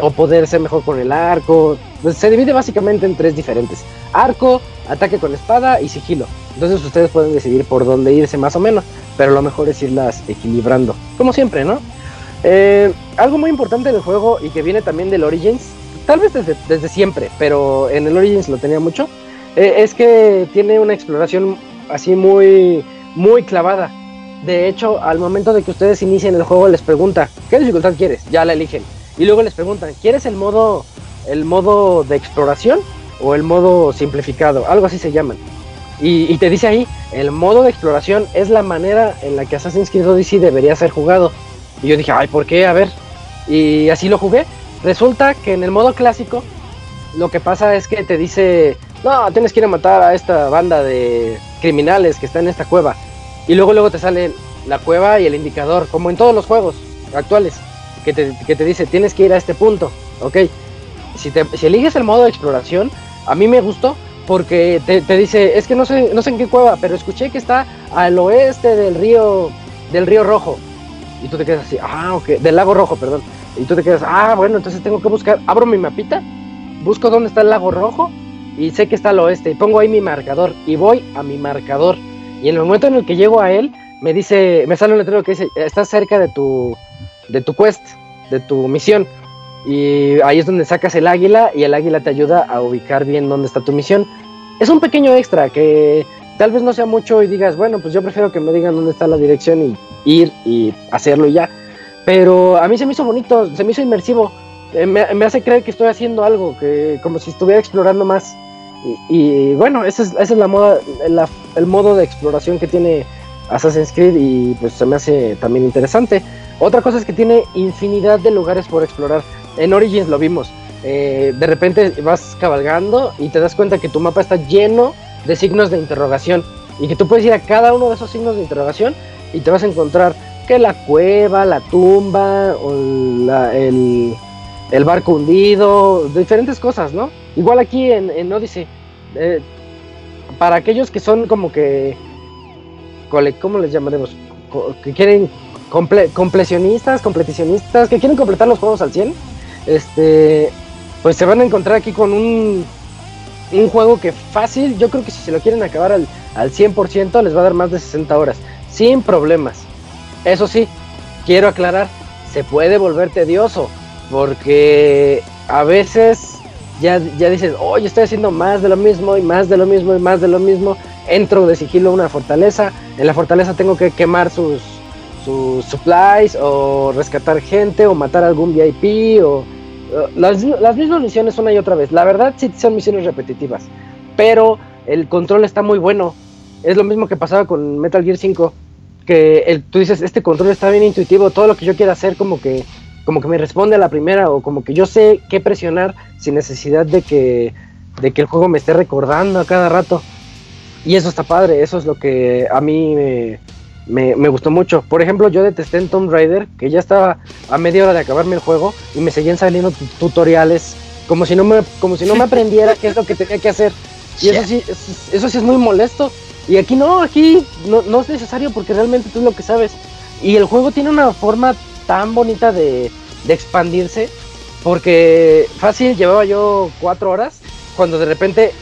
o poder ser mejor con el arco. Pues se divide básicamente en tres diferentes: arco, ataque con espada y sigilo. Entonces ustedes pueden decidir por dónde irse más o menos, pero lo mejor es irlas equilibrando, como siempre, ¿no? Eh, algo muy importante del juego y que viene también del Origins, tal vez desde, desde siempre, pero en el Origins lo tenía mucho, eh, es que tiene una exploración así muy, muy clavada. De hecho, al momento de que ustedes inicien el juego les pregunta, ¿qué dificultad quieres? Ya la eligen. Y luego les preguntan, ¿quieres el modo, el modo de exploración o el modo simplificado? Algo así se llaman. Y, y te dice ahí, el modo de exploración es la manera en la que Assassin's Creed Odyssey debería ser jugado. Y yo dije, ay, ¿por qué? A ver. Y así lo jugué. Resulta que en el modo clásico, lo que pasa es que te dice, no, tienes que ir a matar a esta banda de criminales que está en esta cueva. Y luego, luego te sale la cueva y el indicador, como en todos los juegos actuales, que te, que te dice, tienes que ir a este punto. Ok. Si, te, si eliges el modo de exploración, a mí me gustó porque te, te dice, es que no sé, no sé en qué cueva, pero escuché que está al oeste del río, del río Rojo. Y tú te quedas así, ah, ok, del lago Rojo, perdón. Y tú te quedas, ah, bueno, entonces tengo que buscar, abro mi mapita, busco dónde está el lago Rojo y sé que está al oeste y pongo ahí mi marcador y voy a mi marcador. Y en el momento en el que llego a él, me dice, me sale un letrero que dice, estás cerca de tu, de tu quest, de tu misión. Y ahí es donde sacas el águila y el águila te ayuda a ubicar bien dónde está tu misión. Es un pequeño extra que tal vez no sea mucho y digas, bueno, pues yo prefiero que me digan dónde está la dirección y ir y hacerlo y ya. Pero a mí se me hizo bonito, se me hizo inmersivo. Eh, me, hace creer que estoy haciendo algo, que como si estuviera explorando más. Y, bueno, esa es, esa es la moda, el modo de exploración que tiene Assassin's Creed y pues se me hace también interesante. Otra cosa es que tiene infinidad de lugares por explorar. En Origins lo vimos. Eh, de repente vas cabalgando y te das cuenta que tu mapa está lleno de signos de interrogación y que tú puedes ir a cada uno de esos signos de interrogación y te vas a encontrar que la cueva, la tumba, o el, el barco hundido, diferentes cosas, ¿no? Igual aquí en, Odyssey, eh, para aquellos que son como que, ¿cómo les llamaremos? Que quieren comple- completionistas, completicionistas, que quieren completar los juegos al 100, este, pues se van a encontrar aquí con un, un juego que fácil, yo creo que si se lo quieren acabar al, al 100% les va a dar más de 60 horas, sin problemas. Eso sí, quiero aclarar, se puede volver tedioso, porque a veces ya, ya dices, oye, estoy haciendo más de lo mismo y más de lo mismo y más de lo mismo. Entro de sigilo a una fortaleza, en la fortaleza tengo que quemar sus, sus supplies o rescatar gente o matar algún VIP o las, las mismas misiones una y otra vez. La verdad sí son misiones repetitivas, pero el control está muy bueno. Es lo mismo que pasaba con Metal Gear 5, que el, tú dices, este control está bien intuitivo, todo lo que yo quiera hacer como que como que me responde a la primera o como que yo sé qué presionar sin necesidad de que de que el juego me esté recordando a cada rato. Y eso está padre, eso es lo que a mí me, me, me, gustó mucho. Por ejemplo, yo detesté en Tomb Raider, que ya estaba a media hora de acabarme el juego y me seguían saliendo tutoriales como si no me, como si no me aprendiera qué es lo que tenía que hacer. Y eso sí, eso sí es muy molesto. Y aquí no, aquí no, no es necesario porque realmente tú es lo que sabes. Y el juego tiene una forma tan bonita de, de expandirse porque fácil llevaba yo cuatro horas cuando de repente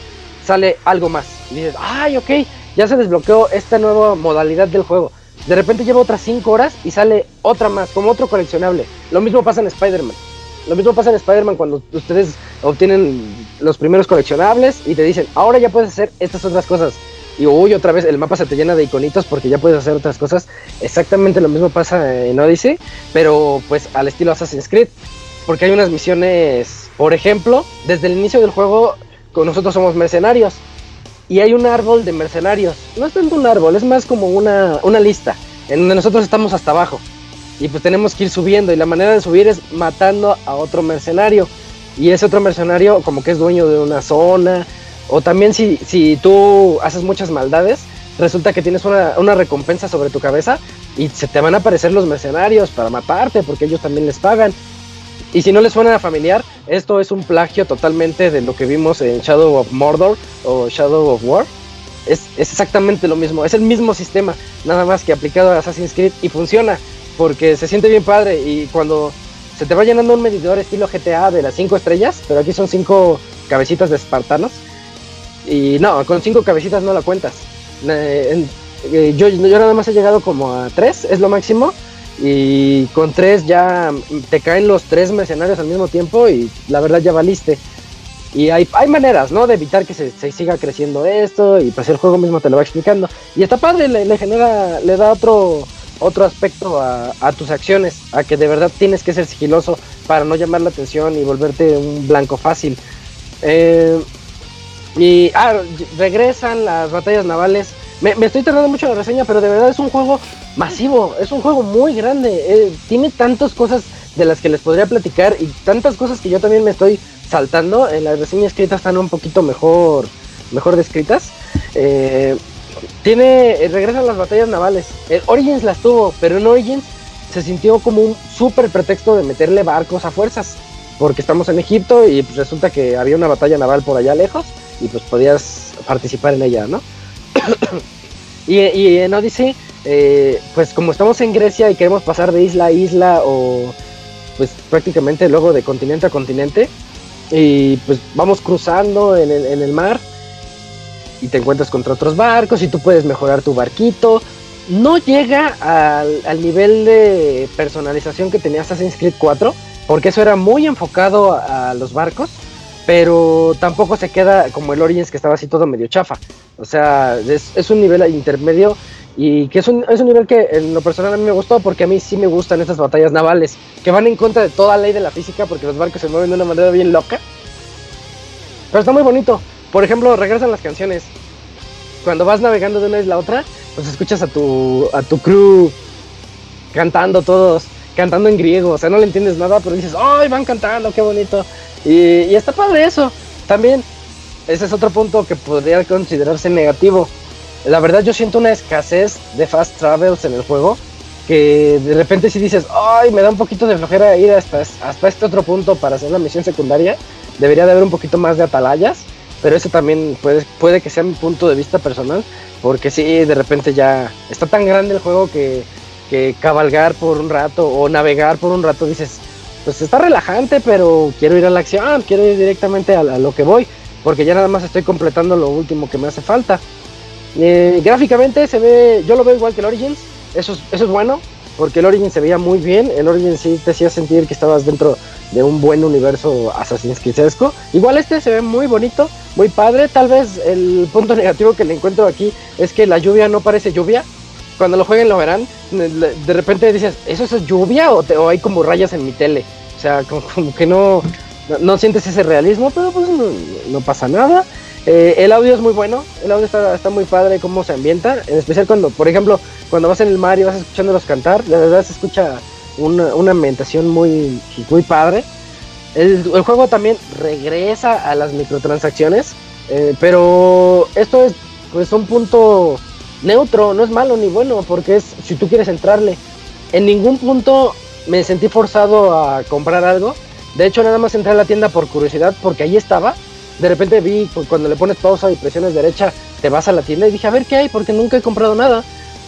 sale algo más. Y dices, ay, ok, ya se desbloqueó esta nueva modalidad del juego. De repente lleva otras cinco horas y sale otra más, como otro coleccionable. Lo mismo pasa en Spider-Man. Lo mismo pasa en Spider-Man cuando ustedes obtienen los primeros coleccionables y te dicen, ahora ya puedes hacer estas otras cosas. Y uy, otra vez el mapa se te llena de iconitos porque ya puedes hacer otras cosas. Exactamente lo mismo pasa en Odyssey, pero pues al estilo Assassin's Creed. Porque hay unas misiones, por ejemplo, desde el inicio del juego, nosotros somos mercenarios. Y hay un árbol de mercenarios. No es tanto un árbol, es más como una, una lista. En donde nosotros estamos hasta abajo. Y pues tenemos que ir subiendo. Y la manera de subir es matando a otro mercenario. Y ese otro mercenario como que es dueño de una zona. O también si, si tú haces muchas maldades, resulta que tienes una, una, recompensa sobre tu cabeza y se te van a aparecer los mercenarios para matarte porque ellos también les pagan. Y si no les suena familiar, esto es un plagio totalmente de lo que vimos en Shadow of Mordor o Shadow of War. Es, es exactamente lo mismo, es el mismo sistema, nada más que aplicado a Assassin's Creed y funciona porque se siente bien padre y cuando se te va llenando un medidor estilo GTA de las 5 estrellas, pero aquí son 5 cabecitas de espartanos. Y no, con 5 cabecitas no la cuentas. Eh, yo, yo nada más he llegado como a 3, es lo máximo y con tres ya te caen los tres mercenarios al mismo tiempo y la verdad ya valiste. Y hay, hay maneras, ¿no? De evitar que se, siga creciendo esto y pues el juego mismo te lo va explicando. Y está padre, le, genera, le da otro, otro aspecto a, tus acciones, a que de verdad tienes que ser sigiloso para no llamar la atención y volverte un blanco fácil. Eh, y ah, regresan las batallas navales. Me, estoy tardando mucho en la reseña, pero de verdad es un juego masivo, es un juego muy grande, eh, tiene tantas cosas de las que les podría platicar y tantas cosas que yo también me estoy saltando, en las reseñas escritas están un poquito mejor, mejor descritas. Eh, tiene, eh, regresan las batallas navales, Origins las tuvo, pero en Origins se sintió como un súper pretexto de meterle barcos a fuerzas, porque estamos en Egipto y pues resulta que había una batalla naval por allá lejos y pues podías participar en ella, ¿no? Y, y en Odyssey eh, pues como estamos en Grecia y queremos pasar de isla a isla o pues prácticamente luego de continente a continente y pues vamos cruzando en el, mar y te encuentras contra otros barcos y tú puedes mejorar tu barquito. No llega al, al nivel de personalización que tenía Assassin's Creed 4 porque eso era muy enfocado a, los barcos pero tampoco se queda como el Origins que estaba así todo medio chafa. O sea, es, un nivel intermedio y que es un, es un nivel que en lo personal a mí me gustó porque a mí sí me gustan estas batallas navales que van en contra de toda ley de la física porque los barcos se mueven de una manera bien loca. Pero está muy bonito. Por ejemplo, regresan las canciones. Cuando vas navegando de una isla a otra, pues escuchas a tu, a tu crew cantando todos, cantando en griego. O sea, no le entiendes nada, pero dices, ¡ay, van cantando, qué bonito! Y, está padre eso. También, ese es otro punto que podría considerarse negativo la verdad yo siento una escasez de fast travels en el juego que de repente si dices, ay, me da un poquito de flojera ir hasta, hasta este otro punto para hacer la misión secundaria, debería de haber un poquito más de atalayas, pero eso también puede, puede que sea mi punto de vista personal, porque si de repente ya está tan grande el juego que, que cabalgar por un rato o navegar por un rato dices, pues está relajante, pero quiero ir a la acción, quiero ir directamente a lo que voy, porque ya nada más estoy completando lo último que me hace falta. Eh, gráficamente se ve, yo lo veo igual que el Origins, eso es, eso es bueno, porque el Origins se veía muy bien, el Origins sí te hacía sentir que estabas dentro de un buen universo Assassin's Creed Igual este se ve muy bonito, muy padre, tal vez el punto negativo que le encuentro aquí es que la lluvia no parece lluvia. Cuando lo jueguen lo verán, de repente dices, ¿eso es lluvia o, hay como rayas en mi tele? O sea, como, que no, no, sientes ese realismo, pero pues no pasa nada. Eh, el audio es muy bueno, el audio está, muy padre cómo se ambienta, en especial cuando, por ejemplo, cuando vas en el mar y vas escuchándolos cantar, la verdad se escucha una, ambientación muy, muy padre. El, juego también regresa a las microtransacciones, eh, pero esto es pues un punto neutro, no es malo ni bueno, porque es si tú quieres entrarle. En ningún punto me sentí forzado a comprar algo. De hecho, nada más entré a la tienda por curiosidad, porque ahí estaba. De repente vi, pues, cuando le pones pausa y presiones derecha, te vas a la tienda y dije, a ver qué hay, porque nunca he comprado nada.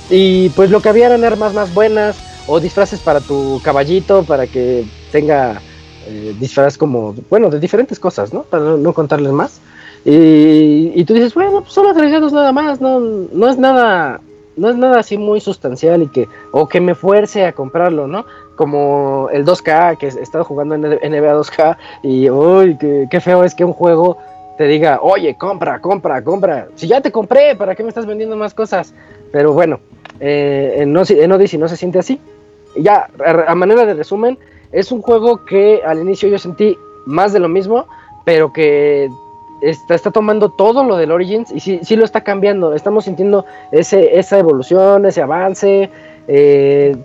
Y pues lo que había eran armas más buenas o disfraces para tu caballito, para que tenga eh, disfraz como, bueno, de diferentes cosas, ¿no? Para no, no contarles más. Y, tú dices, bueno, pues son agregados nada más, no, no es nada, no es nada así muy sustancial y que, o que me fuerce a comprarlo, ¿no? Como el 2K, que he estado jugando en NBA 2K y, uy, qué, feo es que un juego te diga, oye, compra, compra, compra. Si ya te compré, ¿para qué me estás vendiendo más cosas? Pero bueno, eh, en, en Odyssey no se siente así. Y ya, a manera de resumen, es un juego que al inicio yo sentí más de lo mismo, pero que está, tomando todo lo del Origins y sí, lo está cambiando. Estamos sintiendo esa evolución, ese avance. Eh,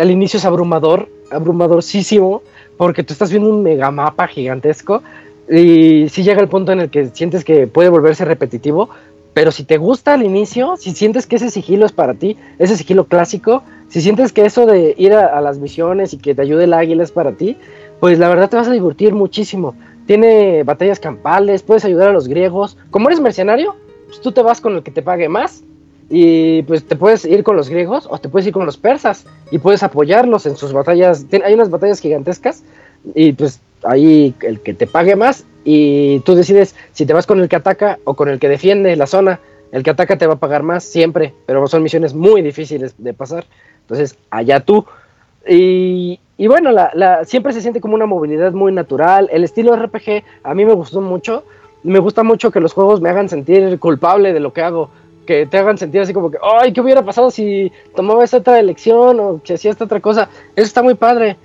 al inicio es abrumador, abrumadorísimo, porque tú estás viendo un megamapa gigantesco y sí llega el punto en el que sientes que puede volverse repetitivo, pero si te gusta al inicio, si sientes que ese sigilo es para ti, ese sigilo clásico, si sientes que eso de ir a, a las misiones y que te ayude el águila es para ti, pues la verdad te vas a divertir muchísimo. Tiene batallas campales, puedes ayudar a los griegos. Como eres mercenario, pues tú te vas con el que te pague más y pues te puedes ir con los griegos o te puedes ir con los persas y puedes apoyarlos en sus batallas. Hay unas batallas gigantescas y pues ahí el que te pague más y tú decides si te vas con el que ataca o con el que defiende la zona. El que ataca te va a pagar más siempre, pero son misiones muy difíciles de pasar. Entonces, allá tú. Y, y bueno, la, la- siempre se siente como una movilidad muy natural. El estilo RPG a mí me gustó mucho. Me gusta mucho que los juegos me hagan sentir culpable de lo que hago. Que te hagan sentir así como que, ay, ¿qué hubiera pasado si tomaba esta otra elección o si hacía esta otra cosa? Eso está muy padre.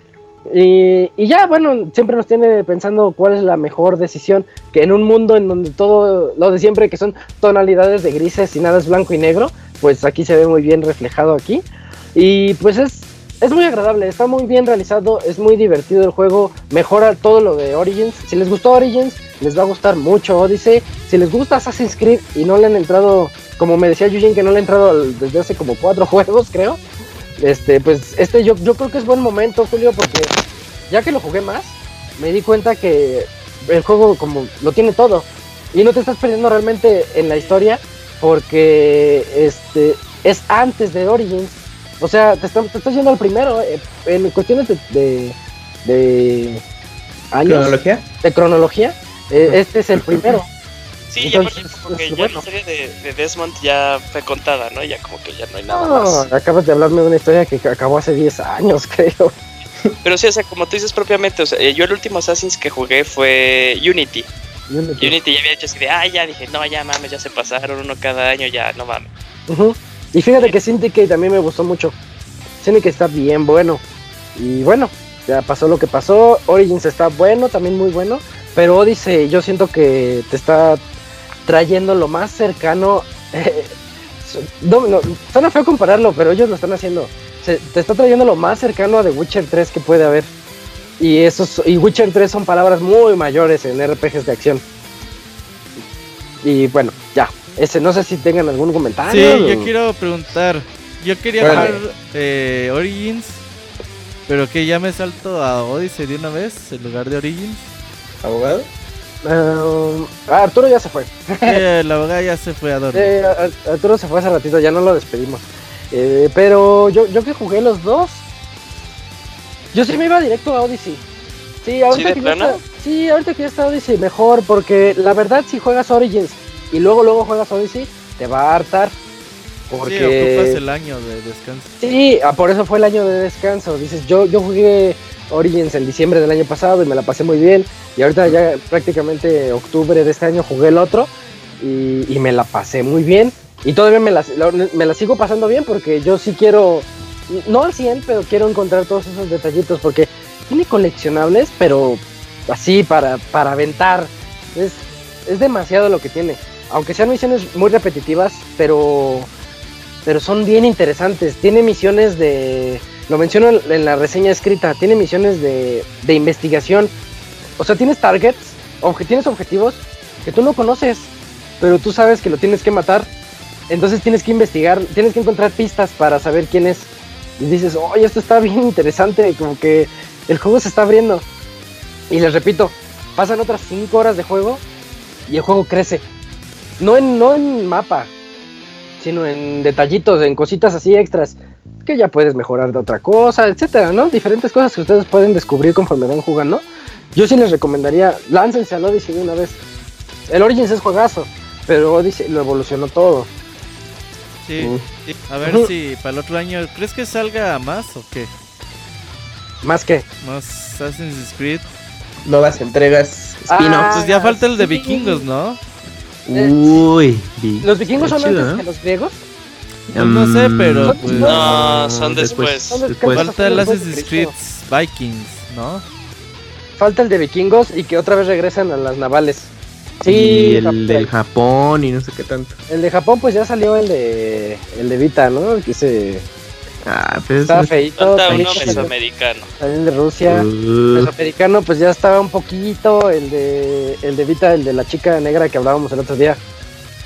Y, y ya, bueno, siempre nos tiene pensando cuál es la mejor decisión. Que en un mundo en donde todo lo de siempre, que son tonalidades de grises y nada es blanco y negro, pues aquí se ve muy bien reflejado aquí. Y pues es, es muy agradable, está muy bien realizado, es muy divertido el juego, mejora todo lo de Origins. Si les gustó Origins, les va a gustar mucho Odyssey. Si les gusta Assassin's Creed y no le han entrado, como me decía Eugene, que no le han entrado desde hace como cuatro juegos, creo. Este, pues este yo, yo creo que es buen momento, Julio, porque ya que lo jugué más, me di cuenta que el juego como lo tiene todo. Y no te estás perdiendo realmente en la historia porque este es antes de Origins. O sea, te, está- te estás yendo al primero. eh, en cuestiones de, de, de años, ¿Cronología? de cronología, eh, este es el primero. Sí, Entonces, como que es ya bueno. la historia de, de Desmond ya fue contada, ¿no? Ya como que ya no hay nada más. No, acabas de hablarme de una historia que acabó hace 10 años, creo. Pero sí, o sea, como tú dices propiamente, o sea, eh, yo el último Assassin's que jugué fue Unity. Unity. Unity ya había hecho así de, ah, ya dije, no, ya mames, ya se pasaron uno cada año, ya, no mames. Ujú. Y fíjate que Syndicate también me gustó mucho. Syndicate está bien bueno. Y bueno, ya pasó lo que pasó. Origins está bueno, también muy bueno. Pero Odyssey yo siento que te está trayendo lo más cercano. no, no, suena feo compararlo, pero ellos lo están haciendo. Te está trayendo lo más cercano a The Witcher 3 que puede haber. Y, esos, y Witcher 3 son palabras muy mayores en RPGs de acción. Y bueno, ya. Ese, no sé si tengan algún Sí, comentario. yo o- quiero preguntar. Yo quería Bueno. jugar eh, Origins, pero que ya me salto a Odyssey de una vez en lugar de Origins. ¿Abogado? Um, ah, Arturo ya se fue. Eh, la abogada ya se fue a dormir. Eh, Ar- Arturo se fue hace ratito, ya no lo despedimos. Eh, pero yo, yo que jugué los dos, yo sí me iba directo a Odyssey. Sí, ahorita de que ya plano? está, sí, ahorita que ya está Odyssey mejor, porque la verdad si juegas Origins y luego luego juegas Odyssey, te va a hartar. Sí, Porque ocupas el año de descanso. Sí, ah, por eso fue el año de descanso. Dices, yo, yo jugué Origins en diciembre del año pasado y me la pasé muy bien. Y ahorita ya prácticamente octubre de este año jugué el otro y, y me la pasé muy bien. Y todavía me la, la- me la sigo pasando bien porque yo sí quiero, no al 100, pero quiero encontrar todos esos detallitos porque tiene coleccionables, pero así para, para aventar. Es, es demasiado lo que tiene. Aunque sean misiones muy repetitivas, pero pero son bien interesantes. Tiene misiones de, lo menciono en, la reseña escrita, tiene misiones de, de investigación. O sea, tienes targets, tienes objetivos que tú no conoces, pero tú sabes que lo tienes que matar Entonces tienes que investigar, tienes que encontrar pistas para saber quién es. Y dices, oye, esto está bien interesante, como que el juego se está abriendo. Y les repito, pasan otras 5 horas de juego y el juego crece. No en, no en mapa, sino en detallitos, en cositas así extras, que ya puedes mejorar de otra cosa, etcétera, ¿no? Diferentes cosas que ustedes pueden descubrir conforme van jugando. Yo sí les recomendaría, láncense al Odyssey de una vez. El Origins es juegazo, pero Odyssey lo evolucionó todo. Sí. Mm. A ver si para el otro año, ¿crees que salga más o qué? Más que. Más Assassin's Creed. Nuevas entregas, Ah, spin-offs. Pues ya falta el de sí. vikingos, ¿no? Uy, vi- ¿Los vikingos son chido, antes ¿no? que los griegos? Pues no sé, Mm, pero pues, No, son después. Son los- después. falta el Después Assassin's. Creed Vikings, ¿no? Falta el de vikingos y que otra vez regresan a las navales. y Sí, el Japón. del Japón y no sé qué tanto. El de Japón pues ya salió el de el de Vita, ¿no? El que se Ah, pero estaba eso feito. Falta uno también mesoamericano. el de Rusia. Uh, Mesoamericano pues ya estaba un poquito el de el de Vita, el de la chica negra que hablábamos el otro día.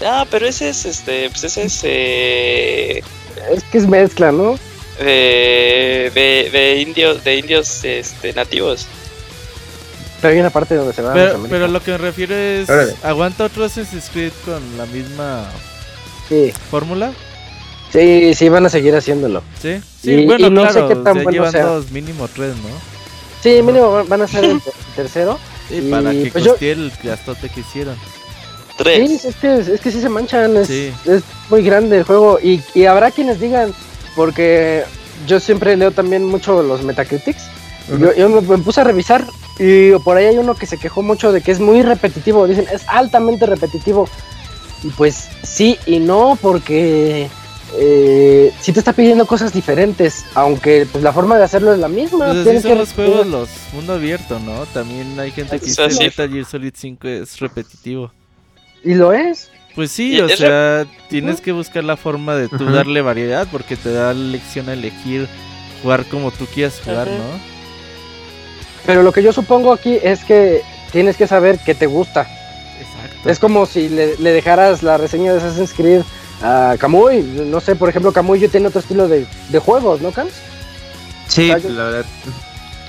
Ah, pero ese es este, pues ese es eh, Es que es mezcla, ¿no? de, de, de indios, de indios este, nativos. Pero hay una parte donde se va a Pero, Mesoamérica. pero lo que me refiero es, Órale. ¿aguanta otro Assassin's Creed con la misma Sí, fórmula? Sí, sí van a seguir haciéndolo. Sí, sí, Y- bueno, y no sé qué tan bueno llevan sea. dos, mínimo tres, ¿no? Sí, mínimo van- a ser el tercero. Sí, Y, para que pues, yo- el gastote que hicieron. Tres. Sí, es que, es que sí se manchan, es, Sí. es muy grande el juego y, y habrá quienes digan, porque yo siempre leo también mucho los Metacritics, yo, yo me, me puse a revisar y por ahí hay uno que se quejó mucho de que es muy repetitivo, dicen, es altamente repetitivo. Y pues sí y no, porque eh, sí te está pidiendo cosas diferentes, aunque pues la forma de hacerlo es la misma. Pues así tienes son que los juegos, los mundo abierto, ¿no? También hay gente que O sea, dice sí. Metal Gear Solid 5 es repetitivo. Y lo es. Pues sí, o sea, tienes que buscar la forma de tú darle variedad porque te da la lección a elegir jugar como tú quieras jugar, Ajá. ¿no? Pero lo que yo supongo aquí es que tienes que saber qué te gusta. Exacto. Es como si le, le dejaras la reseña de Assassin's Creed a Kamui. No sé, por ejemplo, Kamui yo tiene otro estilo de, de juegos, ¿no, Cams? Sí, yo- la verdad.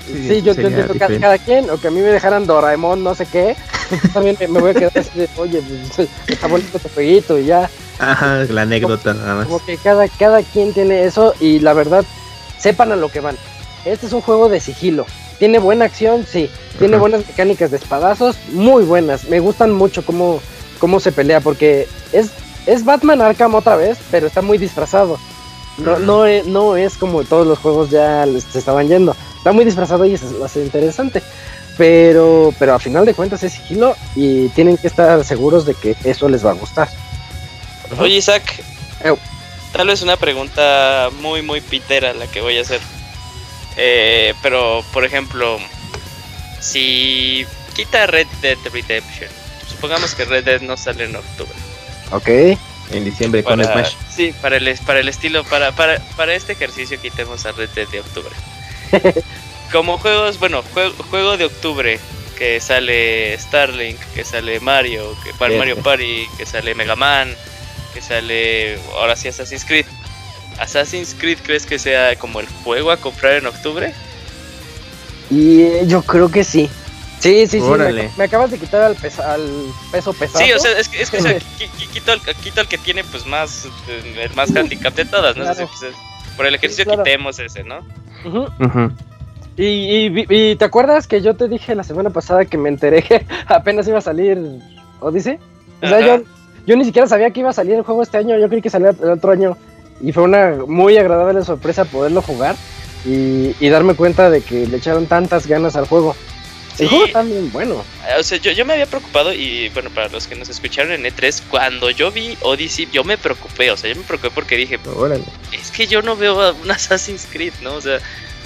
Sí, yo, yo entiendo cada, cada quien. O que a mí me dejaran Doraemon, no sé qué. También me, me voy a quedar así de, oye, pues, está bonito tu jueguito y ya. Ajá, la anécdota nada más. Como que cada, cada quien tiene eso y la verdad, sepan a lo que van. Este es un juego de sigilo. Tiene buena acción, sí. Tiene Ajá. buenas mecánicas de espadazos, muy buenas. Me gustan mucho cómo, cómo se pelea porque es, es Batman Arkham otra vez, pero está muy disfrazado. No, no, es, no es como todos los juegos ya les- se estaban yendo. Está muy disfrazado y eso lo hace interesante. Pero, pero a final de cuentas es sigilo y tienen que estar seguros de que eso les va a gustar. Oye, Isaac. Tal vez una pregunta muy, muy pitera la que voy a hacer. Eh, pero, por ejemplo, si quita Red Dead Redemption, supongamos que Red Dead no sale en octubre. Ok. En diciembre con Smash. sí, para el, para el estilo, para, para, para este ejercicio quitemos a Red Dead de octubre. Como juegos, bueno, juego, juego de octubre que sale Starlink, que sale Mario, que. Mario Party, que sale Mega Man, que sale ahora sí Assassin's Creed. ¿Assassin's Creed crees que sea como el juego a comprar en octubre? Y eh, yo creo que sí. Sí, sí, sí. Me, Órale. me acabas de quitar al, pesa- al peso pesado. Sí, o sea, es que, es que o sea, quito, el, quito el que tiene pues más eh, el más handicap de todas, ¿no? Claro. Entonces, pues, por el ejercicio claro. quitemos ese, ¿no? Ujú. Ujú. y, y, te acuerdas que yo te dije la semana pasada que me enteré que apenas iba a salir Odyssey? O sea, yo, yo ni siquiera sabía que iba a salir el juego este año. Yo creí que salía el otro año. Y fue una muy agradable sorpresa poderlo jugar y, y darme cuenta de que le echaron tantas ganas al juego. El Sí. juego está bien bueno. O sea, yo, yo me había preocupado y bueno, para los que nos escucharon en E3, cuando yo vi Odyssey, yo me preocupé, o sea, yo me preocupé porque dije, Órale. es que yo no veo a un Assassin's Creed, ¿no? O sea,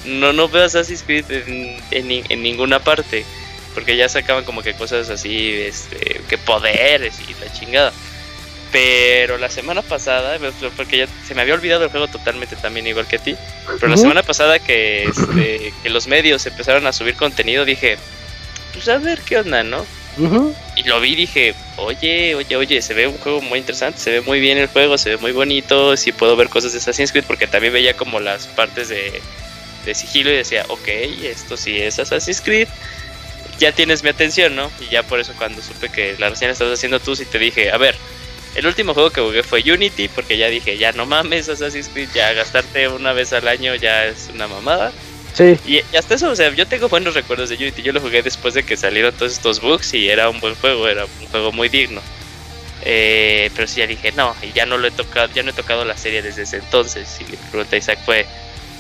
no, no veo Assassin's Creed en, en en ninguna parte, porque ya sacaban como que cosas así, este, que poderes y la chingada. Pero la semana pasada, porque ya se me había olvidado el juego totalmente también igual que a ti, pero la semana pasada que, este, que los medios empezaron a subir contenido, dije, pues a ver qué onda, ¿no? Y lo vi y dije, oye, oye, oye, se ve un juego muy interesante, se ve muy bien el juego, se ve muy bonito, sí puedo ver cosas de Assassin's Creed porque también veía como las partes de, de sigilo y decía, ok, esto sí es Assassin's Creed, ya tienes mi atención, ¿no? Y ya por eso cuando supe que la la estabas haciendo tú, sí te dije, a ver, el último juego que jugué fue Unity porque ya dije, ya no mames Assassin's Creed, ya gastarte una vez al año ya es una mamada. Sí, Y, hasta eso, o sea, yo tengo buenos recuerdos de Unity. Yo lo jugué después de que salieron todos estos bugs y era un buen juego, era un juego muy digno. Eh, pero sí ya dije, no, y ya no lo he tocado, ya no he tocado la serie desde ese entonces. Y le pregunté a Isaac fue,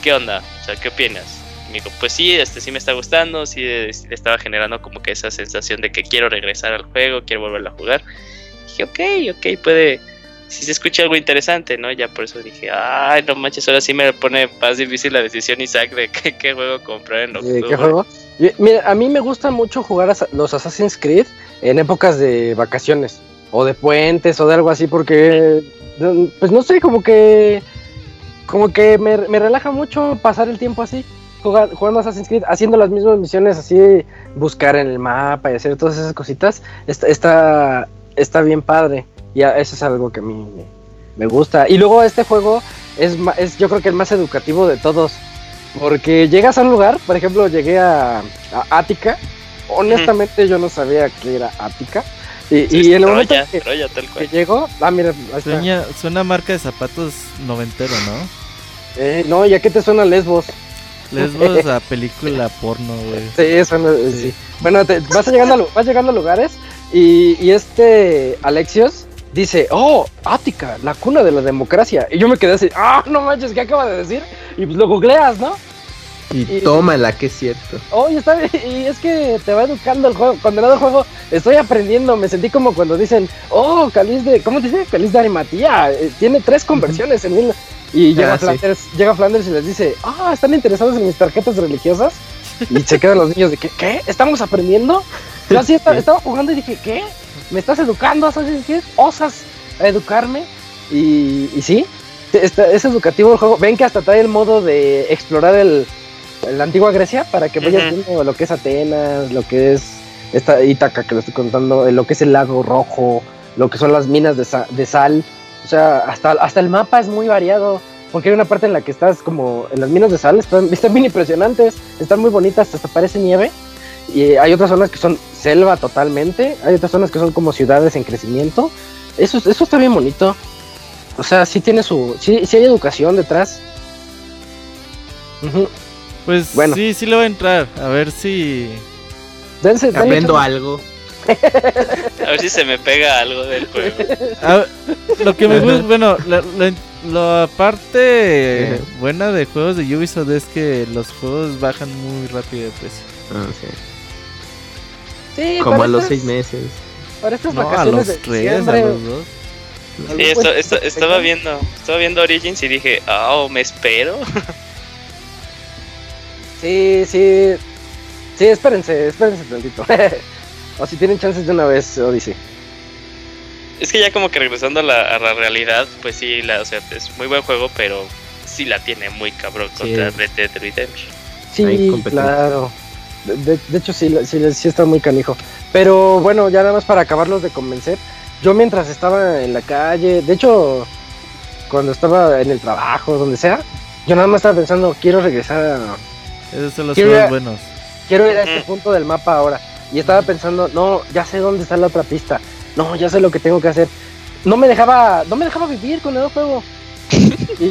¿qué onda? O sea, ¿qué opinas? Y me dijo, pues sí, este sí me está gustando, sí, le estaba generando como que esa sensación de que quiero regresar al juego, quiero volver a jugar. dije, ok, ok, puede, si se escucha algo interesante, ¿no? Ya por eso dije, ay, no manches, ahora sí me pone más difícil la decisión, Isaac, de qué, qué juego comprar en ¿de octubre. ¿qué juego? Mira, a mí me gusta mucho jugar a los Assassin's Creed en épocas de vacaciones o de puentes o de algo así porque pues no sé, como que como que me, me relaja mucho pasar el tiempo así, jugar, jugando Assassin's Creed, haciendo las mismas misiones así, buscar en el mapa y hacer todas esas cositas, está está, está bien padre. Y a- eso es algo que a mí me, me gusta. Y luego este juego es, ma- es yo creo que el más educativo de todos. Porque llegas a un lugar, por ejemplo, llegué a, a Ática. Honestamente, yo no sabía que era Ática. Y, Sí, y en el Troya, momento que, Troya, tal que cual. llego, ah, mira, ahí está. Sueña, suena marca de zapatos noventero, ¿no? Eh, no, ¿ya qué te suena Lesbos? Lesbos a película porno, güey. Sí, suena, eh, Sí. sí. Bueno, te- vas, llegando a, vas llegando a lugares y, y este Alexios dice, oh, Ática, la cuna de la democracia. Y yo me quedé así, ah, no manches, ¿qué acaba de decir? Y pues lo googleas, ¿no? Y Y- tómala, que es cierto. Oh, y, está, y es que te va educando el juego. Condenado el juego, estoy aprendiendo. Me sentí como cuando dicen, oh, Caliz de, ¿cómo dice? Caliz de Arimatía. eh, tiene tres conversiones en mil. Y llega, Ah, sí. Flanders, llega Flanders y les dice, ah, ¿están interesados en mis tarjetas religiosas? Y se quedan los niños de que, ¿qué? ¿Estamos aprendiendo? Yo así esta- estaba jugando y dije, ¿qué? ¿Me estás educando? ¿Assassin's Creed? ¿Osas a educarme? Y, y sí, está- es educativo el juego. Ven que hasta trae el modo de explorar el, la antigua Grecia para que vayas viendo lo que es Atenas, lo que es esta Ítaca que lo estoy contando, eh, lo que es el lago rojo, lo que son las minas de, sa- de sal. O sea, hasta, hasta el mapa es muy variado. Porque hay una parte en la que estás como en las minas de sal, están, están bien impresionantes, están muy bonitas, hasta parece nieve. Y hay otras zonas que son selva totalmente, hay otras zonas que son como ciudades en crecimiento. Eso, eso está bien bonito. O sea, sí tiene su. Sí, sí hay educación detrás. Pues Bueno. sí, sí le voy a entrar. A ver si. Dense- Aprendo algo. A ver si se me pega algo del juego. Lo que me gusta, bueno, la, la- la parte buena de juegos de Ubisoft es que los juegos bajan muy rápido de precio. Ah, sí. Sí, Como a los seis meses. Para estas No, a vacaciones los de tres, a los dos. Sí, esto- esto- estaba viendo, estaba viendo Origins y dije, oh, me espero. Sí, sí. Sí, espérense, espérense tantito. o si tienen chances de una vez, Odyssey. Es que ya como que regresando a la, a la realidad, pues sí, la, o sea, es muy buen juego, pero sí la tiene muy cabrón Sí. contra Red Dead Redemption. Hay Sí, claro. De, hecho, sí, sí, sí está muy canijo. Pero bueno, ya nada más para acabarlos de convencer. Yo mientras estaba en la calle, de hecho, cuando estaba en el trabajo, donde sea, yo nada más estaba pensando, quiero regresar a, Esos son los Quiero juegos a- buenos. quiero ir a este Ujú. punto del mapa ahora. Y estaba pensando, no, ya sé dónde está la otra pista. No, ya sé lo que tengo que hacer. No me dejaba, no me dejaba vivir con el juego. y,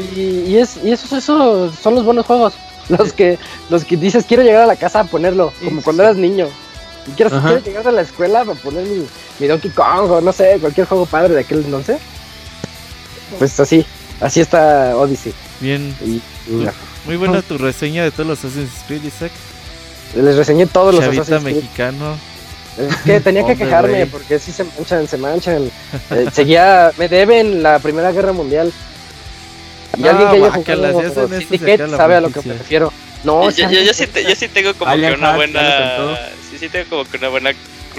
y es, y esos, esos son los buenos juegos. Los que, los que dices, quiero llegar a la casa a ponerlo, como sí, cuando sí. eras niño. Y quiero, llegar a la escuela para poner mi, mi Donkey Kong o no sé, cualquier juego padre de aquel entonces. Pues así, así está Odyssey. Bien, Y, y muy buena tu reseña de todos los Assassin's Creed, Isaac. les reseñé todos los Chavita Assassin's Creed. mexicano. Es que tenía que quejarme porque sí se manchan, se manchan. Eh, seguía, me deben la Primera Guerra Mundial. Y No, alguien que haya jugado Syndicate la sabe a lo que me refiero. No, yo, sí, yo- yo sí, te- yo sí tengo como Alien que una Heart, buena... Sí, sí tengo como que una buena,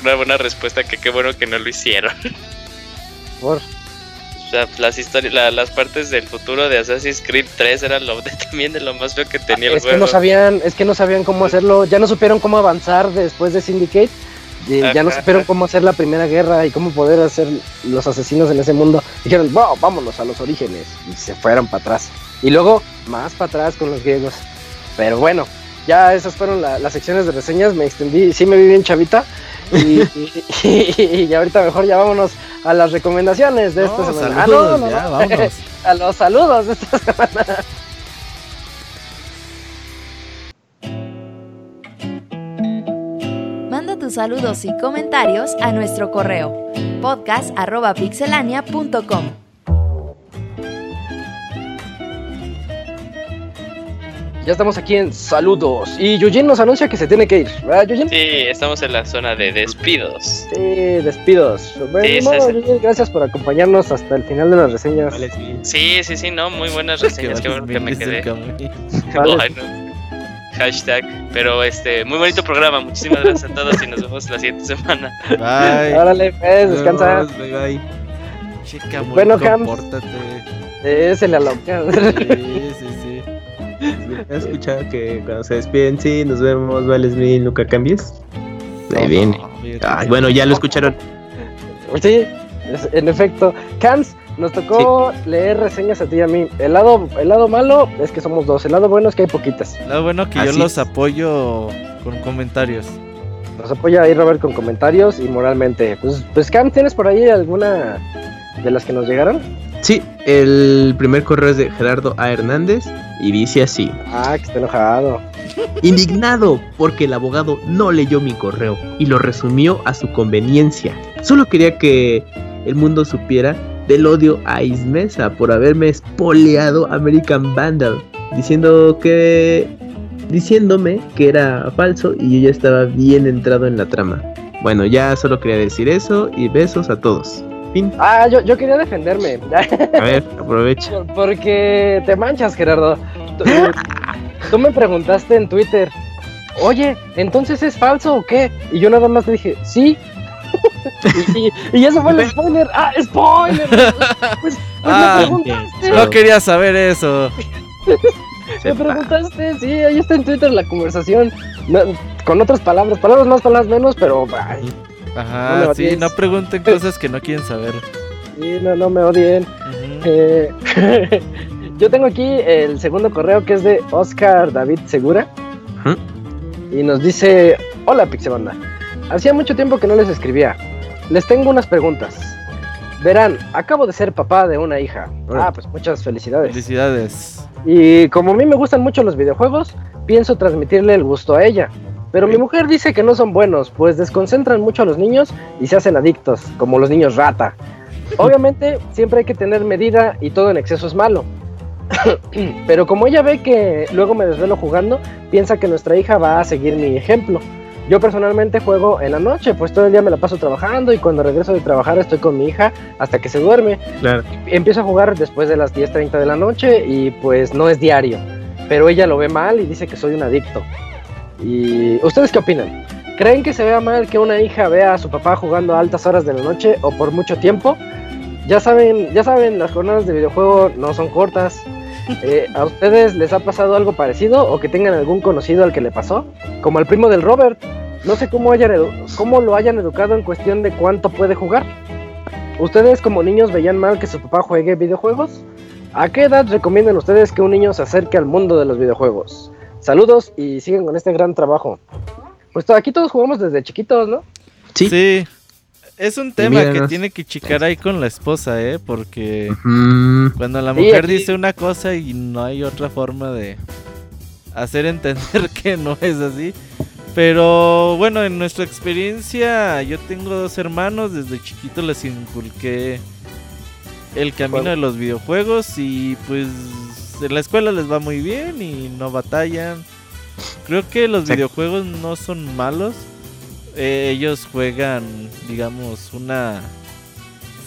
una buena respuesta, que qué bueno que no lo hicieron. por- O sea, las historias, la- las partes del futuro de Assassin's Creed 3 eran lo de, también de lo más feo que tenía el es que juego. no sabían, es que no sabían cómo hacerlo, ya no supieron cómo avanzar después de Syndicate Ya no supieron cómo hacer la primera guerra y cómo poder hacer los asesinos en ese mundo. Dijeron, wow, vámonos a los orígenes. Y se fueron para atrás. Y luego más para atrás con los griegos. Pero bueno, ya esas fueron la- las secciones de reseñas. Me extendí, sí me vi bien chavita. Y, y- y ahorita mejor ya vámonos a las recomendaciones de esta No, semana. Ah, saludos, no, no, ya, no. vámonos. a los saludos de esta semana. Tus saludos y comentarios a nuestro correo podcast.pixelania.com. Ya estamos aquí en saludos. Y Yujin nos anuncia que se tiene que ir. ¿Verdad, Yujin? Sí, estamos en la zona de despidos. Sí, despidos. Bueno, Sí, modo. Yujin, gracias por acompañarnos hasta el final de las reseñas. Vale, sí. Sí, sí, sí, no, muy buenas reseñas, qué bueno que me quedé. Vale. Bueno, hashtag, pero este, muy bonito programa, muchísimas gracias a todos y nos vemos la siguiente semana. Bye. Órale, pues, descansa. Bye, bye. Chica, muy Bueno, compórtate. Eh, se le aloca. Sí, sí, sí. ¿Has escuchado que cuando se despiden, sí, nos vemos, vales mil, nunca cambies? Ahí viene. No. Ay, bueno, ya lo escucharon. sí, en efecto. Cams, nos tocó leer reseñas a ti y a mí. El lado, el lado malo es que somos dos. El lado bueno es que hay poquitas. Lo bueno que yo los es. apoyo con comentarios. Nos apoya ahí Robert con comentarios y moralmente. Pues, pues ¿tienes por ahí alguna de las que nos llegaron? Sí, el primer correo es de Gerardo A. Hernández y dice así. Ah, que está enojado. Indignado porque el abogado no leyó mi correo y lo resumió a su conveniencia. Solo quería que el mundo supiera del odio a Ismesa por haberme espoleado American Vandal, diciendo que diciéndome que era falso y yo ya estaba bien entrado en la trama. Bueno, ya solo quería decir eso y besos a todos. Fin. Ah, yo, yo quería defenderme. A ver, aprovecha. Por- Porque te manchas, Gerardo. Tú, tú me preguntaste en Twitter, oye, ¿entonces es falso o qué? Y yo nada más te dije, sí. y, y, y eso fue el spoiler. ¡Ah, spoiler! Pues, pues Ah, me preguntaste. No quería saber eso. Me preguntaste, sí, ahí está en Twitter la conversación. No, con otras palabras, palabras más, palabras menos, pero ay, No Ajá, sí, no pregunten cosas que no quieren saber. sí, no, no me odien. Eh, yo tengo aquí el segundo correo que es de Oscar David Segura. Ujú. Y nos dice, hola Pixebanda, hacía mucho tiempo que no les escribía. Les tengo unas preguntas. Verán, acabo de ser papá de una hija. Ah, pues muchas felicidades. Felicidades. Y como a mí me gustan mucho los videojuegos, pienso transmitirle el gusto a ella. Pero mi mujer dice que no son buenos, pues desconcentran mucho a los niños y se hacen adictos, como los niños rata. Obviamente, siempre hay que tener medida y todo en exceso es malo. Pero como ella ve que luego me desvelo jugando, piensa que nuestra hija va a seguir mi ejemplo. Yo personalmente juego en la noche, pues todo el día me la paso trabajando y cuando regreso de trabajar estoy con mi hija hasta que se duerme Claro. empiezo a jugar después de las 10.30 de la noche y pues no es diario. Pero ella lo ve mal y dice que soy un adicto. ¿Y ustedes qué opinan? ¿Creen que se vea mal que una hija vea a su papá jugando a altas horas de la noche o por mucho tiempo? Ya saben, ya saben, las jornadas de videojuego no son cortas. Eh, ¿A ustedes les ha pasado algo parecido o que tengan algún conocido al que le pasó? Como al primo del Robert. No sé cómo, hayan edu- cómo lo hayan educado en cuestión de cuánto puede jugar. ¿Ustedes como niños veían mal que su papá juegue videojuegos? ¿A qué edad recomiendan ustedes que un niño se acerque al mundo de los videojuegos? Saludos y siguen con este gran trabajo. Pues aquí todos jugamos desde chiquitos, ¿no? Sí. Sí. Es un tema que tiene que chicar ahí con la esposa, ¿eh? Porque cuando la Sí, mujer aquí- dice una cosa y no hay otra forma de hacer entender que no es así. Pero bueno, en nuestra experiencia, yo tengo dos hermanos, desde chiquito les inculqué el camino de los videojuegos y pues en la escuela les va muy bien y no batallan. Creo que los videojuegos no son malos. Eh, ellos juegan, digamos, una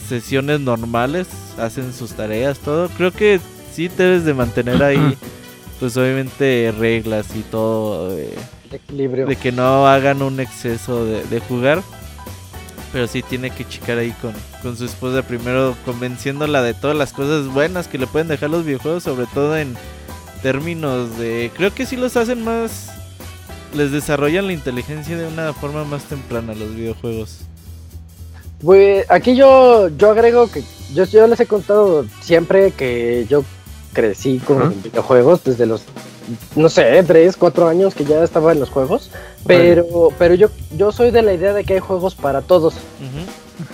sesiones normales, hacen sus tareas, todo. Creo que sí debes de mantener ahí, pues obviamente reglas y todo, eh, equilibrio. de que no hagan un exceso de, de jugar. Pero sí tiene que chicar ahí con, con su esposa primero, convenciéndola de todas las cosas buenas que le pueden dejar los videojuegos, sobre todo en términos de... Creo que sí los hacen más les desarrollan la inteligencia de una forma más temprana los videojuegos. Pues aquí yo, yo agrego que yo, yo les he contado siempre que yo crecí con videojuegos desde los, no sé, 3, 4 años que ya estaba en los juegos. Pero, pero yo, yo soy de la idea de que hay juegos para todos.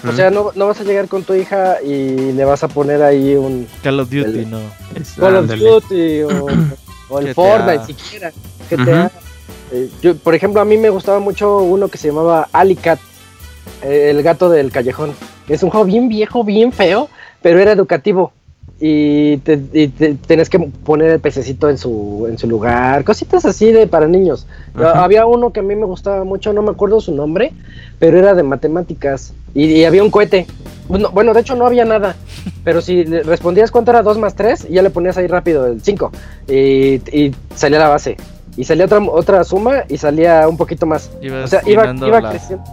O sea, no, no vas a llegar con tu hija y le vas a poner ahí un Call of Duty, El- no. Es- Call of. Duty o, o el GTA. Fortnite siquiera. Eh, yo, por ejemplo, a mí me gustaba mucho uno que se llamaba Alicat, eh, el gato del callejón. Es un juego bien viejo, bien feo, pero era educativo. Y, te, y te- tenés que poner el pececito en su, en su lugar, cositas así de para niños. Ajá. Había uno que a mí me gustaba mucho, no me acuerdo su nombre, pero era de matemáticas. Y, y había un cohete. Bueno, bueno, de hecho no había nada. Pero si respondías cuánto era 2 más 3, ya le ponías ahí rápido el 5. Y, y salía la base. Y salía otra, otra suma y salía un poquito más. Ibas O sea, iba, llenando iba la- creciendo.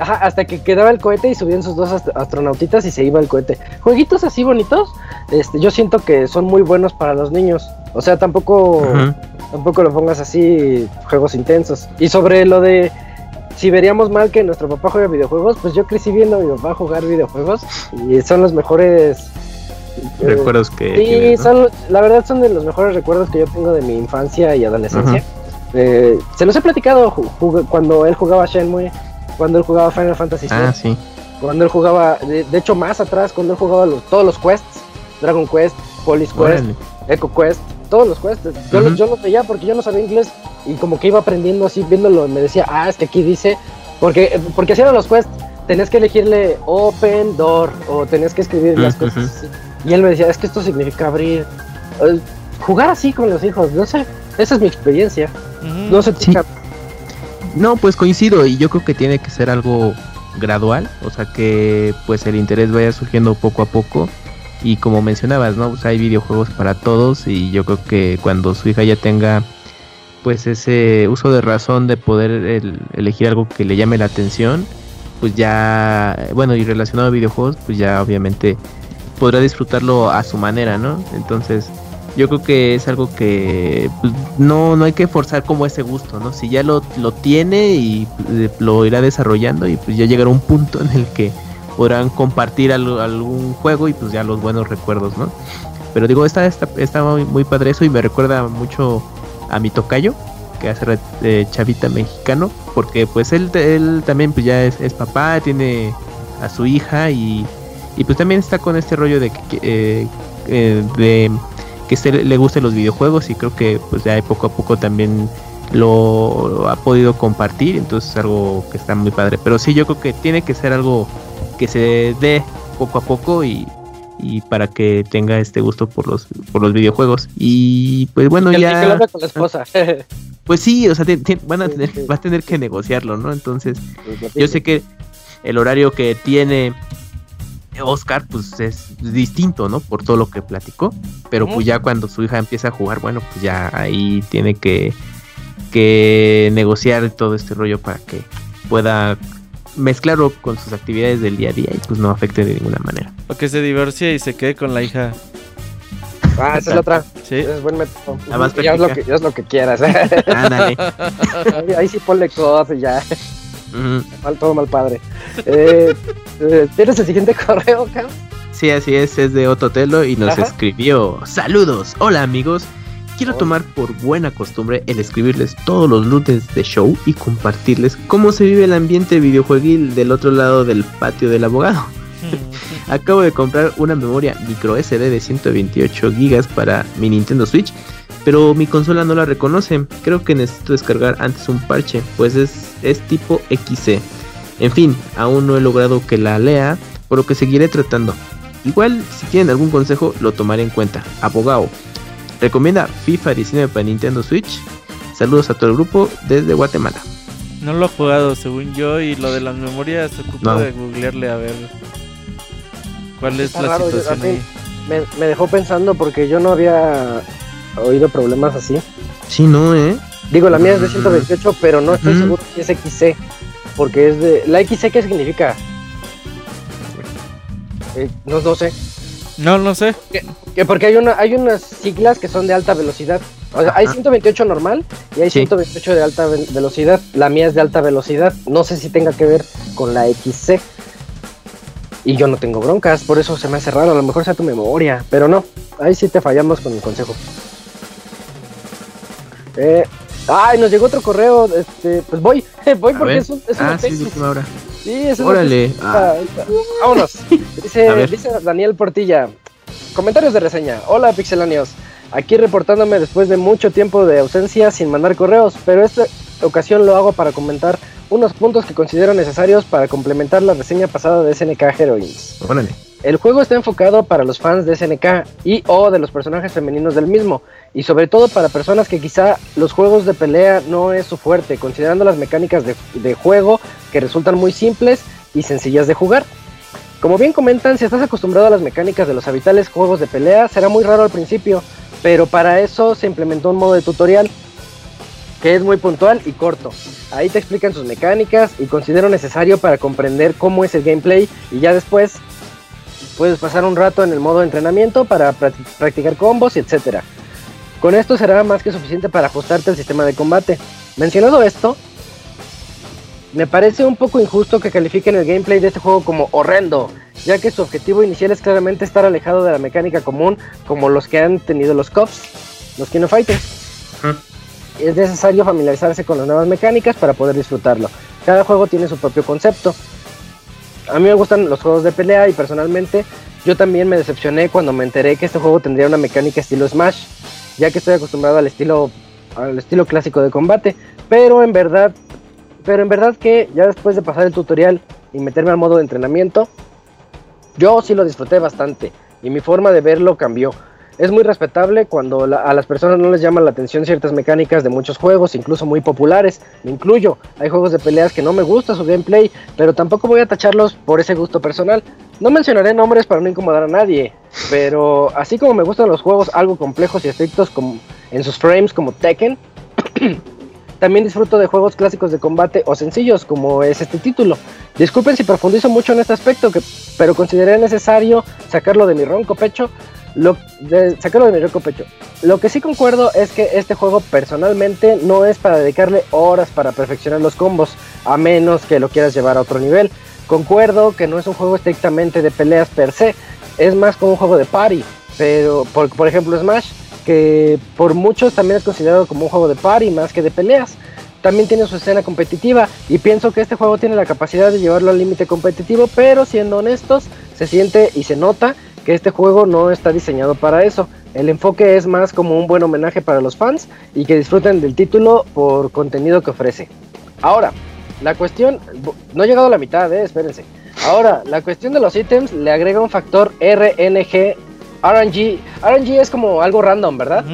Ajá, hasta que quedaba el cohete y subían sus dos ast- astronautitas y se iba el cohete. Jueguitos así bonitos, este, yo siento que son muy buenos para los niños. O sea, tampoco, tampoco lo pongas así, juegos intensos. Y sobre lo de si veríamos mal que nuestro papá juega videojuegos, pues yo crecí viendo a mi papá jugar videojuegos y son los mejores. eh, Recuerdos que Sí, son, la verdad son de los mejores recuerdos que yo tengo de mi infancia y adolescencia. Eh, se los he platicado cuando él jugaba Shenmue, cuando él jugaba Final Fantasy VII, Ah, sí. cuando él jugaba, de, de hecho más atrás, cuando él jugaba los- todos los quests, Dragon Quest, Police Quest, Órale. Echo Quest, todos los quests. Yo, los, Ujú. yo los veía porque yo no sabía inglés y como que iba aprendiendo así, viéndolo, me decía, ah, es que aquí dice, porque, porque así eran los quests, tenías que elegirle open door o tenías que escribir las Ujú, cosas así. Y él me decía, es que esto significa abrir. Eh, jugar así con los hijos, no sé, esa es mi experiencia. Ujú. No sé, Sí. No, pues coincido y yo creo que tiene que ser algo gradual, o sea que pues el interés vaya surgiendo poco a poco y como mencionabas, ¿no? Pues hay videojuegos para todos y yo creo que cuando su hija ya tenga pues ese uso de razón de poder el- elegir algo que le llame la atención, pues ya, bueno, y relacionado a videojuegos, pues ya obviamente podrá disfrutarlo a su manera, ¿no? Entonces, yo creo que es algo que pues, no, no hay que forzar como ese gusto, ¿no? Si ya lo, lo tiene y eh, lo irá desarrollando y pues ya llegará un punto en el que podrán compartir al- algún juego y pues ya los buenos recuerdos, ¿no? Pero digo, está, está, está muy, muy padre eso y me recuerda mucho a mi tocayo, que hace eh, chavita mexicano, porque pues él, él también pues ya es, papá, tiene a su hija y, y pues también está con este rollo de que, eh, eh, de que se le gusten los videojuegos y creo que pues ya poco a poco también lo, lo ha podido compartir, entonces es algo que está muy padre. Pero sí, yo creo que tiene que ser algo que se dé poco a poco y, y para que tenga este gusto por los por los videojuegos. Y pues bueno, Que, que lo ya hable con la esposa. pues sí, o sea, te- te- van a Sí, tener, sí. va a tener que negociarlo, ¿no? Entonces, yo sé que el horario que tiene Oscar, pues es distinto, ¿no? Por todo lo que platicó. Pero pues ya cuando su hija empieza a jugar, bueno, pues ya ahí tiene que, que negociar todo este rollo para que pueda mezclarlo con sus actividades del día a día y pues no afecte de ninguna manera. O que se divorcie y se quede con la hija. Ah, esa es la otra. Sí. Es buen método. Ya, es lo que, ya es lo que quieras. Ándale. ahí, ahí sí ponle cosas y ya. Mal, todo mal padre. Eh, eh, ¿Tienes el siguiente correo, Cam? Sí, así es, es de Ototelo y nos Ajá. escribió. Saludos, hola amigos. Quiero Hola. tomar por buena costumbre el escribirles todos los lunes de show y compartirles cómo se vive el ambiente videojueguil del otro lado del patio del abogado. Acabo de comprar una memoria micro SD de 128 GB para mi Nintendo Switch, pero mi consola no la reconoce. Creo que necesito descargar antes un parche, pues es, es tipo XC. En fin, aún no he logrado que la lea, por lo que seguiré tratando. Igual, si tienen algún consejo, lo tomaré en cuenta. Abogado, recomienda FIFA 19 para Nintendo Switch. Saludos a todo el grupo desde Guatemala. No lo he jugado, según yo, y lo de las memorias se ocupa No. de googlearle a ver cuál es Está la raro, situación ahí. Me, me dejó pensando porque yo no había oído problemas así. Sí, no, ¿eh? Digo, la mía es de Mm. 128, pero no estoy seguro si es XC. Porque es de. ¿La XC qué significa? Eh, no, no sé. No, no sé. Que porque hay una hay unas siglas que son de alta velocidad. O sea, hay Ajá. 128 normal y hay Sí. 128 de alta ve- velocidad. La mía es de alta velocidad. No sé si tenga que ver con la XC. Y yo no tengo broncas, por eso se me hace raro. A lo mejor sea tu memoria, pero no. Ahí sí te fallamos con el consejo. Eh, ay, nos llegó otro correo. Este, pues voy, voy porque es un, es Ah, sí, de tesis. última hora. Sí, es Órale. Ah. Vámonos. Dice, dice Daniel Portilla. Comentarios de reseña. Hola, pixelanios. Aquí reportándome después de mucho tiempo de ausencia sin mandar correos, pero esta ocasión lo hago para comentar unos puntos que considero necesarios para complementar la reseña pasada de SNK Heroines. Órale. El juego está enfocado para los fans de SNK y o de los personajes femeninos del mismo, y sobre todo para personas que quizá los juegos de pelea no es su fuerte, considerando las mecánicas de, de juego que resultan muy simples y sencillas de jugar. Como bien comentan, si estás acostumbrado a las mecánicas de los habituales juegos de pelea, será muy raro al principio, pero para eso se implementó un modo de tutorial que es muy puntual y corto. Ahí te explican sus mecánicas y considero necesario para comprender cómo es el gameplay y ya después puedes pasar un rato en el modo entrenamiento para practi- practicar combos y etcétera. Con esto será más que suficiente para ajustarte al sistema de combate. Mencionado esto, me parece un poco injusto que califiquen el gameplay de este juego como horrendo, ya que su objetivo inicial es claramente estar alejado de la mecánica común como los que han tenido los COPs, los Kino Fighters. Es necesario familiarizarse con las nuevas mecánicas para poder disfrutarlo. Cada juego tiene su propio concepto. A mí me gustan los juegos de pelea y personalmente yo también me decepcioné cuando me enteré que este juego tendría una mecánica estilo Smash, ya que estoy acostumbrado al estilo al estilo clásico de combate, pero en verdad pero en verdad que ya después de pasar el tutorial y meterme al modo de entrenamiento, yo sí lo disfruté bastante y mi forma de verlo cambió. Es muy respetable cuando a las personas no les llaman la atención ciertas mecánicas de muchos juegos, incluso muy populares. Me incluyo. Hay juegos de peleas que no me gusta su gameplay, pero tampoco voy a tacharlos por ese gusto personal. No mencionaré nombres para no incomodar a nadie, pero así como me gustan los juegos algo complejos y estrictos como en sus frames como Tekken, también disfruto de juegos clásicos de combate o sencillos como es este título. Disculpen si profundizo mucho en este aspecto, pero consideré necesario sacarlo de mi ronco pecho. Lo, sacarlo de mi pecho. Lo que sí concuerdo es que este juego personalmente no es para dedicarle horas para perfeccionar los combos, a menos que lo quieras llevar a otro nivel. Concuerdo que no es un juego estrictamente de peleas per se, es más como un juego de party. Pero, por, por ejemplo, Smash, que por muchos también es considerado como un juego de party más que de peleas. También tiene su escena competitiva y pienso que este juego tiene la capacidad de llevarlo al límite competitivo, pero siendo honestos, se siente y se nota que este juego no está diseñado para eso. El enfoque es más como un buen homenaje para los fans y que disfruten del título por contenido que ofrece. Ahora, la cuestión, no he llegado a la mitad, eh, espérense. Ahora, la cuestión de los ítems le agrega un factor RNG, RNG. RNG es como algo random, ¿verdad?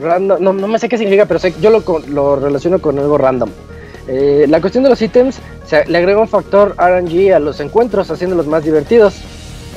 Random, no, no me sé qué significa, pero sé, yo lo, lo relaciono con algo random. Eh, la cuestión de los ítems, se, le agrega un factor RNG a los encuentros, haciéndolos más divertidos.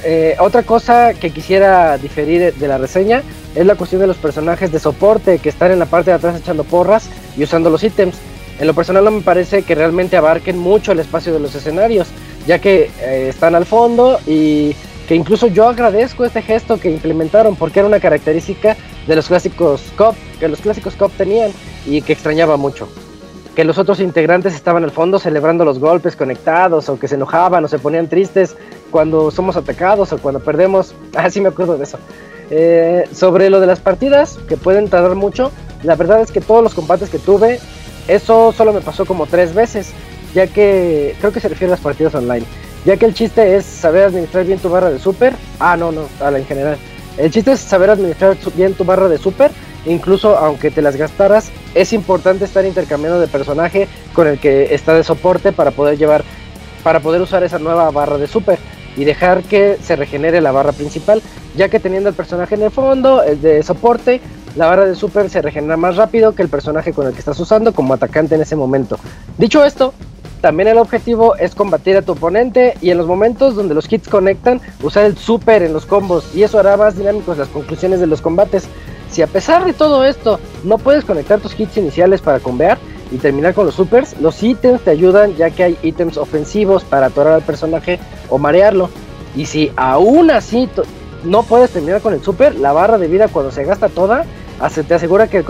Eh, otra cosa que quisiera diferir de- la reseña es la cuestión de los personajes de soporte que están en la parte de atrás echando porras y usando los ítems. En lo personal no me parece que realmente abarquen mucho el espacio de los escenarios, ya que eh, están al fondo y que incluso yo agradezco este gesto que implementaron porque era una característica de los clásicos COP, que los clásicos COP tenían y que extrañaba mucho. Que los otros integrantes estaban al fondo celebrando los golpes conectados o que se enojaban o se ponían tristes cuando somos atacados o cuando perdemos. Ah, sí me acuerdo de eso. Eh, sobre lo de las partidas, que pueden tardar mucho, la verdad es que todos los combates que tuve, eso solo me pasó como tres veces, ya que creo que se refiere a las partidas online, ya que el chiste es saber administrar bien tu barra de super. Ah, no, no, a la en general. El chiste es saber administrar bien tu barra de super, incluso aunque te las gastaras, es importante estar intercambiando de personaje con el que está de soporte para poder llevar, para poder usar esa nueva barra de super y dejar que se regenere la barra principal, ya que teniendo el personaje en el fondo, el de soporte, la barra de super se regenera más rápido que el personaje con el que estás usando como atacante en ese momento. Dicho esto, también el objetivo es combatir a tu oponente y en los momentos donde los hits conectan, usar el super en los combos y eso hará más dinámicos las conclusiones de los combates. Si a pesar de todo esto no puedes conectar tus hits iniciales para combear y terminar con los supers, los ítems te ayudan ya que hay ítems ofensivos para atorar al personaje o marearlo. Y si aún así no puedes terminar con el super, la barra de vida cuando se gasta toda te asegura que el,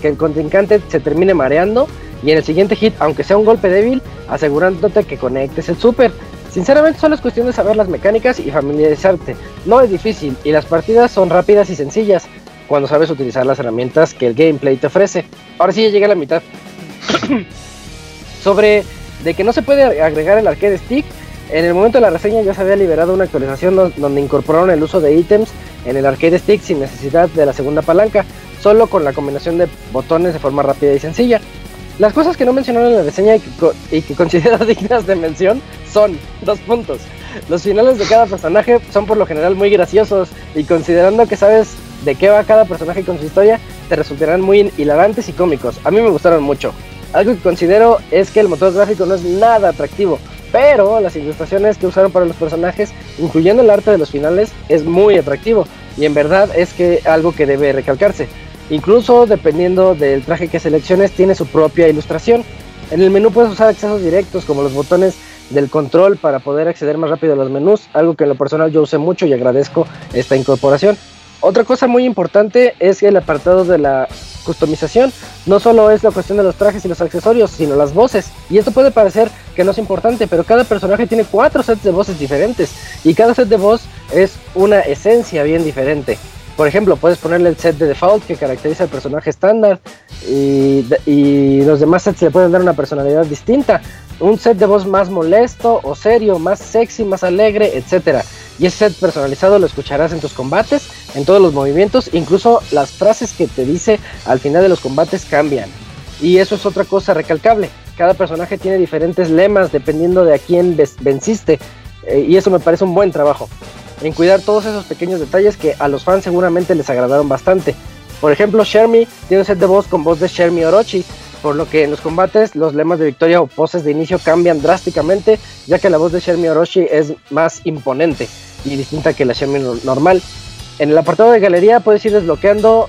que el contrincante se termine mareando y en el siguiente hit, aunque sea un golpe débil, asegurándote que conectes el super. Sinceramente solo es cuestión de saber las mecánicas y familiarizarte. No es difícil y las partidas son rápidas y sencillas cuando sabes utilizar las herramientas que el gameplay te ofrece. Ahora sí ya llegué a la mitad. Sobre de que no se puede agregar el arcade stick, en el momento de la reseña ya se había liberado una actualización don- donde incorporaron el uso de ítems en el arcade stick sin necesidad de la segunda palanca, solo con la combinación de botones de forma rápida y sencilla. Las cosas que no mencionaron en la reseña y que, y que considero dignas de mención son dos puntos. Los finales de cada personaje son por lo general muy graciosos y considerando que sabes de qué va cada personaje con su historia, te resultarán muy hilarantes y cómicos. A mí me gustaron mucho. Algo que considero es que el motor gráfico no es nada atractivo, pero las ilustraciones que usaron para los personajes, incluyendo el arte de los finales, es muy atractivo y en verdad es que algo que debe recalcarse. Incluso dependiendo del traje que selecciones, tiene su propia ilustración. En el menú puedes usar accesos directos como los botones del control para poder acceder más rápido a los menús, algo que en lo personal yo usé mucho y agradezco esta incorporación. Otra cosa muy importante es el apartado de la customización. No solo es la cuestión de los trajes y los accesorios, sino las voces. Y esto puede parecer que no es importante, pero cada personaje tiene cuatro sets de voces diferentes. Y cada set de voz es una esencia bien diferente. Por ejemplo, puedes ponerle el set de default que caracteriza al personaje estándar y, los demás sets le pueden dar una personalidad distinta. Un set de voz más molesto o serio, más sexy, más alegre, etc. Y ese set personalizado lo escucharás en tus combates, en todos los movimientos, incluso las frases que te dice al final de los combates cambian. Y eso es otra cosa recalcable. Cada personaje tiene diferentes lemas dependiendo de a quién venciste. eh, y eso me parece un buen trabajo. En cuidar todos esos pequeños detalles que a los fans seguramente les agradaron bastante. Por ejemplo, Shermie tiene un set de voz con voz de Shermie Orochi, por lo que en los combates los lemas de victoria o poses de inicio cambian drásticamente, ya que la voz de Shermie Orochi es más imponente y distinta que la Shermie no- normal. En el apartado de galería puedes ir desbloqueando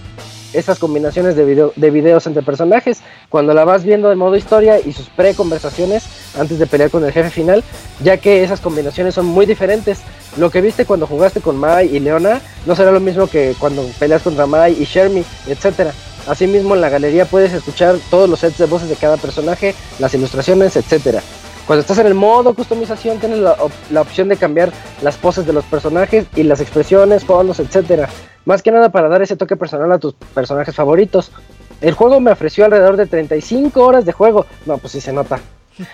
estas combinaciones de, video- de videos entre personajes cuando la vas viendo de modo historia y sus pre-conversaciones antes de pelear con el jefe final, ya que esas combinaciones son muy diferentes. Lo que viste cuando jugaste con Mai y Leona no será lo mismo que cuando peleas contra Mai y Shermie, etc. Asimismo, en la galería puedes escuchar todos los sets de voces de cada personaje, las ilustraciones, etc. Cuando estás en el modo customización, tienes la, op- la opción de cambiar las poses de los personajes y las expresiones, fondos, etc. Más que nada para dar ese toque personal a tus personajes favoritos. El juego me ofreció alrededor de 35 horas de juego. No, pues sí se nota.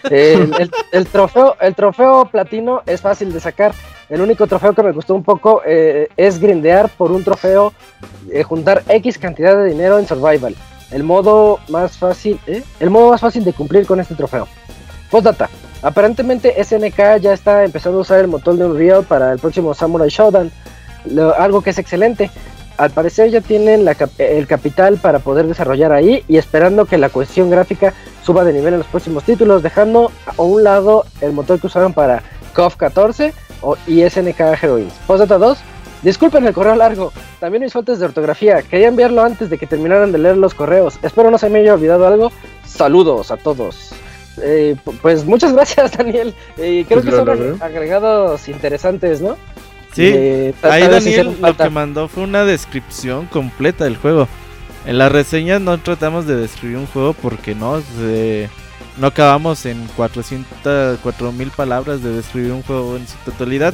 El, trofeo, el trofeo platino es fácil de sacar. El único trofeo que me costó un poco eh, es grindear por un trofeo, eh, juntar X cantidad de dinero en Survival. El modo más fácil, ¿eh? el modo más fácil de cumplir con este trofeo. Postdata. Aparentemente SNK ya está empezando a usar el motor de Unreal para el próximo Samurai Shodown, lo- algo que es excelente. Al parecer ya tienen el capital para poder desarrollar ahí y esperando que la cuestión gráfica suba de nivel en los próximos títulos, dejando a un lado el motor que usaron para KOF 14 o, y SNK Heroines. Postdata 2. Disculpen el correo largo, también mis faltas de ortografía, quería enviarlo antes de que terminaran de leer los correos, espero no se me haya olvidado algo, saludos a todos. Eh, pu- pues muchas gracias Daniel, Eh, creo Pues que son agregados interesantes, ¿no? Sí, Eh, ahí Daniel lo que mandó fue una descripción completa del juego. En la reseña no tratamos de describir un juego porque no, se- no acabamos en 400, 4000 palabras de describir un juego en su totalidad.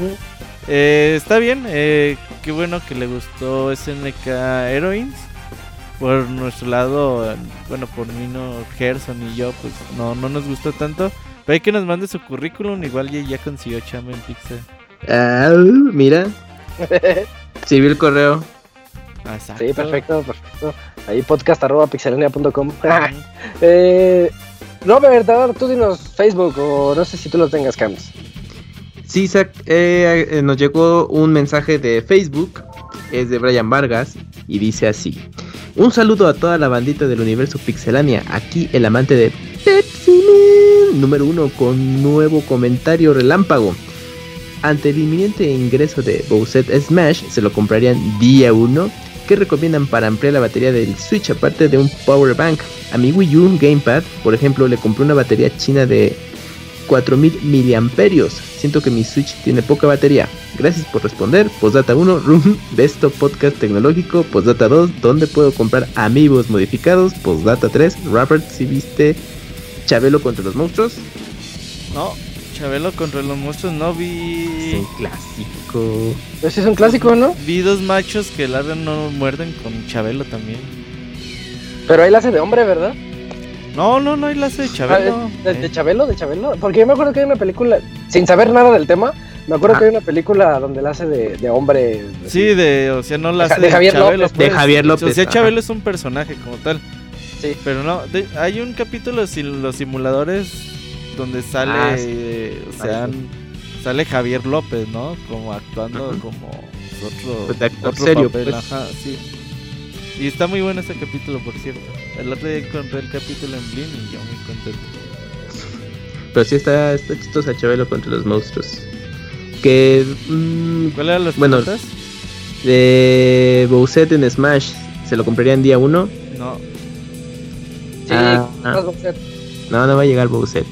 Eh, está bien, eh, qué bueno que le gustó SNK Heroines. Por nuestro lado, bueno, por mí no, Gerson y yo, pues no, no nos gustó tanto. Pero hay que nos mande su currículum, igual ya, ya consiguió chamba en Pixel. Ah, mira, sí vi el correo. Exacto. Sí, perfecto, perfecto. Ahí podcast arroba pixelania.com. eh, Robert, ahora tú dinos Facebook o no sé si tú lo tengas, Cams. Sí, eh, eh, nos llegó un mensaje de Facebook, es de Brian Vargas, y dice así. Un saludo a toda la bandita del universo Pixelania, aquí el amante de Pepsi Man, número uno, con nuevo comentario relámpago. Ante el inminente ingreso de Bowser Smash, se lo comprarían día 1. ¿Qué recomiendan para ampliar la batería del Switch aparte de un power bank? A mi Wii U Gamepad, por ejemplo, le compré una batería china de 4000 miliamperios. Siento que mi Switch tiene poca batería. Gracias por responder. Postdata 1, Room, Besto Podcast Tecnológico. Postdata 2, ¿dónde puedo comprar amigos modificados? Postdata 3, Robert, si viste Chabelo contra los monstruos. No, Chabelo contra los monstruos no vi. Es un clásico. Ese es un clásico, ¿no? Vi dos machos que ladran no muerden con Chabelo también. Pero ahí la hace de hombre, ¿verdad? No, no, no, ahí la hace de Chabelo. Ah, ¿De, de Eh, Chabelo? ¿De Chabelo? Porque yo me acuerdo que hay una película, sin saber nada del tema, me acuerdo Ajá. que hay una película donde la hace de, de hombre. Sí, de, o sea, no la De hace de Javier Chabelo, López. pues. De Javier López, O sea, ajá. Chabelo es un personaje como tal. Sí. Pero no, de- hay un capítulo de los simuladores donde sale, Ah, sí. O sea, Parece. sale Javier López, ¿no? Como actuando como otro, Pues de actor otro serio, papel, pues. ajá, sí. Y está muy bueno ese capítulo, por cierto. El otro día encontré el capítulo en Blin y yo muy contento. Pero sí está, está chistosa Chabelo contra los monstruos. Que. mm, ¿Cuál eran las Bueno, preguntas? de Bowser en Smash, ¿se lo compraría en día 1? No, Sí, Ah, más va a ser. No, no va a llegar Bowser.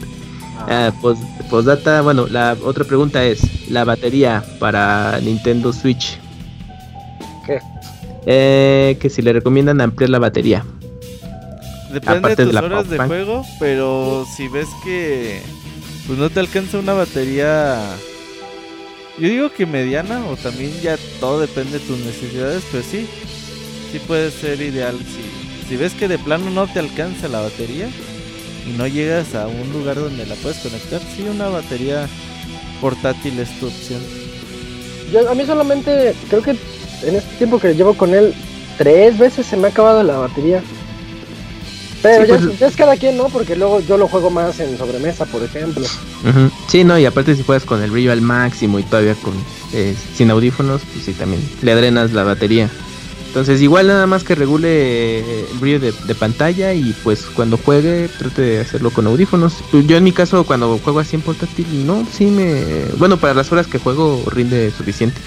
Ah, pos- postdata, bueno, la otra pregunta es: ¿la batería para Nintendo Switch? ¿Qué? Eh, que si le recomiendan ampliar la batería. Depende Aparte de de tus la horas de juego, pero si ves que pues no te alcanza una batería, yo digo que mediana o también ya todo depende de tus necesidades, pues sí, sí puede ser ideal. Si, si ves que de plano no te alcanza la batería y no llegas a un lugar donde la puedes conectar, sí, una batería portátil es tu opción. Yo, a mí solamente, creo que en este tiempo que llevo con él, tres veces se me ha acabado la batería. Pero Sí, ya, pues- ya es cada quien, ¿no? Porque luego yo lo juego más en sobremesa, por ejemplo. Ujú. Sí, no, y aparte si juegas con el brillo al máximo y todavía con eh, sin audífonos, pues sí, también le drenas la batería. Entonces, igual nada más que regule el brillo de, pantalla y pues cuando juegue trate de hacerlo con audífonos. Yo en mi caso cuando juego así en portátil, no, sí me... Bueno, para las horas que juego rinde suficiente.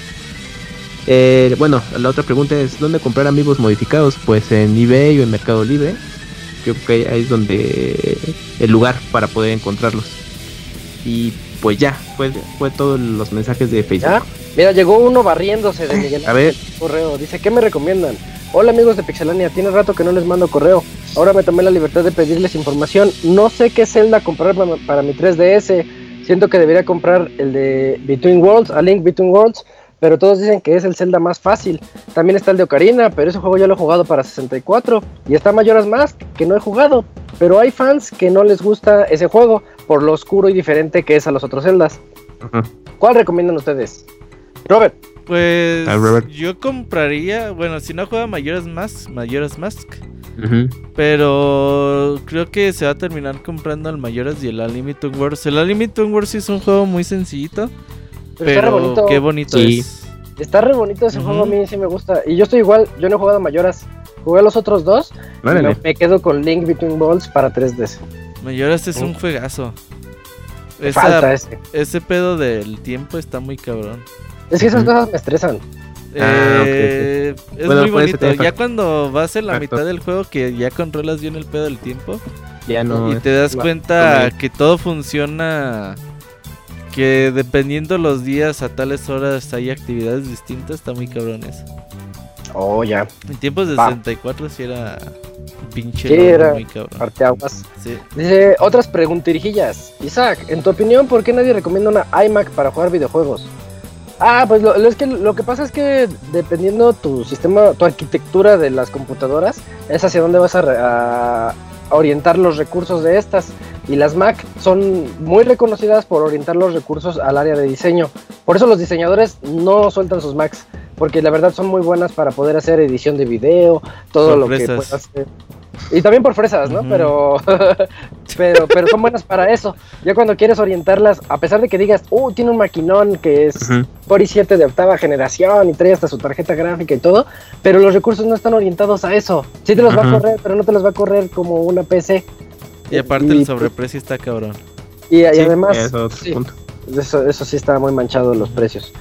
Eh, bueno, la otra pregunta es, ¿dónde comprar amigos modificados? Pues en eBay o en Mercado Libre. Yo creo que ahí es donde el lugar para poder encontrarlos. Y pues ya, fue, fue todos los mensajes de Facebook. Mira, llegó uno barriéndose de Miguel A ver. Correo. Dice, ¿qué me recomiendan? Hola amigos de Pixelania, tiene rato que no les mando correo. Ahora me tomé la libertad de pedirles información. No sé qué Zelda comprar para, para mi 3DS. Siento que debería comprar el de Between Worlds, A Link Between Worlds, pero todos dicen que es el Zelda más fácil. También está el de Ocarina, pero ese juego ya lo he jugado para 64 y está Mayoras más que no he jugado. Pero hay fans que no les gusta ese juego por lo oscuro y diferente que es a los otros Zeldas. ¿Cuál recomiendan ustedes? Robert. Pues Ah, Robert. yo compraría, bueno, si no juega Mayoras Mask, Mayoras Mask. Pero creo que se va a terminar comprando el Mayoras y el Unlimited Wars. El Unlimited Wars es un juego muy sencillito, Pero, está re pero bonito. qué bonito Sí. es. Está re bonito ese juego, a mí sí me gusta. Y yo estoy igual, yo no he jugado Mayoras. Jugué los otros dos. y Órale. me, quedo con Link Between Worlds para 3DS. Mayoras es Oh. un juegazo. Falta Esa, ese. ese pedo del tiempo está muy cabrón. Es que esas cosas me estresan. Ah, Eh, Es Bueno, muy bonito. Ya cuando vas en la Factor. mitad del juego que ya controlas bien el pedo del tiempo Ya no. y te das cuenta que todo funciona que dependiendo los días a tales horas hay actividades distintas, está muy cabrón eso. Oh, ya. En tiempos de Va. 64 sí era pinche Sí, era muy cabrón. Parteaguas. Sí. Dice, otras preguntirijillas. Isaac, en tu opinión, ¿por qué nadie recomienda una iMac para jugar videojuegos? Ah, pues lo, lo- es que, lo que pasa es que dependiendo tu sistema, tu arquitectura de las computadoras, es hacia dónde vas a, orientar los recursos de estas. Y las Mac son muy reconocidas por orientar los recursos al área de diseño. Por eso los diseñadores no sueltan sus Macs, porque la verdad son muy buenas para poder hacer edición de video, todo lo que puedas hacer. Y también por fresas, ¿no? Pero pero pero son buenas para eso. Ya cuando quieres orientarlas, a pesar de que digas, "Uh, tiene un maquinón que es. Core i7 de octava generación y trae hasta su tarjeta gráfica y todo, pero los recursos no están orientados a eso. Sí te los va a correr, pero no te los va a correr como una PC. Y aparte Y- el sobreprecio está cabrón. Y, y Sí, además, es otro sí. punto. eso, eso sí está muy manchado los precios.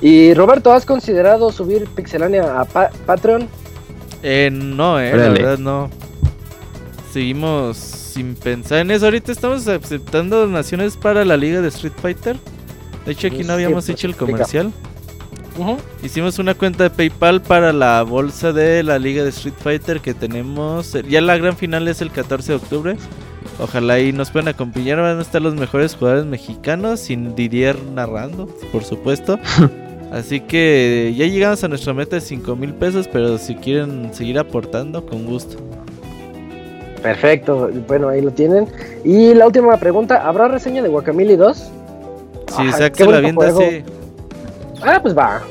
Y Roberto, ¿has considerado subir Pixelania a Pa- Patreon? Eh, no, eh, la verdad no. Seguimos sin pensar en eso. Ahorita estamos aceptando donaciones para la liga de Street Fighter. De hecho, aquí no habíamos Sí, hecho el comercial. Hicimos una cuenta de PayPal para la bolsa de la liga de Street Fighter que tenemos. Ya la gran final es el 14 de octubre. Ojalá ahí nos puedan acompañar. Van a estar los mejores jugadores mexicanos. Sin Didier narrando, por supuesto. Así que ya llegamos a nuestra meta de 5 mil pesos. Pero si quieren seguir aportando, con gusto. Perfecto, bueno, ahí lo tienen. Y la última pregunta, ¿habrá reseña de Guacamole 2? Si Ajá, qué se la juego. así. Ah, pues va.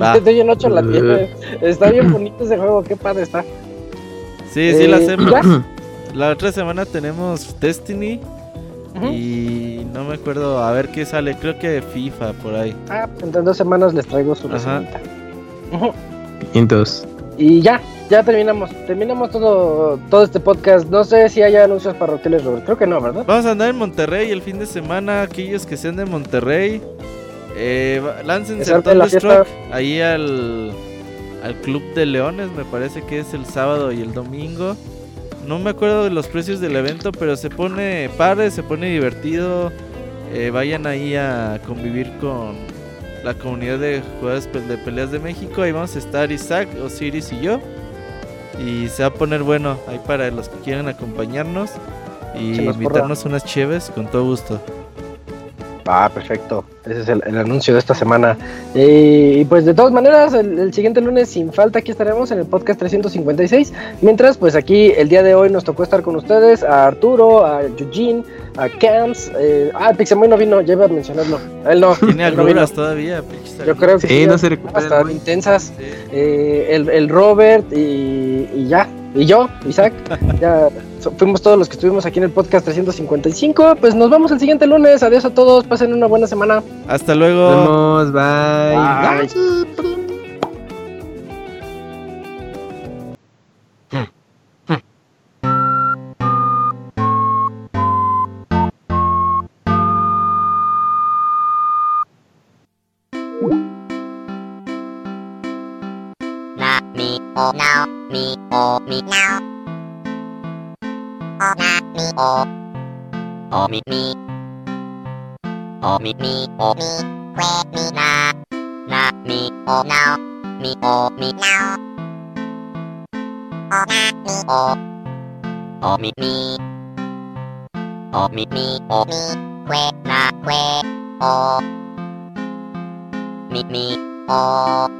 Va. Un 8 la tiene. Está bien bonito ese juego, qué padre está. Sí, sí, la Eh, hacemos. ¿ya? La otra semana tenemos Destiny. Y no me acuerdo a ver qué sale. Creo que FIFA por ahí. Ah, pues en dos semanas les traigo su reseñita. Ujú. Entonces, Y ya, ya terminamos. Terminamos todo, todo este podcast. No sé si hay anuncios parroquiales, Robert. Creo que no, ¿verdad? Vamos a andar en Monterrey el fin de semana. Aquellos que sean de Monterrey, eh, láncense la Thunderstruck ahí al, al Club de Leones. Me parece que es el sábado y el domingo. No me acuerdo de los precios del evento, pero se pone padre, se pone divertido. Eh, vayan ahí a convivir con la comunidad de jugadores de peleas de México. Ahí vamos a estar Isaac, Osiris y yo. Y se va a poner bueno ahí para los que quieran acompañarnos y invitarnos unas cheves con todo gusto. Ah, perfecto. Ese es el, el anuncio de esta semana. Eh, y pues de todas maneras, el, el siguiente lunes sin falta aquí estaremos en el podcast 356. Mientras, pues aquí el día de hoy nos tocó estar con ustedes, a Arturo, a Eugene, a Camps. Eh, ah, Pixemoy no vino, ya iba a mencionarlo. Él no. Tiene él no todavía, pinches Yo creo que Sí, no se Hasta muy. intensas. Sí. Eh, el, el Robert y, y ya. Y yo, Isaac. ya fuimos todos los que estuvimos aquí en el podcast 355. Pues nos vemos el siguiente lunes. Adiós a todos. Pasen una buena semana. Hasta luego. nos vemos, bye. Bye. na mi o now mi o mi now o na mi o o mi mi o mi mi o mi que mi na na mi o now mi o mi now o na mi o o mi mi o mi mi o mi que na que o mi mi o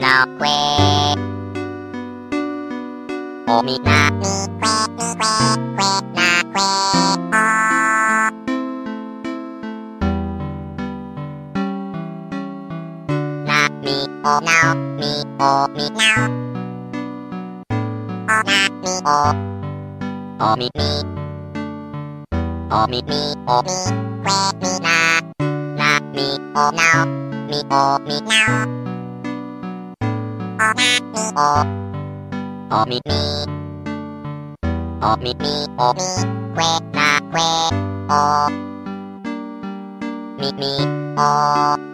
now, o mi na mi que que mi que now que. O mi na mi que mi que que na que o. Na mi o now mi o mi now. O na mi o. O mi mi. O mi mi o mi que mi na na mi o now mi o mi now o おみみおみみおみくえなくえおみみお